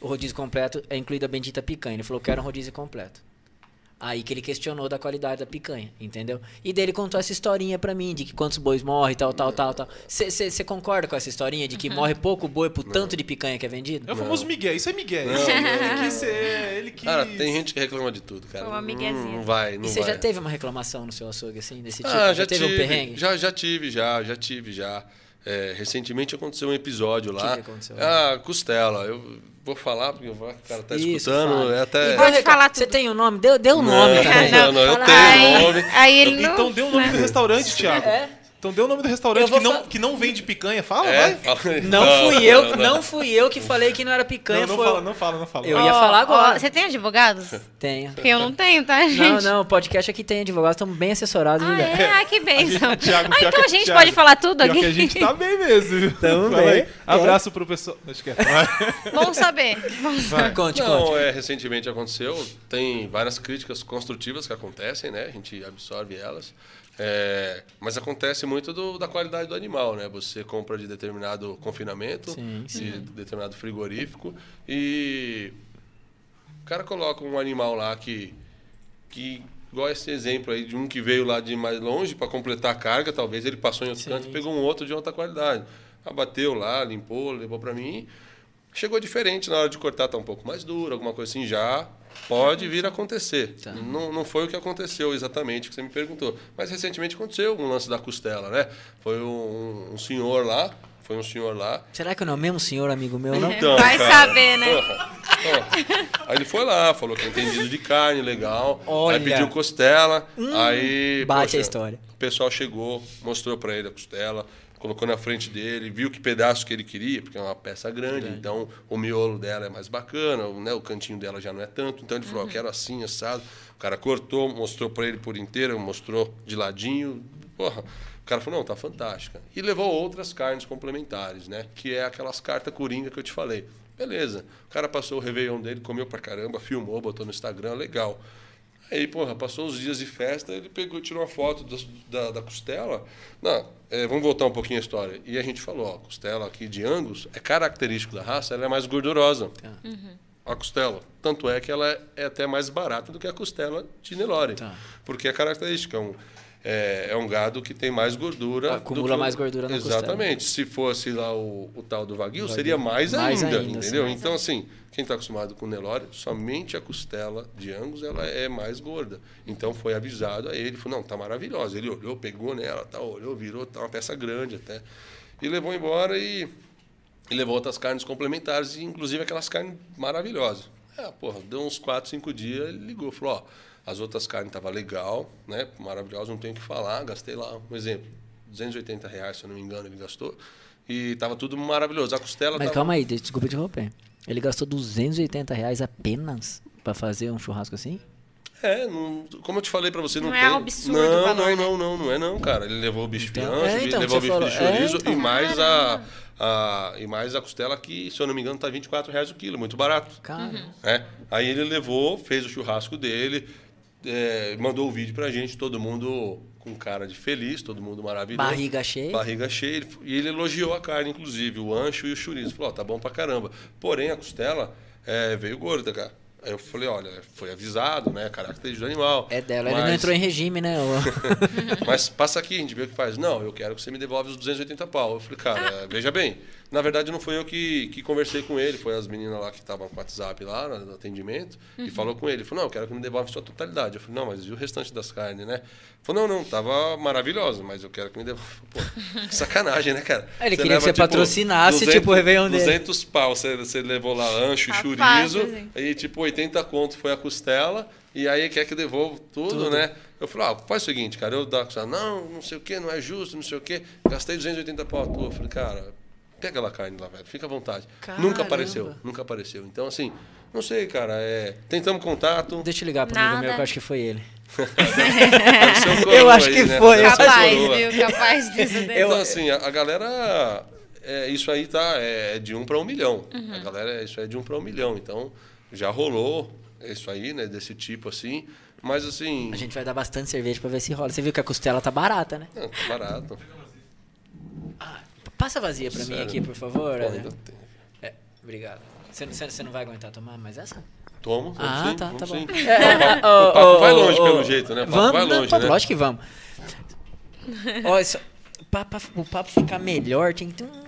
O rodízio completo é incluído a bendita picanha. Ele falou que era um rodízio completo. Aí que ele questionou da qualidade da picanha, entendeu? E daí ele contou essa historinha pra mim, de que quantos bois morrem, tal, tal, tal, tal. Você concorda com essa historinha de que morre pouco boi por tanto de picanha que é vendido? É o famoso Miguel. Isso é Miguel. Não, é-. Ele quis ser. Ele quis. Cara, tem gente que reclama de tudo, cara. Uma Não- miguezinha. Não vai, não E você já teve uma reclamação no seu açougue, assim, desse tipo? Ah, já, teve tive, um perrengue? Já, já tive, já, já tive, já. É, recentemente aconteceu um episódio lá. que aconteceu? Ah, costela. Eu vou falar porque o cara tá Isso, escutando. fala. É até. E Pode deu- falar Você tem o nome? Deu, deu o nome Não, também. não, não, eu tenho aí. o nome. Aí ele não... Então dê o nome do restaurante, Thiago. É. Então dê o nome do restaurante que não, que não vende picanha. Fala, É, vai. fala aí. Não, fui eu, não, fui eu que falei que não era picanha, Não, não foi fala, não fala, não fala. Eu ia falar agora. Você tem advogados? *laughs* Tenho. Porque eu não tenho, tá, gente? Não, não, o podcast aqui tem advogados, estão bem assessorados, Ah, é? Ah, que bênção. Thiago, ah, então que- a gente Thiago, pode falar tudo aqui? que a gente tá bem mesmo. *laughs* Fala bem. aí. Abraço pro pessoal. Deixa quieto. *laughs* Vai. Bom saber. Bom saber. Conte, Não, conte. é, recentemente aconteceu. Tem várias críticas construtivas que acontecem, né? A gente absorve elas. É, mas acontece muito do- da qualidade do animal, né? Você compra de determinado confinamento, Sim, de determinado frigorífico e o cara coloca um animal lá que, que igual esse exemplo aí de um que veio lá de mais longe para completar a carga, talvez ele passou em outro Sim. canto e pegou um outro de outra qualidade. Abateu lá, limpou, levou para mim. Chegou diferente na hora de cortar, tá um pouco mais duro, alguma coisa assim já pode vir a acontecer. Tá. Não, não foi o que aconteceu exatamente que você me perguntou. Mas recentemente aconteceu um lance da costela, né? Foi um, um senhor lá, Foi um senhor lá. Será que não é o mesmo senhor, amigo meu, não? *laughs* Então, Vai cara, saber, né? porra. *laughs* Aí ele foi lá, falou que é entendido de carne, legal. Olha. Aí pediu costela. aí. bate a história. O pessoal chegou, mostrou pra ele a costela, colocou na frente dele, viu que pedaço que ele queria, porque é uma peça grande, então o miolo dela é mais bacana, o- né, o cantinho dela já não é tanto. Então ele falou: ó, quero assim, assado. O cara cortou, mostrou pra ele por inteiro, mostrou de ladinho. Porra. O cara falou, não, tá fantástica. E levou outras carnes complementares, né? Que é aquelas cartas coringa que eu te falei. Beleza. O cara passou o Réveillon dele, comeu pra caramba, filmou, botou no Instagram, legal. Aí, porra, passou os dias de festa, ele pegou, tirou uma foto das- da, da costela. Não, é, vamos voltar um pouquinho a história. E a gente falou, ó, a costela aqui de Angus é característico da raça, ela é mais gordurosa. A costela. Tanto é que ela é, é até mais barata do que a costela de Nelore. Tá. Porque é característica. É um, é, é um gado que tem mais gordura. Acumula que mais gordura na costela. Exatamente. Se fosse lá o, o tal do Wagyu, Wagyu. seria mais, Mais ainda, ainda, entendeu? Mais então, assim, quem está acostumado com Nelore, somente a costela de Angus ela é mais gorda. Então, foi avisado a ele. Falou, não, tá maravilhosa. Ele olhou, pegou nela, tá, olhou, virou, tá uma peça grande até. E levou embora e, e levou outras carnes complementares, e inclusive aquelas carnes maravilhosas. É, porra, deu uns 4, 5 dias, ele ligou, falou, ó, as outras carnes estavam legal, né, maravilhosas, não tenho o que falar, gastei lá, um exemplo, 280 reais, se eu não me engano, ele gastou, e tava tudo maravilhoso. A costela Mas tava... calma aí, desculpa te interromper. Ele gastou 280 reais apenas pra fazer um churrasco assim? É, não- como eu te falei pra você, não, Não tem... é absurdo não, valor, não, né? não, não, não é não, cara. Ele levou o bicho Então, de anjo, é, então, levou o bife de falou- é, chorizo então. e mais a, a e mais a costela que, se eu não me engano, tá 24 reais o quilo, muito barato. Cara, né? Aí ele levou, fez o churrasco dele, é, mandou o vídeo pra gente, todo mundo com cara de feliz, todo mundo maravilhoso. Barriga cheia. Barriga cheia. Ele- E ele elogiou a carne, inclusive, o ancho e o chorizo. Falou, ó, tá bom pra caramba. Porém, a costela é, veio gorda, cara. Aí eu falei, olha, foi avisado, né? Característica do animal. é dela. Ele mas- não entrou em regime, né? *laughs* *laughs* Mas passa aqui, a gente vê o que faz. Não, eu quero que você me devolve os 280 pau. Eu falei, cara, *laughs* veja bem. Na verdade, não foi eu que, que conversei com ele, foi as meninas lá que estavam com o WhatsApp lá no atendimento, e falou com ele. Ele falou, não, eu quero que me devolve sua totalidade. Eu falei, não, mas e o restante das carnes, né? Ele falou, não, não, tava maravilhosa, mas eu quero que me devolva. Pô, sacanagem, né, cara? Ele Você queria que você patrocinasse, tipo, o Réveillon dele. 200 pau, você, você levou lá ancho e Tá chorizo, fácil, assim. aí tipo 80 conto foi a costela, e aí quer que devolva tudo, né? Eu falei, ah, faz o seguinte, cara, eu dou a costela, não, não sei o que, não é justo, não sei o que, gastei 280 pau à toa. Eu falei, cara, pega lá a carne lá, velho, fica à vontade. Caramba. Nunca apareceu, nunca apareceu. Então, assim, não sei, cara, é, tentamos contato, Deixa eu ligar pro amigo meu, que eu acho que foi ele. *laughs* coroa Eu acho aí, que né? foi, eu Apareceu Capaz, viu? Capaz disso *laughs* daí. Então, assim, a, a galera. É, isso aí tá é de um para um milhão. A galera, isso aí é de um para um milhão. Então, já rolou isso aí, né? Desse tipo assim. Mas assim. A gente vai dar bastante cerveja pra ver se rola. Você viu que a costela tá barata, né? Não, tá barato. Passa vazia pra mim Sério? aqui, por favor. Pô, ainda tem. É, obrigado. Você, você, você não vai aguentar tomar mais essa? Tomo, Ah, sim, tá, tá bom. É, *laughs* O papo, ô, o papo ô, vai longe ô, pelo jeito, né? O papo vamos, vai longe, né? Lógico que vamos. Olha só, o papo ficar melhor, tem que ter um.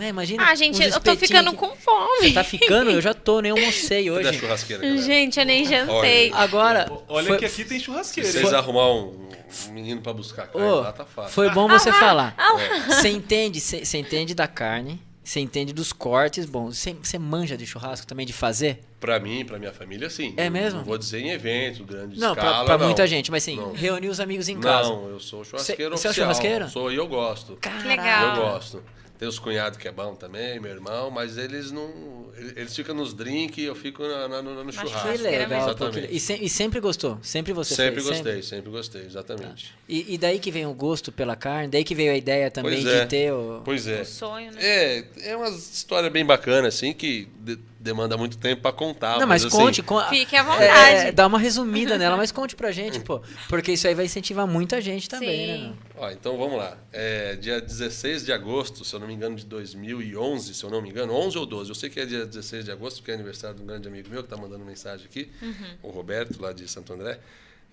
Né, imagina. Ah, gente, eu tô ficando aqui. com fome. Você tá ficando? Eu já tô, nem almocei hoje. churrasqueira, galera? Gente, eu nem jantei. Agora. Olha foi, que aqui tem Se churrasqueira. vocês hein? arrumar um, um menino pra buscar carne Ô, lá, tá fácil. foi bom você falar. É. Você entende, você entende da carne, você entende dos cortes, bom, você você manja de churrasco também, de fazer? Pra mim, pra minha família, sim. É Não- mesmo? Não vou dizer em eventos, grande Não, pra, escala, pra não. muita gente, mas Não. reunir os amigos em casa. Não, eu sou churrasqueiro Você- você é oficial. churrasqueiro? Sou e eu gosto. Caralho. legal. Eu gosto. Tem os cunhados que é bom também, meu irmão, mas eles não. Eles ficam nos drinks e eu fico na, na- no, no churrasco. Que legal. Exatamente. E, se- e sempre gostou? Sempre você sempre fez? gostei, sempre gostei, exatamente. E, e daí que vem o gosto pela carne, daí que veio a ideia também Pois de é. ter o... Pois é. O sonho, né? É, é uma história bem bacana, assim, que demanda muito tempo pra contar. Não, mas assim, conte, con- Fique à é, vontade. dá uma resumida nela, mas conte pra gente, *laughs* pô. Porque isso aí vai incentivar muita gente também, Sim. né? Ó, então vamos lá. É, dia 16 de agosto, se eu não me engano, de 2011, se eu não me engano, 11 ou 12. Eu sei que é dia 16 de agosto, porque é aniversário de um grande amigo meu que está mandando mensagem aqui, o Roberto, lá de Santo André.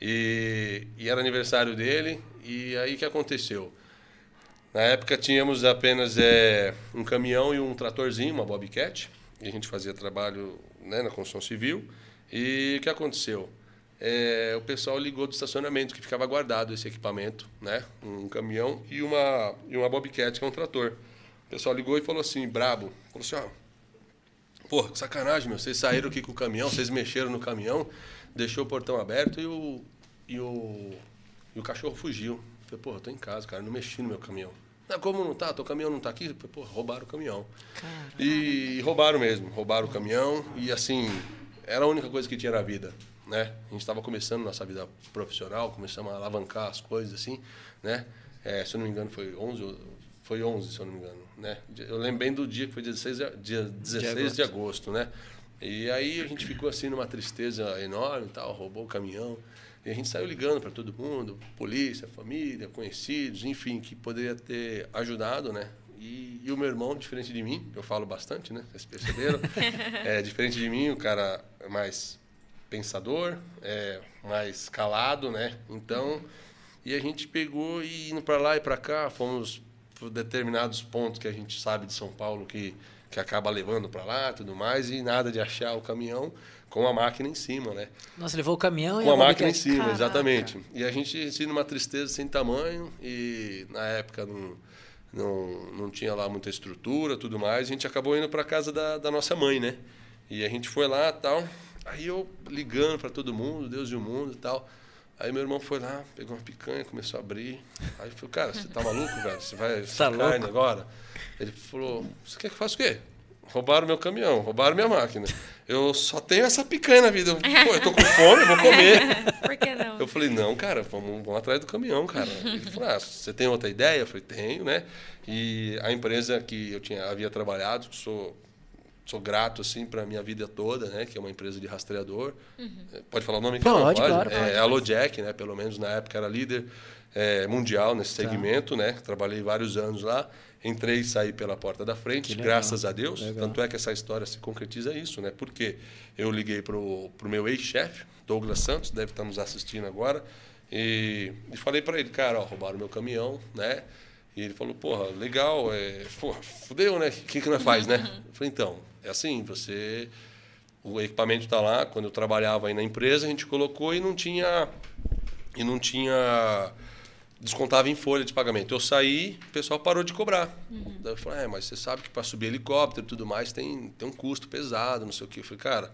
E, e era aniversário dele, e aí o que aconteceu? Na época tínhamos apenas é, um caminhão e um tratorzinho, uma Bobcat, e a gente fazia trabalho né, na construção civil. E o que aconteceu? É, o pessoal ligou do estacionamento que ficava guardado esse equipamento, né? Um caminhão e uma, e uma Bobcat, que é um trator. O pessoal ligou e falou assim, brabo. Falou assim, ó. Porra, que sacanagem, meu. Vocês saíram aqui com o caminhão, vocês mexeram no caminhão, deixou o portão aberto e o. E o, e o cachorro fugiu. Eu falei, porra, eu tô em casa, cara, não mexi no meu caminhão. Não, como não tá? Teu caminhão não tá aqui? Porra, roubaram o caminhão. E, e roubaram mesmo, roubaram o caminhão e assim, era a única coisa que tinha na vida, né? A gente estava começando nossa vida profissional, começamos a alavancar as coisas assim, né? É, se eu não me engano foi 11, ou- foi 11, se eu não me engano, né? Eu lembro bem do dia que foi dia 16, de- 16 de agosto, né? E aí a gente ficou assim numa tristeza enorme tal, roubou o caminhão. E a gente saiu ligando para todo mundo, polícia, família, conhecidos, enfim, que poderia ter ajudado, né? E, e o meu irmão, diferente de mim, eu falo bastante, né? Vocês perceberam? *laughs* é, diferente de mim, o cara é mais pensador, é mais calado, né? Então, e a gente pegou e indo para lá e para cá, fomos por determinados pontos que a gente sabe de São Paulo que que acaba levando para lá, tudo mais, e nada de achar o caminhão com a máquina em cima, né? Nossa, levou o caminhão e Com a máquina em cima, Caraca. exatamente. E a gente assim, numa tristeza sem tamanho, e na época não, não, não tinha lá muita estrutura, tudo mais, a gente acabou indo para casa da, da nossa mãe, né? E a gente foi lá tal. Aí eu ligando para todo mundo, Deus e o mundo e tal. Aí meu irmão foi lá, pegou uma picanha, começou a abrir. Aí eu falei, cara, você tá maluco, velho? Você vai Tá carne louco? agora? Ele falou, você quer que eu faça o quê? Roubaram meu caminhão, roubaram minha máquina. Eu só tenho essa picanha na vida. Eu, Pô, eu tô com fome, vou comer. *laughs* Por que não? Eu falei, não, cara, vamos, vamos atrás do caminhão, cara. Ele falou, ah, você tem outra ideia? Eu falei, tenho, né? E a empresa que eu tinha, havia trabalhado, sou, sou grato, assim, para minha vida toda, né? Que é uma empresa de rastreador. Eh, Pode falar o nome? Pode, Não, claro, É, pode. a Lojack, né? Pelo menos na época era líder eh, mundial nesse Tá. segmento, né? Trabalhei vários anos lá. Entrei e saí pela porta da frente, graças a Deus. Legal. Tanto é que essa história se concretiza isso, né? Porque eu liguei pro, pro meu ex-chefe, Douglas Santos, deve estar nos assistindo agora, e, e falei para ele, cara, ó, roubaram meu caminhão, né? E ele falou, porra, legal, é, porra, fudeu, né? O que, que nós faz, né? Eu falei, então, é assim, você... O equipamento está lá, quando eu trabalhava aí na empresa, a gente colocou e não tinha... E não tinha descontava em folha de pagamento. Eu saí, o pessoal parou de cobrar. Daí eu falei, é, mas você sabe que para subir helicóptero e tudo mais tem, tem um custo pesado, não sei o quê. Eu falei, cara,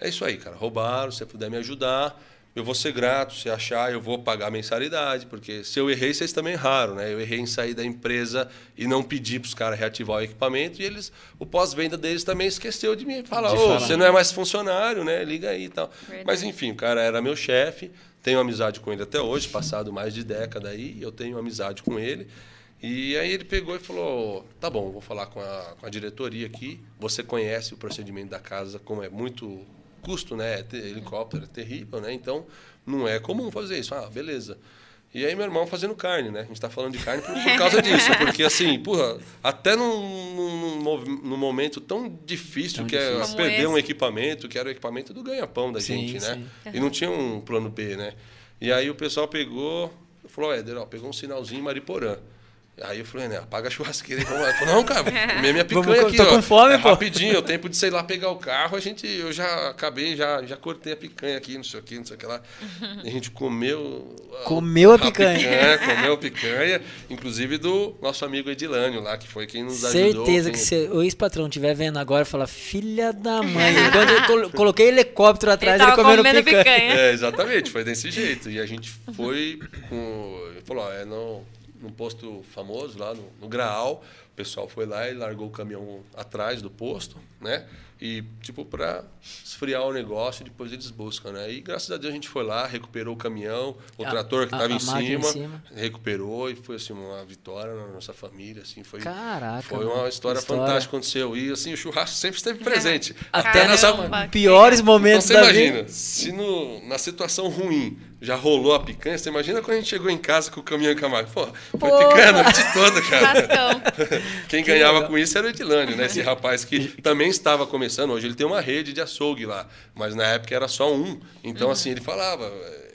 é isso aí, cara. Roubaram, se você puder me ajudar, eu vou ser grato. Se achar, eu vou pagar a mensalidade, porque se eu errei, vocês também erraram, né? Eu errei em sair da empresa e não pedir para os caras reativar o equipamento e eles, o pós-venda deles também esqueceu de me falar, De ô, você não é mais funcionário, né? Liga aí e tal. Verdade. Mas enfim, o cara era meu chefe, tenho amizade com ele até hoje, passado mais de década aí, eu tenho amizade com ele. E aí ele pegou e falou: tá bom, vou falar com a, com a diretoria aqui. Você conhece o procedimento da casa, como é muito custo, né? Ter Helicóptero é terrível, né? Então não é comum fazer isso. Ah, beleza. E aí meu irmão fazendo carne, né? A gente está falando de carne por, por causa disso, porque assim, porra, até num, num, num momento tão difícil Tão que é difícil. perder Como um esse. equipamento, que era o equipamento do ganha-pão da Sim, gente, né? sim. E não tinha um plano B, né? E aí o pessoal pegou, falou, Éder, ó, pegou um sinalzinho Mariporã. Aí eu falei, né, apaga a churrasqueira e vamos lá. Ele falou, não, cara, vou *laughs* comer minha Vamos picanha co- aqui, tô ó. com fome, é pô. rapidinho, o tempo *laughs* de, sei lá, pegar o carro, a gente, eu já acabei, já, já cortei a picanha aqui, não sei o que, não sei o que lá. E *laughs* a gente comeu... Comeu a picanha. É, comeu a picanha, inclusive do nosso amigo Edilânio lá, que foi quem nos ajudou. Certeza quem- que se o ex-patrão estiver vendo agora, fala, filha da mãe. Quando eu col- coloquei helicóptero atrás, Ele ele, comendo, comendo picanha. picanha. É, exatamente, foi desse jeito. E a gente foi com. Ele falou, ó, é no, num posto famoso lá no, no Graal. O pessoal foi lá e largou o caminhão atrás do posto, né? E, tipo, para esfriar o negócio, depois eles buscam, né? E graças a Deus a gente foi lá, recuperou o caminhão, o A- trator que estava em, em cima, recuperou e foi, assim, uma vitória na nossa família, assim, foi... Caraca, Foi uma história, história. fantástica que aconteceu. E, assim, o churrasco sempre esteve presente. Até. Caramba. Piores Então momentos você da imagina, vida. se no, na situação ruim já rolou a picanha, você imagina quando a gente chegou em casa com o caminhão com a máquina. Pô, foi Pô. picanha a noite *laughs* toda, cara. *laughs* Quem Que ganhava legal. com isso era o Edilânio, né? Esse rapaz que *laughs* também estava começando. Hoje ele tem uma rede de açougue lá, mas na época era só um. Então, assim, ele falava.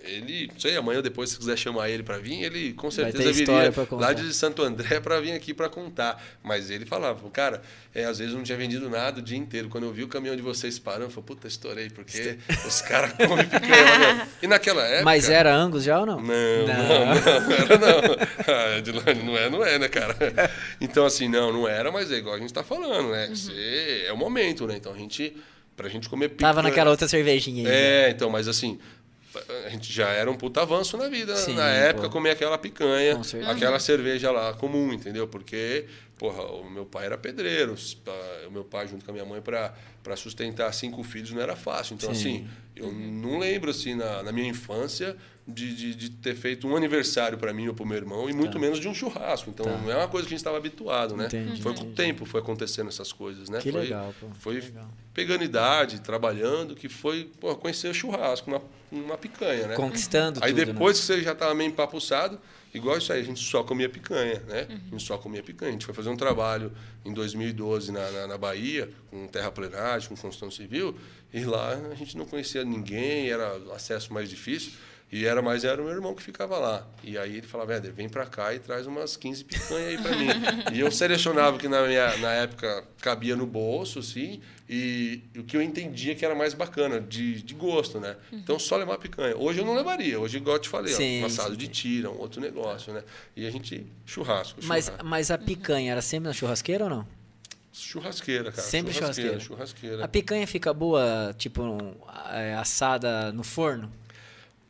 Ele, não sei, amanhã ou depois, se quiser chamar ele para vir, ele com certeza viria lá de Santo André para vir aqui para contar. Mas ele falava, cara, é, às vezes não tinha vendido nada o dia inteiro. Quando eu vi o caminhão de vocês parando, eu falei, puta, estourei, porque *laughs* os caras comem picanha. né? E naquela época. Mas era Angus já ou não? Não, não, não, era não. *laughs* Ah, Edilane, não é, não é, né, cara? Então, assim, não, não era, mas é igual a gente tá falando, né? Você- é o momento, né? Então, a gente, pra gente comer picanha... Tava naquela outra cervejinha aí. né? É, então, mas assim, a gente já era um puta avanço na vida. Sim, na época, pô. comer aquela picanha, aquela cerveja lá comum, entendeu? Porque, porra, o meu pai era pedreiro, o meu pai junto com a minha mãe para para sustentar cinco filhos não era fácil. Então, Sim. assim, eu não lembro, assim, na, na minha infância, de, de, de ter feito um aniversário para mim ou para o meu irmão, e muito menos de um churrasco. Então, não é uma coisa que a gente estava habituado, né? Tá. Entendi, foi com o tempo, foi acontecendo essas coisas, né? Que foi, legal, pô. Foi Legal. pegando idade, trabalhando, que foi pô, conhecer o churrasco, uma, uma picanha, né? Conquistando Aí tudo, né? depois que você já estava meio empapuçado, igual isso aí, a gente só comia picanha, né? A gente só comia picanha. A gente foi fazer um trabalho em 2012 na, na, na Bahia, com terraplenagem, com construção civil, e lá a gente não conhecia ninguém, era acesso mais difícil. E era mais era o meu irmão que ficava lá. E aí ele falava, Éder, vem pra cá e traz umas 15 picanhas aí pra mim. *laughs* e eu selecionava o que na, minha, na época cabia no bolso, assim, e, e o que eu entendia que era mais bacana, de, de gosto, né? Então só levar picanha. Hoje eu não levaria, hoje igual eu te falei, Sim, ó, um assado sim, de tira, um outro negócio, né? E a gente, churrasco, Mas, churrasco. mas a picanha era sempre na churrasqueira ou não? churrasqueira, cara. Sempre churrasqueira. churrasqueira. A picanha fica boa, tipo, um, é, assada no forno?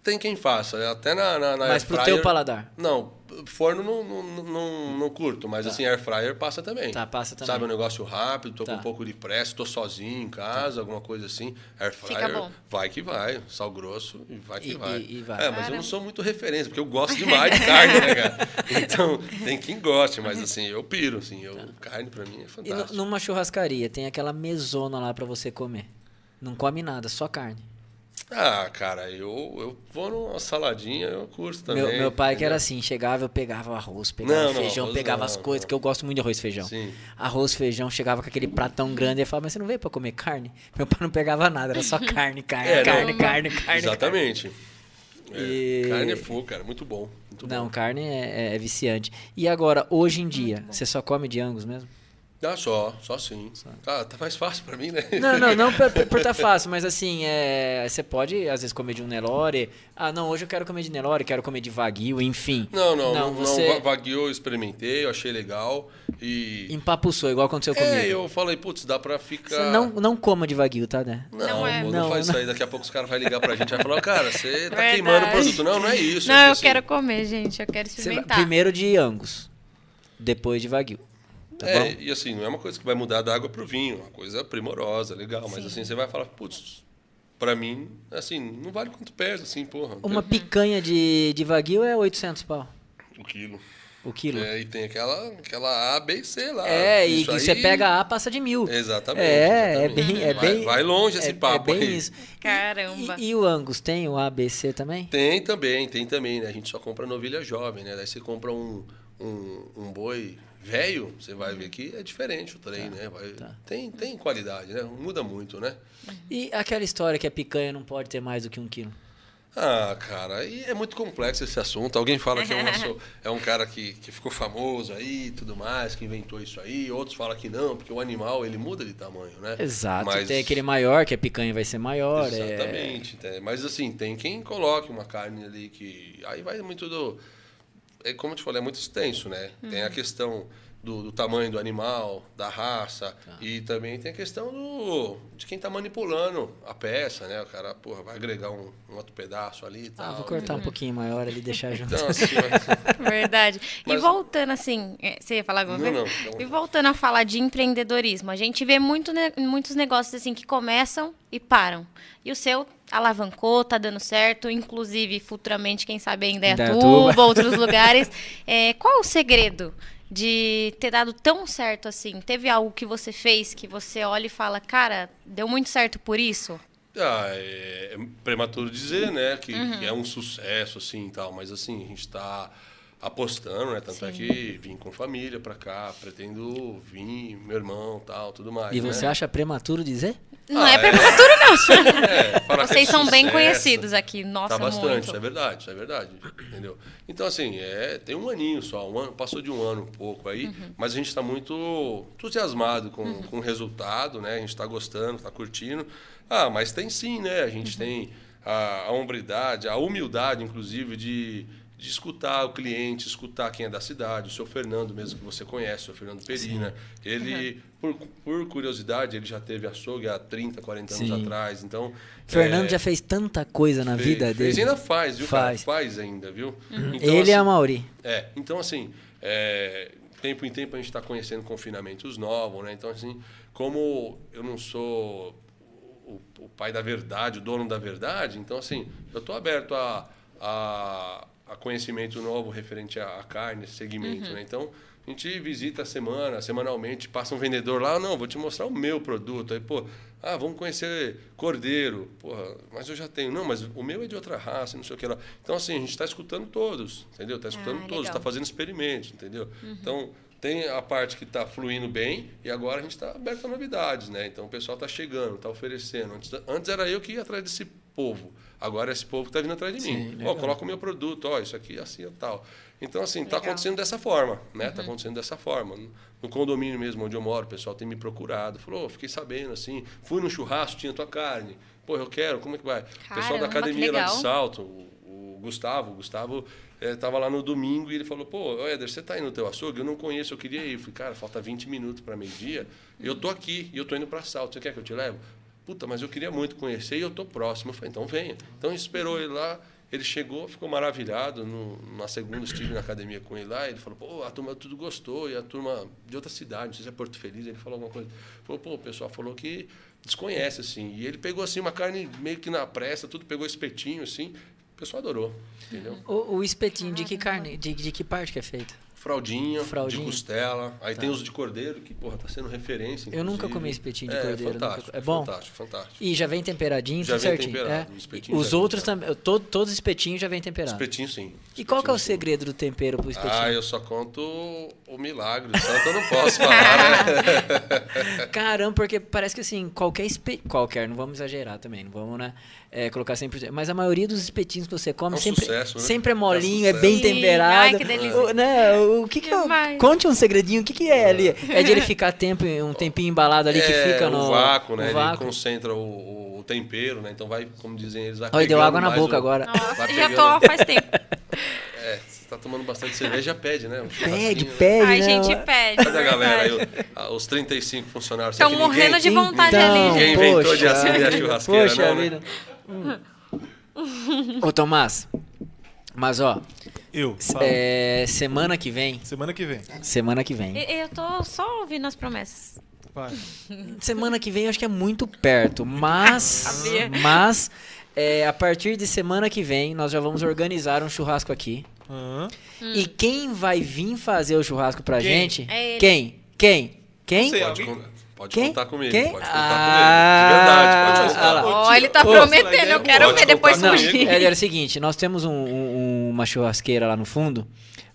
Tem quem faça, né? até na, na, na Mas pro fryer- teu paladar? Não, forno não, não, não, não curto, mas assim, air fryer passa também. Tá, passa também. Sabe, um negócio rápido, tô Tá. com um pouco de pressa, tô sozinho em casa, alguma coisa assim. Air fryer, vai que vai. Sal grosso e vai que E- vai. e- e vai. É, mas eu Caramba. não sou muito referência, porque eu gosto demais de carne, né, cara? *laughs* Então, tem quem goste, mas assim, eu piro, assim, eu, carne pra mim é E fantástico. numa churrascaria, tem aquela mesona lá pra você comer. Não come nada, só carne. Ah, cara, eu, eu vou numa saladinha, eu curto também. Meu, meu pai que era assim, chegava, eu pegava arroz, pegava Não, não, feijão, arroz pegava não, as coisas, não. que eu gosto muito de arroz e feijão. Sim. Arroz, feijão, chegava com aquele pratão grande e falava, mas você não veio pra comer carne? Meu pai não pegava nada, era só carne, *laughs* carne, É, não. carne, carne, carne. Exatamente. É, E- Carne é fogo, cara, muito bom. Muito Não, bom. carne é, é- é viciante. E agora, hoje em dia, você só come de Angus mesmo? Ah, só, só sim. Tá, tá mais fácil pra mim, né? Não, não, não por, por, por tá *laughs* fácil, mas assim, é, você pode às vezes comer de um Nelore. Ah, não, hoje eu quero comer de Nelore, quero comer de Wagyu, enfim. Não, não, Não, você- não, Wagyu eu experimentei, eu achei legal. E. Empapuçou, igual aconteceu comigo. É, eu falei, putz, dá pra ficar. Você não, não coma de Wagyu, tá, né? Não, Não é. pô, Não, não, faz não. isso aí. Daqui a pouco os caras vão ligar pra gente e vai falar, cara, você tá Verdade. queimando o produto. Não, não é isso. Não, é eu assim, quero comer, gente. Eu quero Você experimentar. primeiro de Angus, depois de Wagyu. Tá é, bom? e assim, não é uma coisa que vai mudar da água pro vinho, é uma coisa primorosa, legal. Mas assim, você vai falar, putz, pra mim, assim, não vale quanto pesa, assim, porra. Uma picanha de, de Wagyu é 800 pau, O quilo. o quilo. É, e tem aquela, aquela A, B e C lá. É, e Isso que aí- você pega A, passa de mil. Exatamente. É, é exatamente. bem, é vai, bem. vai longe esse é, papo É bem aí. isso. Caramba. E, e o Angus tem o ABC também? Tem também, tem também, né? A gente só compra novilha jovem, né? Daí você compra um, um, um boi velho, você vai ver que é diferente o trem, né? Vai- tá. tem, tem qualidade, né? Muda muito, né? E aquela história que a picanha não pode ter mais do que um quilo? Ah, cara, e é muito complexo esse assunto. Alguém fala que é, *laughs* uma é um cara que, que ficou famoso aí e tudo mais, que inventou isso aí. Outros falam que não, porque o animal ele muda de tamanho, né? Exato. Mas- Tem aquele maior, que a picanha vai ser maior. é- Exatamente. né? Mas assim, tem quem coloque uma carne ali que. Aí vai muito do. É, como eu te falei, é muito extenso, né? Tem a questão do, do tamanho do animal, da raça. Tá. E também tem a questão do, de quem está manipulando a peça, né? O cara, porra, vai agregar um, um outro pedaço ali e Ah, tal. vou cortar um pouquinho maior ali e deixar *laughs* junto. Então, assim, mas- *laughs* Verdade. E Mas- voltando assim, é, você ia falar alguma Não, coisa? não, não. E voltando a falar de empreendedorismo, a gente vê muito, muitos negócios assim que começam e param. E o seu alavancou, tá dando certo, inclusive futuramente, quem sabe ainda é Indaiatuba. Indaiatuba, *laughs* outros lugares. *laughs* É, qual é o segredo de ter dado tão certo assim? Teve algo que você fez que você olha e fala, cara, deu muito certo por isso? Ah, é, é prematuro dizer, né, que, que é um sucesso, assim, e tal, mas assim, a gente está apostando, né, tanto é que vim com família para cá, pretendo vir, meu irmão, tal, tudo mais, E né? você acha prematuro dizer? Não Ah, é é. prematuro, não. *laughs* É, é Vocês são bem sucesso. conhecidos aqui. Nossa, Tá bastante, muito. isso é verdade, isso é verdade. Entendeu? Então, assim, é, tem um aninho só, um ano, passou de um ano um pouco aí, Uhum. mas a gente está muito entusiasmado com, com o resultado, né? A gente está gostando, está curtindo. Ah, mas tem sim, né? A Uhum. gente tem a, a hombridade, a humildade, inclusive, de, de escutar o cliente, escutar quem é da cidade, o seu Fernando mesmo, que você conhece, o seu Fernando Perina. Ele, por, por curiosidade, ele já teve açougue há 30, 40 anos Sim. atrás, então... Fernando é, já fez tanta coisa na Fez, vida fez dele. e ainda faz, viu, Faz. cara? Faz ainda, viu? Então, Ele assim, e a Mauri. É, então assim, é, tempo em tempo a gente está conhecendo confinamentos novos, né? Então assim, como eu não sou o, o pai da verdade, o dono da verdade, então assim, eu estou aberto a, a, a conhecimento novo referente à, carne, esse segmento, né? Então a gente visita a semana, semanalmente, passa um vendedor lá, não, vou te mostrar o meu produto. Aí, pô, ah, vamos conhecer cordeiro. Porra, mas eu já tenho. Não, mas o meu é de outra raça, não sei o que lá. Então, assim, a gente está escutando todos, entendeu? Está escutando Ah, todos, está fazendo experimentos, entendeu? Então, tem a parte que está fluindo bem e agora a gente está aberto a novidades, né? Então, o pessoal está chegando, está oferecendo. Antes, antes era eu que ia atrás desse povo. Agora, esse povo está vindo atrás de Sim, mim. Ó, coloca o meu produto, ó, isso aqui é assim e tal. Então, assim, está acontecendo dessa forma, né? Está acontecendo dessa forma. No- condomínio mesmo onde eu moro, o pessoal tem me procurado. Falou, "Ô, fiquei sabendo, assim, fui no churrasco, tinha tua carne. Pô, eu quero, como é que vai? o pessoal Caramba, da academia lá de. Salto, o, o Gustavo, o Gustavo estava lá no domingo e ele falou, pô, Éder, você tá aí no teu açougue? Eu não conheço, eu queria ir. Eu falei, cara, falta 20 minutos para meio-dia. Eu tô aqui e eu tô indo para Salto. Você quer que eu te leve? Puta, mas eu queria muito conhecer e eu tô próximo. Eu falei, então venha. Então esperou ele lá. Ele chegou, ficou maravilhado. No, na segunda estive na academia com ele lá. Ele falou, pô, a turma tudo gostou. E a turma de outra cidade, não sei se é Porto Feliz, ele falou alguma coisa. Falou, pô, o pessoal falou que desconhece, assim. E ele pegou, assim, uma carne meio que na pressa, tudo, pegou espetinho, assim. O pessoal adorou, entendeu? O, o espetinho, de que carne? De, de que parte que é feito? Fraldinha, Fraldinha. de costela. Aí tem os de cordeiro, que, porra, tá sendo referência, Eu nunca inclusive. comi espetinho de é, cordeiro, Fantástico, nunca- é bom? Fantástico, fantástico. E já vem temperadinho, Já tudo vem certinho. temperado, é. espetinho Os outros também, todo, todos os espetinhos já vem temperado. Espetinho, sim. E qual que é o Espetinho, sim. segredo do tempero pro espetinho? Ah, eu só conto o milagre. Santo eu não posso falar, né? *laughs* Caramba, porque parece que assim, qualquer espetinho. Qualquer, não vamos exagerar também, não vamos, né? É, colocar 100%. Mas a maioria dos espetinhos que você come É um sempre, sucesso, né? sempre é É molinho, é, sucesso. bem Sim, temperado. ai, que delícia. O, né, o que que é o-. Conte um segredinho, o que que é ali? É de ele ficar tempo, um tempinho embalado ali que É, fica no o vácuo, né? o Ele vácuo. concentra o, o- tempero, né? Então vai, como dizem eles, vai Olha, deu água na boca o- agora. Nossa, já tô faz *laughs* tempo. É, você tá tomando bastante cerveja, pede, né? Um Pede, né? pede, Ai, né? gente, pede. Cadê a galera ah, Os 35 funcionários. Estão morrendo de ninguém- vontade Então, ali, Ninguém gente. inventou poxa de acender a vida. churrasqueira, Poxa não, né? Ô, Tomás, mas ó, Eu. é, semana que vem, Semana que vem. semana que vem. E- Eu tô só ouvindo as promessas. Vai. Semana que vem eu acho que é muito perto, mas *laughs* mas é, a partir de semana que vem nós já vamos organizar um churrasco aqui. Hã? E quem vai vir fazer o churrasco pra Quem? gente? É. Quem? Quem? Quem? Não sei, Pode, alguém- con- pode Quem? contar comigo. Quem? Pode contar Ah, comigo. De verdade, pode contar. lá. Ó, ele tá prometendo, eu quero ver depois fugir. É, era o seguinte, nós temos um- um- uma churrasqueira lá no fundo,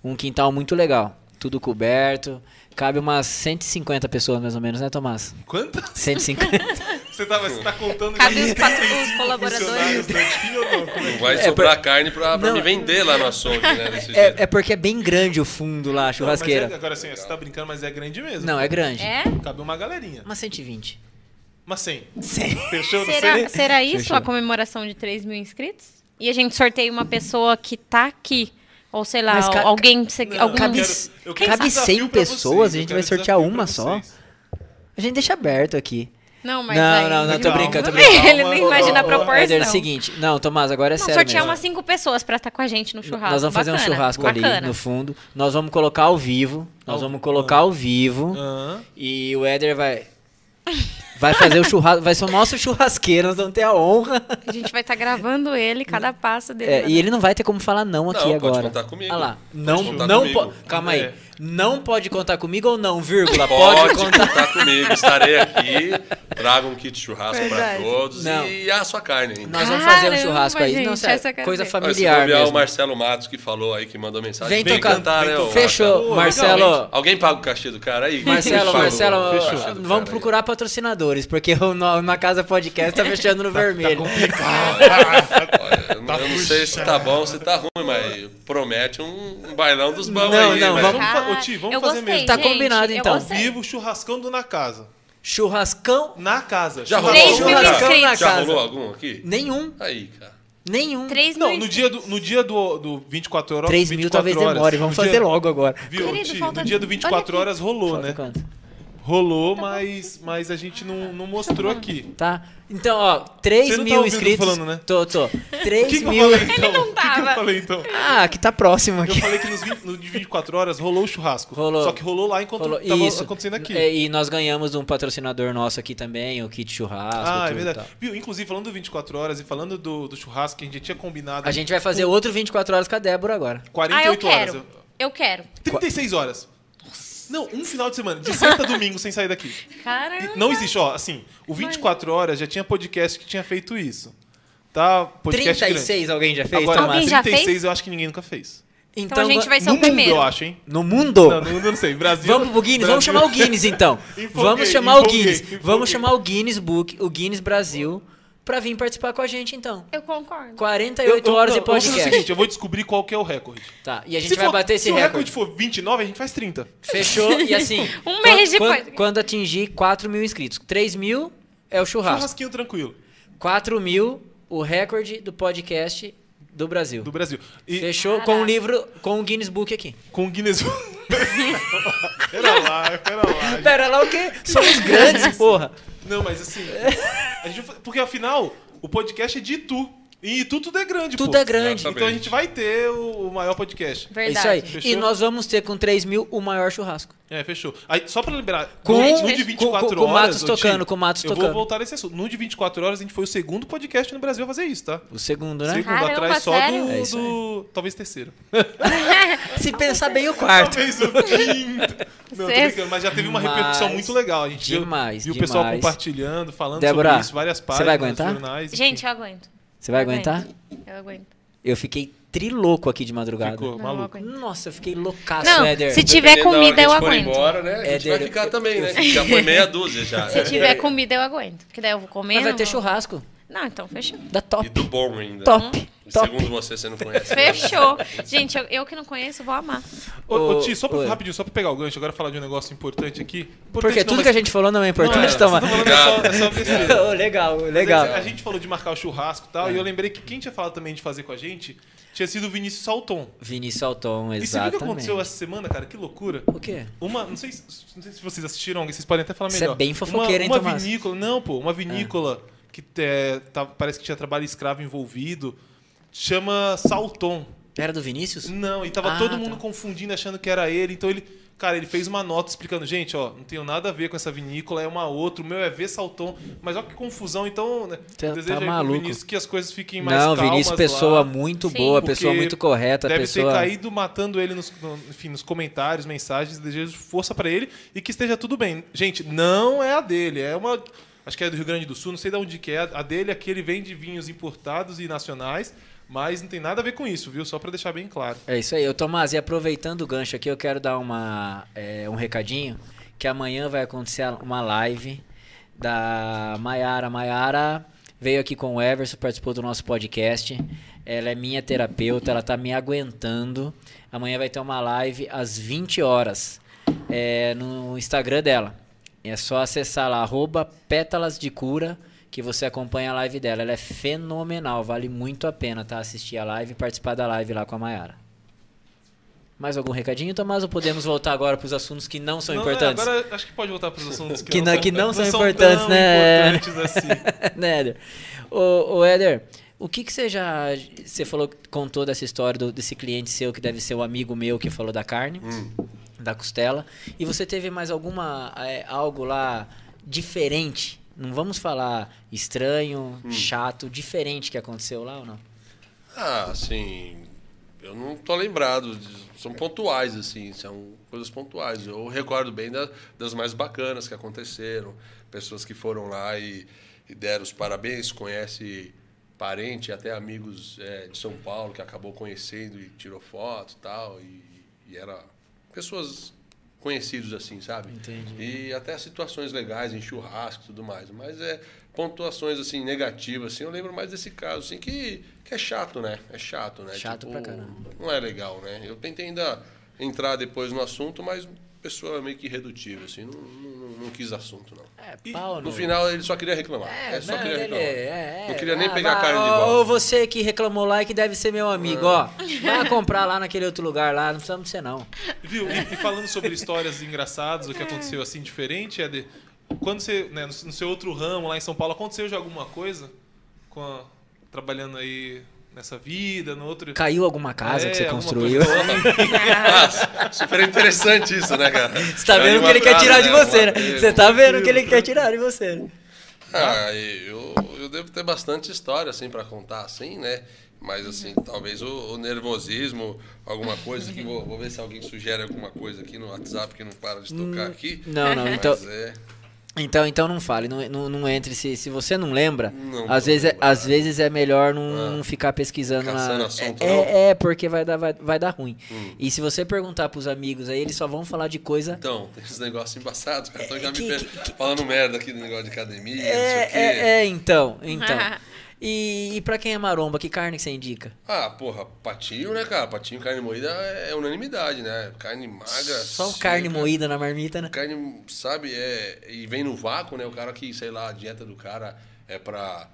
um quintal muito legal, tudo coberto, cabe umas 150 pessoas mais ou menos, né, Tomás? Quantas? 150. *laughs* Você tá, você tá contando Cabe os 35 os colaboradores. ou não? É Não vai É, sobrar carne pra, pra Não. me vender lá no açougue, né? *laughs* Desse jeito. é, é porque é bem grande o fundo lá, a Não, mas churrasqueira. é- agora assim, você tá brincando, mas é grande mesmo. Não, é grande. É? Cabe uma galerinha. Uma 120. Mas 100. 100. Fechou? Não Será, sei. será isso Fechou. a comemoração de 3 mil inscritos? E a gente sorteia uma pessoa que tá aqui. Ou sei lá, ca- alguém. se- Não, algum... eu cabe- quero- eu quero cabe desafio 100 pra pessoas, vocês, a eu gente vai sortear uma só. A gente deixa aberto aqui. Não, mas. não, aí- não, não, tô Calma. brincando, tô *laughs* brincando. Ele não imagina a proporção. Éder, é o seguinte. Não, Tomás, agora é Não, sério sortear mesmo. umas cinco pessoas pra estar com a gente no churrasco. Nós vamos fazer um Bacana, churrasco ali bacana. no fundo. Nós vamos colocar ao vivo. Nós vamos colocar ao vivo. Hã? E o Éder vai. *laughs* Vai fazer o churrasco. Vai ser o nosso churrasqueiro. Nós vamos ter a honra. A gente vai estar gravando ele, cada passo dele. É, né? e ele não vai ter como falar não aqui Não, agora. pode contar comigo. Olha lá. Não, contar não comigo. pode. Calma aí. É. Não pode contar comigo ou não, vírgula? Pode, Pode, contar. contar comigo. Estarei aqui. Traga um kit churrasco pra Verdade. todos Não. e a sua carne ainda. Nós vamos fazer um Caramba, churrasco aí. não, gente, sério, quero coisa familiar bobear, o mesmo. Marcelo Matos que falou aí, que mandou mensagem. Vem Vem, tocar. cantar, né? ô, Fechou. Marcelo? Alguém paga o cachê do cara aí? Marcelo, Marcelo, vamos procurar patrocinadores. Porque o no- na casa podcast tá fechando no vermelho. Olha, *laughs* eu, não- eu não sei se tá bom ou se tá ruim, mas promete um, um bailão dos bons Não, aí. não, mas- Vamos, fa- Cara, ô, Ti, vamos eu fazer gostei, mesmo. Tá gente, combinado, então. gostei. Vivo churrascão do Na Casa. Churrascão? Na casa. Já Churrascão rolou algum? Já- inscritos. Já rolou algum aqui? Nenhum. Aí, cara. Nenhum. 3 mil Não, no dia do, no dia do, do 24 horas. 3 mil 24 talvez horas, demore. Vamos no fazer dia- logo agora. Viu, Querido, Ti, no dia do 24 olha aqui. horas rolou, Falta né? quanto? Rolou, mas, mas a gente não, não mostrou aqui. Tá? Então, ó, 3 Você não tá mil eu tô inscritos. falando, né? Tô, tô. *laughs* O 3 que, que eu mil. falei então? não O que, que eu tava. falei então? Ah, que tá próximo Eu aqui. falei que nos 20, no de 24 horas rolou o churrasco. Rolou. Só que rolou lá enquanto Rolou- tava Isso. acontecendo aqui. É, e nós ganhamos de um patrocinador nosso aqui também, o kit churrasco. ah, é e verdade. tal. Viu? Inclusive, falando do 24 horas e falando do, do churrasco que a gente já tinha combinado. A gente vai fazer outro 24 horas com a Débora agora. Ah, eu 48 horas. quero. Eu quero. 36 horas. Não, um final de semana, de sexta a domingo sem sair daqui. Caramba. Não existe, ó, assim, o 24 horas já tinha podcast que tinha feito isso. Tá? Podcast 36 alguém já fez, Agora, Tomás? Alguém já 36 fez? eu acho que ninguém nunca fez. Então, a gente vai ser no o primeiro. mundo, eu acho, hein? No mundo? Não, no mundo eu não sei. Brasil. Vamos pro Guinness, vamos Brasil- chamar o Guinness então. *laughs* Vamos chamar o Guinness. Vamos chamar o Guinness Book, o Guinness Brasil, pra vir participar com a gente então. Eu concordo. 48 Eu- eu- horas não, de eu vou podcast. o seguinte, eu vou descobrir qual que é o recorde. Tá, e a gente Se vai for- bater esse se o recorde. recorde for 29, a gente faz 30. Fechou? E assim. *laughs* Um mês quando, depois. Quando, quando atingir 4 mil inscritos. 3 mil é o churrasco. Churrasquinho tranquilo. 4 mil, o recorde do podcast do Brasil. Do Brasil. E Fechou Caraca. com o livro, com o Guinness Book aqui. com o Guinness. *laughs* pera lá, pera lá. gente. Pera lá o quê? Somos grandes, porra. Não, mas assim. a gente porque afinal, o podcast é de Itu. E tudo é grande, Tudo pô. é grande. Então a gente vai ter o, o maior podcast. É Verdade. isso aí. Fechou? E nós vamos ter com 3 mil o maior churrasco. É, fechou. Aí, só pra lembrar, Com- no, no de com- 24 com- com o horas. Matos tocando, com o Matos eu tocando. vou voltar nesse assunto. No de 24 horas, a gente foi o segundo podcast no Brasil a fazer isso, tá? O segundo, né? Segundo, Caramba, atrás só sério? do, É do- Talvez terceiro. *laughs* Se pensar bem, o quarto. Talvez o quinto. *laughs* Não, tô brincando, mas já teve uma repercussão muito legal. A gente viu- Demais, viu, o pessoal compartilhando, falando Débora, sobre isso, várias você páginas, vai aguentar? jornais. Gente, eu aguento. Você vai Eu aguento. aguentar? Eu aguento. Eu fiquei trilouco aqui de madrugada. Ficou Não, maluco. aguento. Nossa, eu fiquei loucaço, Não, Éder. se tiver Dependendo comida, eu aguento. embora, né? A gente Éder, vai ficar eu- também, né? *laughs* Já foi meia dúzia já. Se tiver comida, eu aguento. Porque daí eu vou comer. Mas vai ter vou- churrasco. Não, então fechou. Da top. E do bom ainda. Top. Top. Segundo você, você não conhece. Fechou. Gente, eu, eu que não conheço, vou amar. Ô, ô, Ô, Ti, só pra, oi. rapidinho, só pra pegar o gancho, agora falar de um negócio importante aqui. Importante Porque não, tudo mas- que a gente falou não é Não, importante, é, tão falando é só, é só besteira. *laughs* Ô, legal, Mas legal. A gente falou de marcar o churrasco e tal, É. e eu lembrei que quem tinha falado também de fazer com a gente tinha sido o Vinícius Salton. Vinícius Alton, E você viu o exatamente. que aconteceu essa semana, cara? Que loucura. O quê? Uma, não sei, se- não sei se vocês assistiram, vocês podem até falar Você melhor. é bem fofoqueiro, uma, hein, uma Tomás? vinícola, não, pô, uma vinícola que é, tá- parece que tinha trabalho escravo envolvido, chama Salton. Era do Vinícius? Não, e tava Ah, todo tá. mundo confundindo, achando que era ele. Então ele, cara, ele fez uma nota explicando, gente, ó, não tenho nada a ver com essa vinícola, é uma outra, o meu é V Salton. Mas olha que confusão, então, né? Tá- desejo tá maluco. Vinícius que as coisas fiquem mais Não, calmas Vinícius, lá. pessoa muito Sim. boa, pessoa muito correta, Deve pessoa. ter caído matando ele nos, no- enfim, nos comentários, mensagens. Desejo força pra ele e que esteja tudo bem. Gente, não é a dele, é uma. Acho que é do Rio Grande do Sul, não sei de onde que é. A dele aqui ele vende vinhos importados e nacionais, mas não tem nada a ver com isso, viu? Só pra deixar bem claro. É isso aí. Ô, Tomás, e aproveitando o gancho aqui, eu quero dar uma, é, um recadinho, que amanhã vai acontecer uma live da Maiara. Maiara veio aqui com o Everson, participou do nosso podcast. Ela é minha terapeuta, ela tá me aguentando. Amanhã vai ter uma live às 20 horas é, no Instagram dela. É só acessar lá, arroba pétalas de cura, que você acompanha a live dela. Ela é fenomenal, vale muito a pena, tá? Assistir a live e participar da live lá com a Mayara. Mais algum recadinho, Tomás? Ou podemos voltar agora para os assuntos que não são Não, importantes? é, agora acho que pode voltar para os assuntos que, Que não- são, que não são são importantes, tão né? importantes assim. *laughs* né, Éder? Ô, ô, Éder, o que, que você já. Você falou, contou dessa história do- desse cliente seu que deve ser o amigo meu que falou da carne, da costela. E você teve mais alguma. é, algo lá diferente? Não vamos falar estranho, chato, diferente que aconteceu lá ou não? Ah, assim, eu não tô lembrado. São pontuais, assim, são coisas pontuais. Eu recordo bem da- das mais bacanas que aconteceram. Pessoas que foram lá e, e deram os parabéns, conhece parente, até amigos é, de São Paulo que acabou conhecendo e tirou foto e tal. E, e era pessoas conhecidos assim, sabe? Entendi. E até situações legais em churrasco e tudo mais. Mas é pontuações assim negativas, assim, eu lembro mais desse caso, assim, que, que é chato, né? É chato, né? Chato pra caramba. Não é legal, né? Eu tentei ainda entrar depois no assunto, mas pessoa meio que irredutível, assim, não, não, não quis assunto, não. É, E pau No no... final ele só queria reclamar. É, só não, queria ele- reclamar. é, não é. queria nem Ah, pegar a vai, carne de ó, volta. Ou você que reclamou lá e que deve ser meu amigo, ó. Vai comprar lá naquele outro lugar lá, não precisamos de você não. Viu? E, e falando sobre histórias engraçadas, o que aconteceu assim diferente, Éder, quando você, né, no, no seu outro ramo lá em São Paulo, aconteceu já alguma coisa com a- trabalhando aí nessa vida, no outro... Caiu alguma casa É, que você alguma construiu. coisa. Nossa, *laughs* super interessante isso, né, cara? Você tá vendo o que ele quer tirar de você, né? Você tá vendo o que ele quer tirar de você, né? Ah, eu, eu devo ter bastante história, assim, pra contar, assim, né? Mas, assim, talvez o, o nervosismo, alguma coisa que... Vou, vou ver se alguém sugere alguma coisa aqui no WhatsApp que não para de tocar aqui. Não, não, Mas então, é... então, então não fale, não, não, não entre. Se, se você não lembra, Não às, vezes é, às vezes é melhor não, Ah. não ficar pesquisando na. assunto, é, não? é, é, porque vai dar, vai, vai dar ruim. Hum. E se você perguntar pros amigos aí, eles só vão falar de coisa. Então, tem esses negócios embaçados, cara. Estão já que- me per- falando merda aqui do negócio de academia, não sei o É, quê. é, é, então, então. *laughs* E, e pra quem é maromba, que carne que você indica? Ah, porra, patinho, né, cara? Patinho, carne moída é unanimidade, né? Carne magra. Só seca, carne moída na marmita, né? Carne, sabe, é, e vem no vácuo, né? O cara que, sei lá, a dieta do cara é pra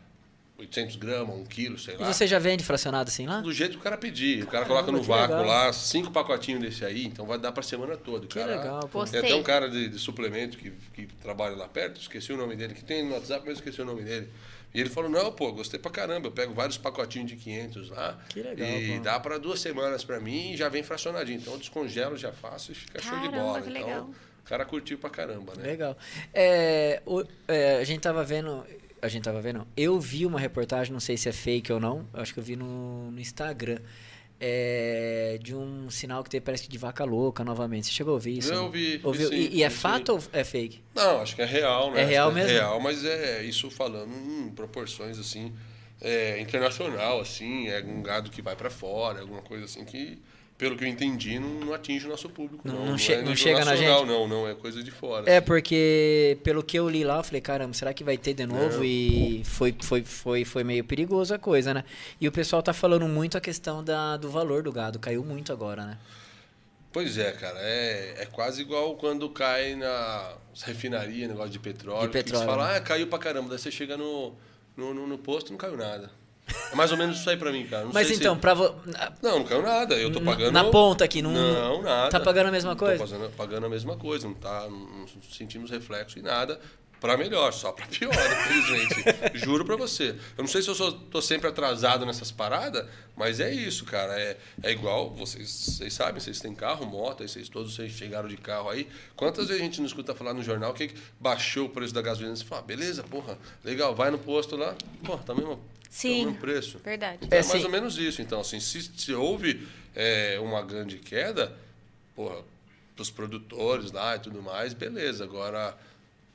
800 gramas, 1 quilo, sei E lá. você já vende fracionado assim lá? Do jeito que o cara pedir. O cara Caramba, coloca no vácuo legal. lá, cinco pacotinhos desse aí, então vai dar pra semana toda. Que cara, legal, pô. Tem até um cara de, de suplemento que, que trabalha lá perto, esqueci o nome dele, que tem no WhatsApp, mas esqueci o nome dele. E ele falou, não, pô, gostei pra caramba, eu pego vários pacotinhos de 500 lá. Que legal, E pô. dá pra duas semanas pra mim e já vem fracionadinho. Então eu descongelo, já faço e fica show de Caramba, bola. que então legal. o cara curtiu pra caramba, né? Legal. É, o- é, a gente tava vendo. A gente tava vendo. Eu vi uma reportagem, não sei se é fake ou não. eu Acho que eu vi no, no Instagram. É, de um sinal que tem, parece que de vaca louca novamente. Você chegou a ouvir isso? Eu não? vi, vi Ouviu? sim, e, e é fato ou é fake? Não, acho que é real, né? É real que mesmo? É real, mas é isso falando em proporções assim, é, internacional, assim, é um gado que vai pra fora, alguma coisa assim que, pelo que eu entendi, não, não atinge o nosso público. Não- Não, não che- é não chega na gente? Não, não, é coisa de fora. É, assim. porque pelo que eu li lá, eu falei, caramba, será que vai ter de novo? Não. E foi, foi, foi, foi meio perigoso a coisa, né? E o pessoal tá falando muito a questão da, do valor do gado. Caiu muito agora, né? Pois é, cara, é, é quase igual quando cai na refinaria, negócio de petróleo. De que petróleo, Eles falam, né? ah, caiu pra caramba. Daí você chega no, no, no, no posto e não caiu nada. É mais ou menos isso aí pra mim, cara. Não Mas sei se- então, pra vo... Não, não caiu nada. Eu tô pagando. na ponta aqui, não- Não, nada. tá pagando a mesma Não coisa? Tô pagando, pagando a mesma coisa, não, tá, não, não sentimos reflexo em nada. Pra melhor, só pra pior, *laughs* infelizmente. Juro pra você. Eu não sei se eu sou, tô sempre atrasado nessas paradas, mas é isso, cara. É, é igual, vocês, vocês sabem, vocês têm carro, moto, aí vocês todos vocês chegaram de carro aí. Quantas vezes a gente não escuta falar no jornal que baixou o preço da gasolina? Você fala, ah, beleza, porra, legal, vai no posto lá, porra, tá mesmo, tá o Sim. mesmo preço. Verdade. Então, É, é, mais sim. ou menos isso. Então, assim, se, se houve é, uma grande queda, porra, pros produtores lá e tudo mais, beleza. Agora,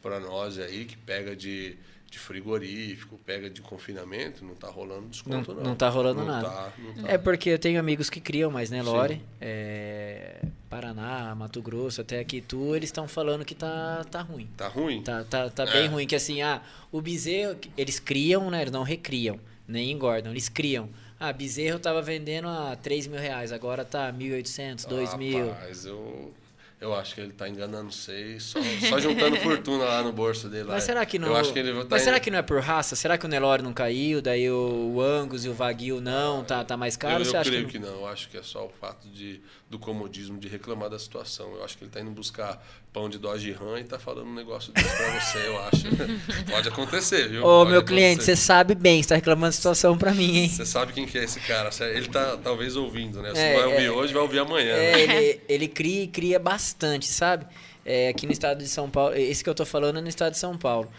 para nós aí que pega de, de frigorífico, pega de confinamento, não tá rolando desconto, Não- não. não tá rolando Não nada. tá, não tá. É porque eu tenho amigos que criam mais, né. Lore? É, Paraná, Mato Grosso, até aqui tu, eles estão falando que tá, tá ruim. Tá ruim? Tá, tá, tá É. bem ruim, que assim, ah, o bezerro, eles criam, né? Eles não recriam, nem engordam, eles criam. Ah, bezerro tava vendendo a 3 mil reais, agora tá 1.800, 2 mil. Rapaz, eu, eu acho que ele tá enganando vocês, só, só juntando *laughs* fortuna lá no bolso dele. lá. Mas será que não. Eu acho que ele tá mas será que não é por raça? Será que o Nelore não caiu? Daí o, o Angus e o Wagyu não? Tá, tá mais caro? eu, eu creio que que não? Eu acho que é só o fato de, do comodismo de reclamar da situação. Eu acho que ele está indo buscar pão de Dodge Ram e tá falando um negócio desse para você, eu acho. *laughs* Pode acontecer, viu? Ô, Pode meu cliente, você acontecer. sabe bem, você tá reclamando da situação pra mim, hein? Você sabe quem que é esse cara. Ele tá talvez ouvindo, né? Se É, não vai ouvir é, hoje, vai ouvir amanhã. É, né? ele, ele cria e cria bastante, sabe? É, aqui no estado de São Paulo, esse que eu tô falando é no estado de São Paulo.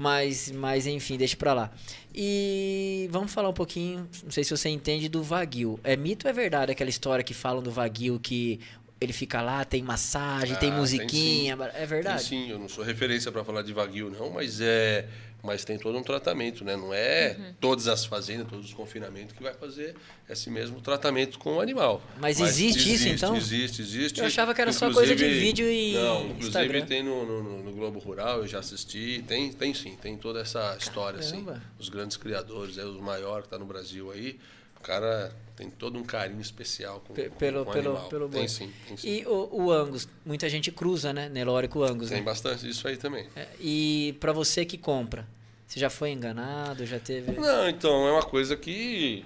Mas, mas enfim, deixa pra lá. E vamos falar um pouquinho, não sei se você entende, do Wagyu. É mito ou é verdade aquela história que falam do Wagyu que ele fica lá, tem massagem, Ah, tem tem musiquinha? é verdade? Sim, eu não sou referência para falar de Wagyu, não, mas é, mas tem todo um tratamento, né? Não é todas as fazendas, todos os confinamentos que vai fazer esse mesmo tratamento com o animal. Mas existe isso, então? Existe, existe. Eu achava que era só coisa de vídeo e Não, inclusive Instagram. tem no, no- no Globo Rural, eu já assisti, tem, tem sim, tem toda essa história, assim. Caramba. Os grandes criadores, é, os maiores que tá no Brasil aí, o cara tem todo um carinho especial com, Pe- com- pelo, com o pelo, animal. pelo. Tem sim, tem sim. E o, o Angus, muita gente cruza, né? Nelore com Angus, Tem né? bastante isso aí também. É, E pra você que compra, você já foi enganado, já teve... Não, então é uma coisa que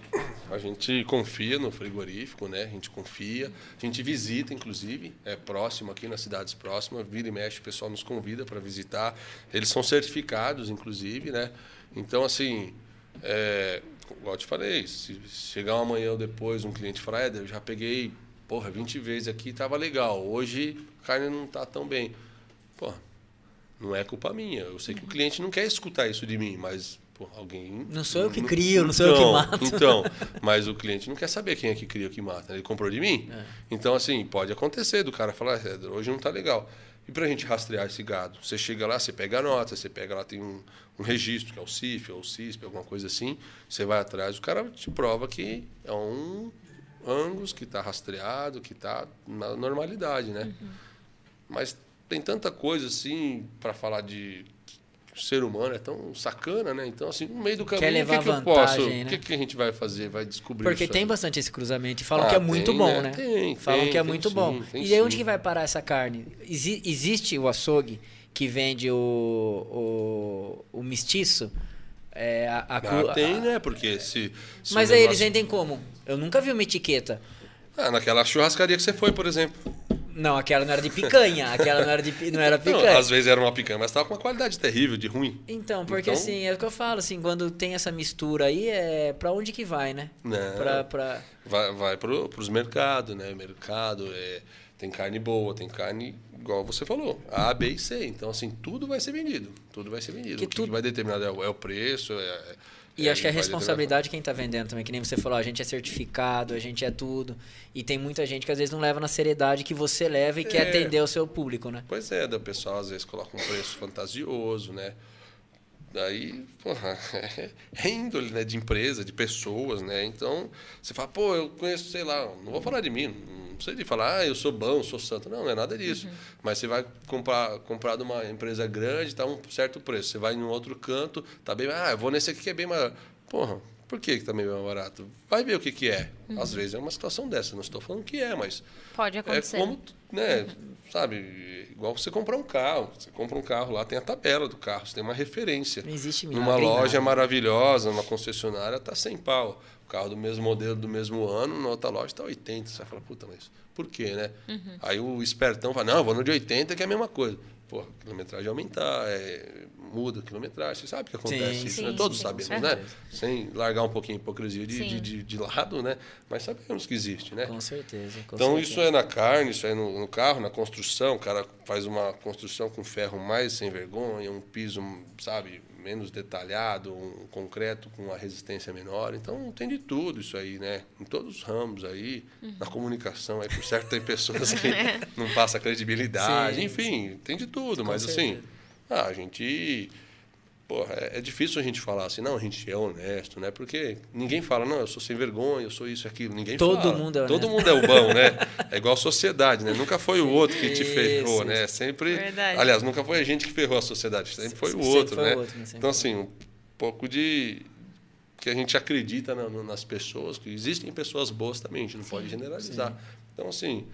a gente confia no frigorífico, né? A gente confia, a gente visita, inclusive, é próximo aqui nas cidades próximas, vira e mexe, o pessoal nos convida para visitar. Eles são certificados, inclusive, né? Então, assim, é, igual eu te falei, se chegar um amanhã ou depois um cliente falar, eu já peguei, porra, 20 vezes aqui, tava legal. Hoje a carne não tá tão bem. Porra, não é culpa minha. Eu sei que o cliente não quer escutar isso de mim, mas pô, alguém. Não sou eu que crio, não sou eu que mato. Então, mas o cliente não quer saber quem é que cria ou que mata. Ele comprou de mim. É. Então, assim, pode acontecer do cara falar, "É, hoje não tá legal. E pra gente rastrear esse gado? Você chega lá, você pega a nota, você pega lá, tem um, um registro, que é o CIF, ou o CISP, alguma coisa assim. Você vai atrás, o cara te prova que é um Angus que está rastreado, que está na normalidade, né? Uhum. Mas tem tanta coisa assim para falar de o ser humano é tão sacana, né? Então assim, no meio do caminho, o que, que eu posso, né? o que, que a gente vai fazer, vai descobrir Porque tem aí? bastante esse cruzamento e falam Ah, que é muito tem, bom, né? né? Tem, falam tem, que é muito sim, bom. E aí onde que vai parar essa carne? Exi- existe o açougue que vende o, o, o mestiço? É, a, a Ah, tem, né? Porque se, se Mas aí negócio- eles vendem como? Eu nunca vi uma etiqueta. Ah, naquela churrascaria que você foi, por exemplo. Não, aquela não era de picanha. Aquela não era de não era *laughs* Não, picanha. às vezes era uma picanha, mas estava com uma qualidade terrível, de ruim. Então, porque Então- assim, é o que eu falo, assim, quando tem essa mistura aí, é pra onde que vai, né? Não. Pra, pra... Vai, vai para os mercados, né? Mercado, é, tem carne boa, tem carne, igual você falou, A, B e C. Então, assim, tudo vai ser vendido. Tudo vai ser vendido. Que o que, tudo- que vai determinar é o, é o preço. É, E é, acho que é vai responsabilidade quem tá vendendo também, que nem você falou, a gente é certificado, a gente é tudo. E tem muita gente que às vezes não leva na seriedade que você leva e quer É. atender o seu público, né? Pois é, da pessoal às vezes coloca um preço fantasioso, né? Daí, porra, *laughs* é índole, né? De empresa, de pessoas, né? Então, você fala, pô, eu conheço, sei lá, não vou falar de mim, não sei de falar, ah, eu sou bom, sou santo. Não, não é nada disso. Mas você vai comprar, comprar de uma empresa grande, tá um certo preço. Você vai em um outro canto, tá bem, ah, eu vou nesse aqui que é bem mais. Porra, por que, que tá bem mais barato? Vai ver o que, que é. Às vezes é uma situação dessa, não estou falando que é, mas Pode é acontecer. como, né, sabe, igual você comprar um carro. Você compra um carro lá, tem a tabela do carro, você tem uma referência. Não existe Numa milagre em loja nada. maravilhosa, numa concessionária, tá 100 pau. Carro do mesmo modelo, do mesmo ano, na outra loja tá 80. Você vai falar, puta, mas por quê, né? Uhum. Aí o espertão fala, não, eu vou no de 80 que é a mesma coisa. Pô, a quilometragem aumentar, é, muda a quilometragem. Você sabe o que acontece Sim, isso, sim, né? Todos sim, sabemos, né? Sem largar um pouquinho a hipocrisia de, de, de, de lado, né? Mas sabemos que existe, né? Com certeza. com Então certeza. isso é na carne, isso é no, no carro, na construção. O cara faz uma construção com ferro mais sem vergonha, um piso, sabe, menos detalhado, um concreto com uma resistência menor. Então tem de tudo isso aí, né? Em todos os ramos aí, na comunicação, aí por certo tem pessoas *laughs* que não passam credibilidade, Sim, enfim, tem de tudo. Com mas assim, certeza. ah, a gente Porra, é, é difícil a gente falar assim, não, a gente é honesto, né? Porque ninguém fala, não, eu sou sem vergonha, eu sou isso, aquilo. Ninguém Todo fala. mundo é Todo mundo é o bom, né? É igual sociedade, né? Nunca foi o outro que te ferrou, isso. né? Sempre. Verdade. Aliás, nunca foi a gente que ferrou a sociedade, sempre foi o Sempre outro, foi o né? outro, né? Então, assim, um pouco de. que a gente acredita na- nas pessoas, que existem pessoas boas também, a gente não pode generalizar. Então, assim.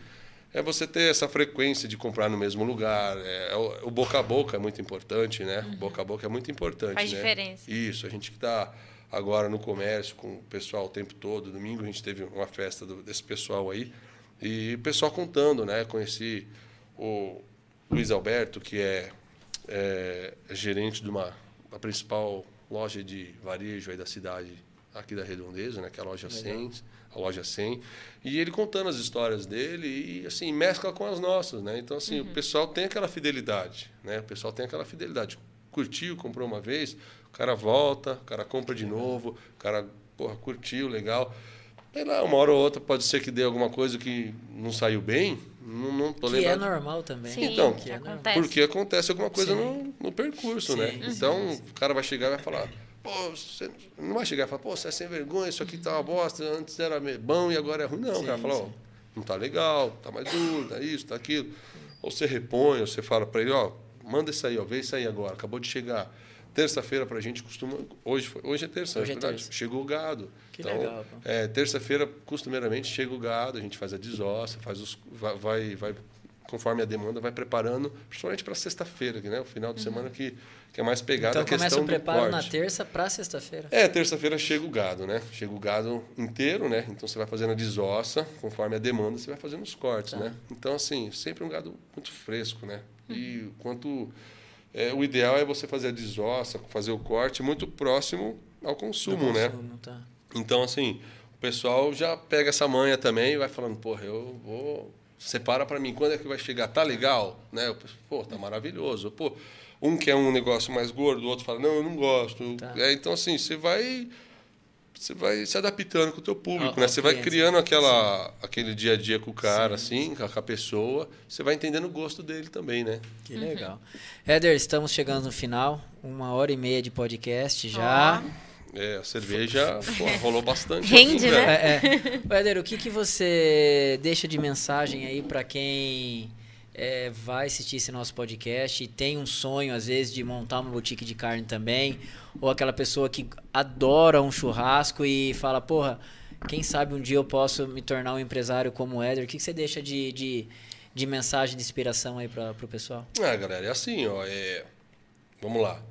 É você ter essa frequência de comprar no mesmo lugar. É, é o, o boca a boca é muito importante, né? O boca a boca é muito importante. Uhum. Faz né? diferença. Isso, a gente que está agora no comércio com o pessoal o tempo todo. Domingo a gente teve uma festa do- desse pessoal aí. E o pessoal contando, né? Conheci o Luiz Alberto, que é, é, é gerente de uma a principal loja de varejo aí da cidade, aqui da Redondeza, né? Que é a loja 100, a loja 100. E ele contando as histórias dele e, assim, mescla com as nossas, né? Então, assim, o pessoal tem aquela fidelidade, né? O pessoal tem aquela fidelidade. Curtiu, comprou uma vez, o cara volta, o cara compra de novo, o cara, porra, curtiu, legal. Sei lá, uma hora ou outra pode ser que dê alguma coisa que não saiu bem, Não, não tô Que é normal também. Sim, Então, que é acontece. Porque acontece alguma coisa Sim. no, no percurso, Sim. né? Então, o cara vai chegar e vai falar, pô, você não vai chegar e falar, pô, você é sem vergonha, isso aqui tá uma bosta, antes era bom e agora é ruim. Não, o cara Sim, fala, ó, sim. não tá legal, tá mais duro, tá isso, tá aquilo. Ou você repõe, ou você fala para ele, ó, manda isso aí, ó, vê isso aí agora, acabou de chegar. Terça-feira pra gente costuma. Hoje, foi- hoje é terça, Hoje é verdade. terça. Chegou o gado. Que então, legal, pô. é, terça-feira, costumeiramente, chega o gado, a gente faz a desossa, faz os, vai, vai, vai- conforme a demanda, vai preparando, principalmente para sexta-feira, que, né? O final de semana que, que é mais pegado Então a questão começa o do preparo na terça pra sexta-feira. É, terça-feira chega o gado, né? Chega o gado inteiro, né? Então você vai fazendo a desossa, conforme a demanda, você vai fazendo os cortes, Tá. né? Então, assim, sempre um gado muito fresco, né? E quanto. é, o ideal é você fazer a desossa, fazer o corte muito próximo ao consumo, né? consumo, tá. Então, assim, o pessoal já pega essa manha também e vai falando, porra, eu vou. Separa para mim, quando é que vai chegar? Tá legal? Né? Eu Pô, tá maravilhoso. Pô, um quer um negócio mais gordo, o outro fala, não, eu não gosto. Tá. É, então, assim, você vai. Você vai se adaptando com o teu público, né? Você vai criando aquela, aquele dia a dia com o cara, Sim, assim, com a- com a pessoa. Você vai entendendo o gosto dele também, né? Que legal. Éder, estamos chegando no final. Uma hora e meia de podcast já. É, a cerveja pô, *laughs* rolou bastante. Rende, aqui, né? velho. É, é. Éder, o que, que você deixa de mensagem aí para quem é, vai assistir esse nosso podcast e tem um sonho, às vezes, de montar uma boutique de carne também? Ou aquela pessoa que adora um churrasco e fala, porra, quem sabe um dia eu posso me tornar um empresário como o Éder? O que, que você deixa de, de, de mensagem, de inspiração aí para o pessoal? Ah, galera, é assim, ó. É... Vamos lá.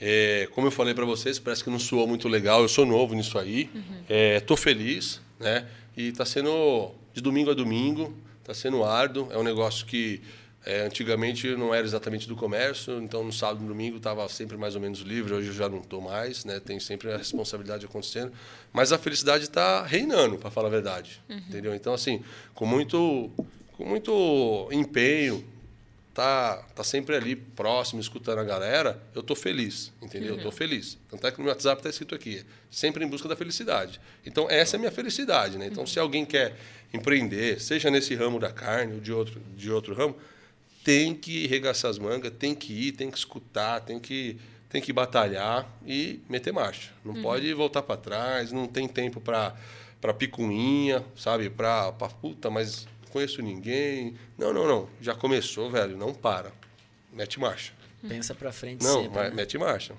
É, como eu falei para vocês, parece que não soou muito legal. Eu sou novo nisso aí. É, tô feliz, né? E tá sendo de domingo a domingo. Tá sendo árduo. É um negócio que é, antigamente não era exatamente do comércio. Então no sábado e domingo estava sempre mais ou menos livre. Hoje eu já não tô mais, né? Tem sempre a responsabilidade acontecendo. Mas a felicidade está reinando, para falar a verdade. Entendeu? Então assim, com muito, com muito empenho, tá, tá sempre ali próximo, escutando a galera, eu tô feliz, entendeu? Eu tô feliz. Tanto é que no meu WhatsApp tá escrito aqui, sempre em busca da felicidade. Então, essa é a minha felicidade, né? Então, se alguém quer empreender, seja nesse ramo da carne ou de outro, de outro ramo, tem que regaçar as mangas, tem que ir, tem que escutar, tem que, tem que batalhar e meter marcha. Não pode voltar para trás, não tem tempo para para picuinha, sabe? Para puta, mas não conheço ninguém. Não, não, não. Já começou, velho, não para. Mete marcha. Pensa para frente Não, sempre. mas né? mete marcha.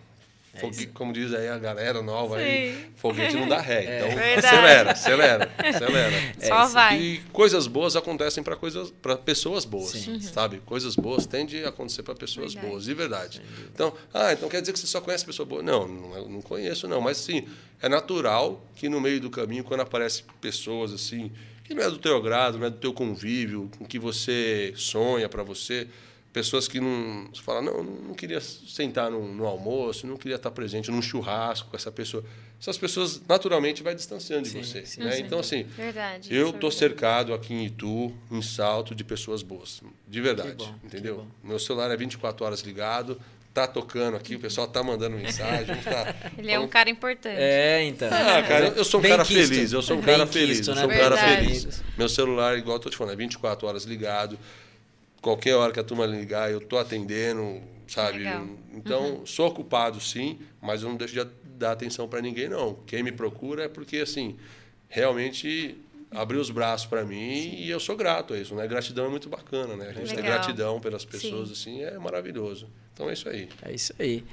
É Fogue- como diz aí a galera nova aí, Sim. foguete não dá ré. Então, Verdade. acelera, acelera, acelera. *laughs* Só isso. vai. E coisas boas acontecem para coisas para pessoas boas, Sim. sabe? Coisas boas tendem a acontecer para pessoas Verdade. boas, de verdade. Então, ah, então quer dizer que você só conhece pessoa boa? Não, não, eu não conheço não, mas sim, é natural que no meio do caminho quando aparecem pessoas assim, que não é do teu agrado, não é do teu convívio, com que você sonha para você, pessoas que não você fala, não, não queria sentar no, no almoço, não queria estar presente num churrasco com essa pessoa. Essas pessoas naturalmente vai distanciando de Sim, você, sim, né? sim. Então assim, Verdade. eu é verdade. cercado aqui em Itu, em Salto, de pessoas boas. De verdade. Bom, entendeu? Meu celular é 24 horas ligado, tá tocando aqui, o pessoal tá mandando mensagem. Tá... *laughs* Ele é um cara importante. É, então. Ah, cara, eu- eu sou um Bem cara quisto. feliz, eu sou um Bem cara feliz, quisto, eu né? sou um cara Verdade. feliz. Meu celular, igual eu tô te falando, é 24 horas ligado. Qualquer hora que a turma ligar, eu tô atendendo, sabe? Legal. Então, sou ocupado sim, mas eu não deixo de dar atenção para ninguém não. Quem me procura é porque assim, realmente abriu os braços para mim e eu sou grato a isso, né? Gratidão é muito bacana, né? A gente ter Legal. gratidão pelas pessoas assim é maravilhoso. Então é isso aí. É isso aí.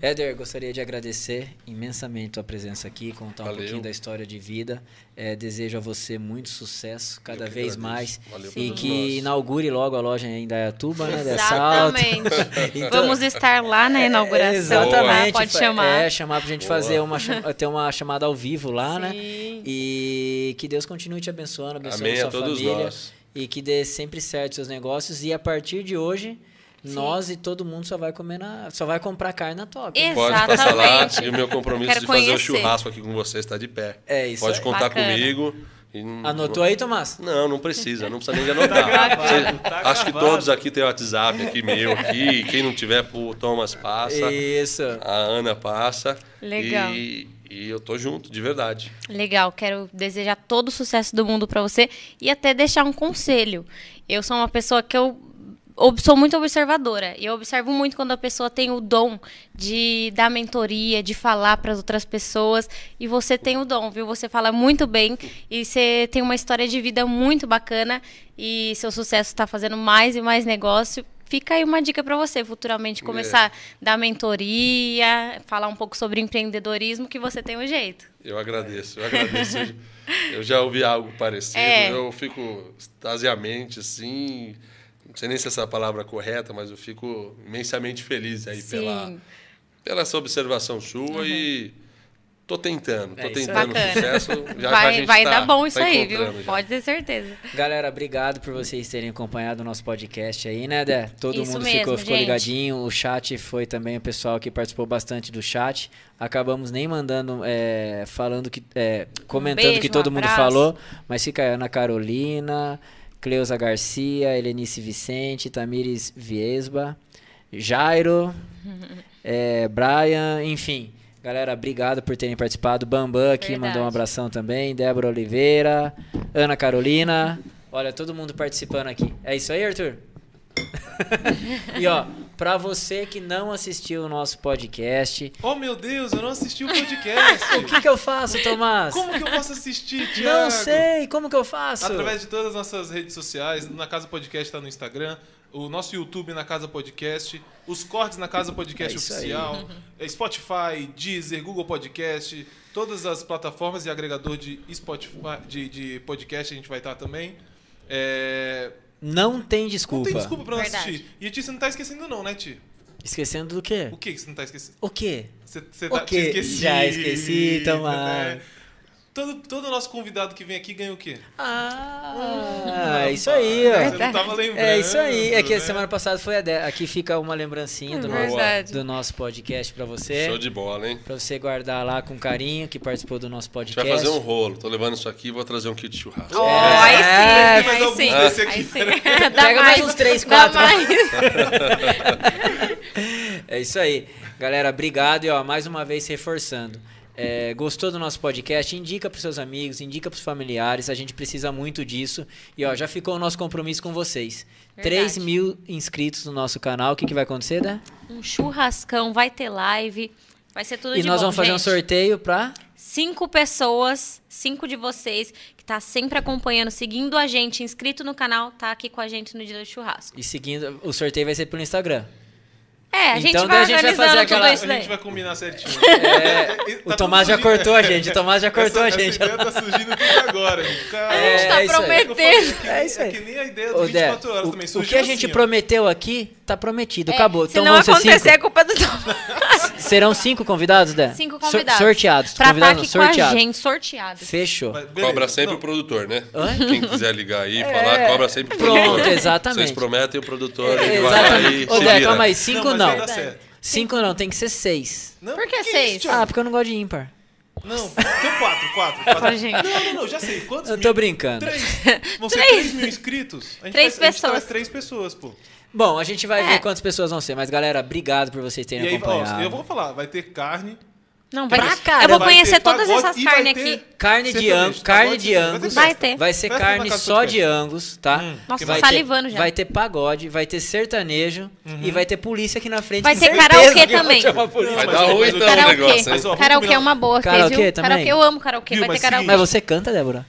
Éder, gostaria de agradecer imensamente a tua presença aqui, contar um Valeu. pouquinho da história de vida. É, desejo a você muito sucesso, cada vez agradeço. mais. Valeu e que nós. inaugure logo a loja em Dayatuba, né? Exatamente. *laughs* Então- Vamos estar lá na inauguração. Exatamente. tá? Pode fa- chamar. É, chamar pra gente Boa. fazer uma, *laughs* ter uma chamada ao vivo lá, né? Sim. E que Deus continue te abençoando, abençoando Amém sua a todos família. nós. E que dê sempre certo seus negócios. E a partir de hoje, nós e todo mundo só vai comer na. Só vai comprar carne na top. Ex- Pode passar lá Exatamente. e o meu compromisso de fazer o conhecer. churrasco aqui com você está de pé. É isso Pode aí. contar Bacana. comigo. E não- Anotou aí, Tomás? Não, não precisa, não precisa nem de *laughs* anotar. gravado, Você- tá acho que todos aqui têm o WhatsApp aqui meu aqui. Quem não tiver, o Thomas passa. Isso. A Ana passa. Legal. E, E eu tô junto, de verdade. Legal, quero desejar todo o sucesso do mundo para você e até deixar um conselho. Eu sou uma pessoa que eu sou muito observadora e eu observo muito quando a pessoa tem o dom de dar mentoria, de falar para as outras pessoas e você tem o dom, viu? Você fala muito bem e você tem uma história de vida muito bacana e seu sucesso está fazendo mais e mais negócio. Fica aí uma dica para você futuramente começar a dar mentoria, falar um pouco sobre empreendedorismo que você tem o jeito. Eu agradeço, eu agradeço. Eu- eu já ouvi algo parecido. É. Eu fico extasiamente, assim. Não sei nem se essa é a palavra correta, mas eu fico imensamente feliz aí pela, Sim. pela essa observação sua e tô tentando, tô É tentando Bacana. sucesso. Já já vai gente vai tá- dar bom isso tá aí, viu? já. Pode ter certeza. Galera, obrigado por vocês terem acompanhado o nosso podcast aí, né, Dé? Todo Isso mundo mesmo, ficou, ficou gente. ligadinho. O chat foi também o pessoal que participou bastante do chat. Acabamos nem mandando, é, falando que. é, comentando beijo, que todo um mundo falou. Mas fica aí Ana Carolina, Cleusa Garcia, Helenice Vicente, Tamires Viesba, Jairo, *laughs* é, Brian, enfim. Galera, obrigado por terem participado. Bambam aqui Verdade. mandou um abração também. Débora Oliveira, Ana Carolina. Olha, todo mundo participando aqui. É isso aí, Arthur? *laughs* e ó, pra você que não assistiu o nosso podcast, Oh, meu Deus, eu não assisti o podcast. *laughs* o que que eu faço, Tomás? Como que eu posso assistir, *laughs* Thiago? Não sei, como que eu faço? Através de todas as nossas redes sociais, na Casa Podcast está no Instagram, o nosso YouTube na Casa Podcast, os cortes na Casa Podcast É isso aí. Oficial, é Spotify, Deezer, Google Podcast, todas as plataformas e agregador de Spotify, de, de podcast a gente vai estar também. É, Não tem Não desculpa. tem desculpa pra não Verdade. assistir. E Ti, você não tá esquecendo não, né, Ti? Esquecendo do quê? O que que você não tá esquecendo? O quê? Você, você O tá quê? esquecido, Já esqueci, Tomás. né? Todo, todo nosso convidado que vem aqui ganha o quê? Ah, é isso aí, ó. Você não tava lembrando. É isso aí. É que a né? semana passada foi a de... Aqui fica uma lembrancinha do, nosso, Verdade. do nosso podcast pra você. Show de bola, hein? Pra você guardar lá com carinho que participou do nosso A gente podcast. vai fazer um rolo. Tô levando isso aqui e vou trazer um kit de churrasco. Oh, É. aí sim, mais aí sim. desse aqui? Aí sim. *laughs* Dá Pega mais uns três, dá quatro. mais. *laughs* É isso aí. Galera, obrigado. E ó, mais uma vez reforçando. É, gostou do nosso podcast? Indica pros seus amigos, indica pros familiares. A gente precisa muito disso. E ó, já ficou o nosso compromisso com vocês. Verdade. 3 mil inscritos no nosso canal. O que, que vai acontecer, né? Um churrascão, vai ter live. Vai ser tudo E de nós bom, vamos fazer um gente. sorteio pra. Cinco pessoas, cinco de vocês que tá sempre acompanhando, seguindo a gente, inscrito no canal, tá aqui com a gente no dia do churrasco. E seguindo. O sorteio vai ser pelo Instagram. É, a gente Então, vai a gente vai fazer aquela- isso A gente vai combinar certinho. É, o Tá Tomás tudo já cortou a gente. O Tomás já cortou essa, a gente. Essa ideia tá surgindo tudo agora, gente. Calma. A gente tá É, isso. É prometendo. é que, É isso aí. é que nem a ideia do Ô, Dé, 24 horas o, também o surgiu que a gente assim, prometeu aqui tá prometido. É, Acabou. Se Então não acontecer, cinco. é culpa do Tomás. *laughs* Serão cinco convidados, Dé? Cinco convidados. sorteados. Pra convidados aqui com a sorteados. gente, sorteados. Fechou. Cobra sempre não, o produtor, né? Hã? Quem quiser ligar aí e falar, cobra sempre o Pronto, produtor. exatamente. Vocês prometem o produtor, ele vai lá e Exatamente. Ô, Dé, calma aí. Não, Cinco não. vai dar certo. Cinco não, tem que ser seis. Não, Por que isso, seis? Thiago? Ah, porque eu não gosto de ímpar. Não, então quatro, quatro. quatro. gente. Não, não, não, já sei. Quantos Eu mil? tô brincando. Três. *laughs* Vão ser Três. três mil inscritos? A gente Três faz- a gente pessoas. traz três pessoas, pô. Bom, a gente vai É. ver quantas pessoas vão ser. Mas, galera, obrigado por vocês E terem aí, acompanhado. ó, eu vou falar, vai ter carne. Não, vai Pra. Eu vou conhecer todas essas carnes aqui. Carne de Angus, carne de. Angus. Vai ter. Vai ser carne só de Angus, tá? Hum. Nossa, vai tô salivando ter, já. Vai ter pagode, vai ter sertanejo e vai ter polícia aqui na frente. Vai ter karaokê também. Vai dar ruim então o Karaokê. negócio, Karaokê é uma boa, Karaokê viu? também? Karaokê, eu amo karaokê, vai ter mas karaokê. Mas você canta, Débora?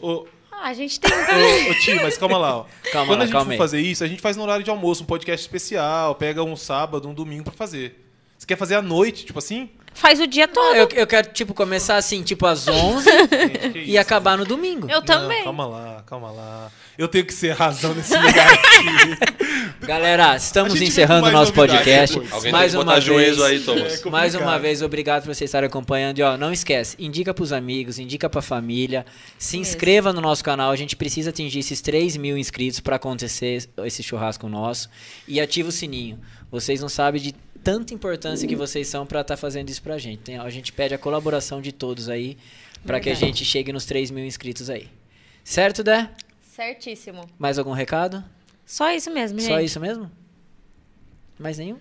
Ah, a gente tem... ô, ô, Ti, mas calma lá, ó. Calma Quando lá, a gente calma for aí. fazer isso, a gente faz no horário de almoço, um podcast especial, pega um sábado, um domingo pra fazer. Você quer fazer à noite, tipo assim? Faz o dia todo. Eu, eu quero, tipo, começar assim, tipo, às 11 *laughs* Gente, e isso? acabar no domingo. Eu Não, também. calma lá, calma lá. Eu tenho que ser razão nesse lugar aqui. *laughs* Galera, estamos encerrando o nosso podcast. depois. Alguém Mais uma vez. aí, Thomas. É. Mais uma vez, obrigado por vocês estarem acompanhando. E ó, não esquece, indica pros amigos, indica pra família. Se inscreva no nosso canal. A gente precisa atingir esses 3 mil inscritos pra acontecer esse churrasco nosso. E ativa o sininho. Vocês não sabem de tanta importância que vocês são pra estar fazendo isso pra gente. Tem- a gente pede a colaboração de todos aí pra que a gente chegue nos 3 mil inscritos aí. Certo, Dé? Certíssimo. Mais algum recado? Só isso mesmo, gente. Só isso mesmo? Mais nenhum?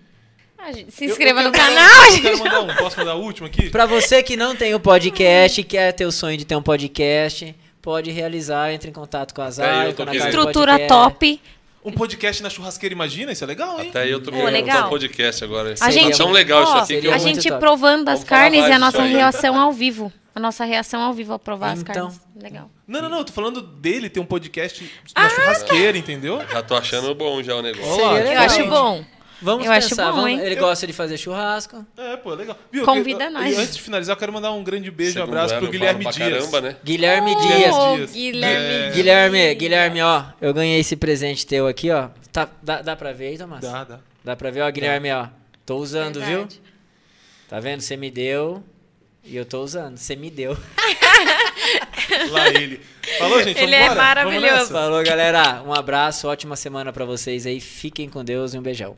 Ah, gente, Se Eu- inscreva eu no quero canal, mandar um- Eu gente. quero mandar um. Posso mandar o último aqui? Pra você que não tem o podcast, quer ter o sonho de ter um podcast, pode realizar, entre em contato com a eu Zay. Casa do Estrutura Podcast. top. Um podcast na churrasqueira, imagina? Isso é legal, hein? Até eu tô Pô, querendo legal. montar um podcast agora. A gente- Tá tão legal isso Ó, aqui que eu... a gente top. provando as Vamos carnes e a nossa aí. reação ao vivo. A nossa reação ao vivo ao provar as Então. carnes. Legal. Não, não, não. Eu tô falando dele ter um podcast Ah, na churrasqueira, entendeu? Já tô achando bom já o negócio. Olha lá, Seria Eu acho bom. Vamos Eu acho pensar, bom, vamos- ele gosta de fazer churrasco. É, pô, legal. Viu, Convida eu- eu- nós. Antes de finalizar, eu quero mandar um grande beijo e Segundo abraço pro eu Guilherme Dias. Caramba, né? Guilherme Ô, Dias. Dias. Guilherme. É. Guilherme, Guilherme, ó, eu ganhei esse presente teu aqui, ó. Tá, dá, dá pra ver aí, Tomás? Dá, dá. Dá pra ver, ó, Guilherme, ó. Tô usando, viu? Verdade. Tá vendo? Você me deu e eu tô usando. Você me deu. *laughs* Lá ele. Falou, gente? Ele é maravilhoso. Falou, galera. Um abraço, ótima semana pra vocês aí. Fiquem com Deus e um beijão.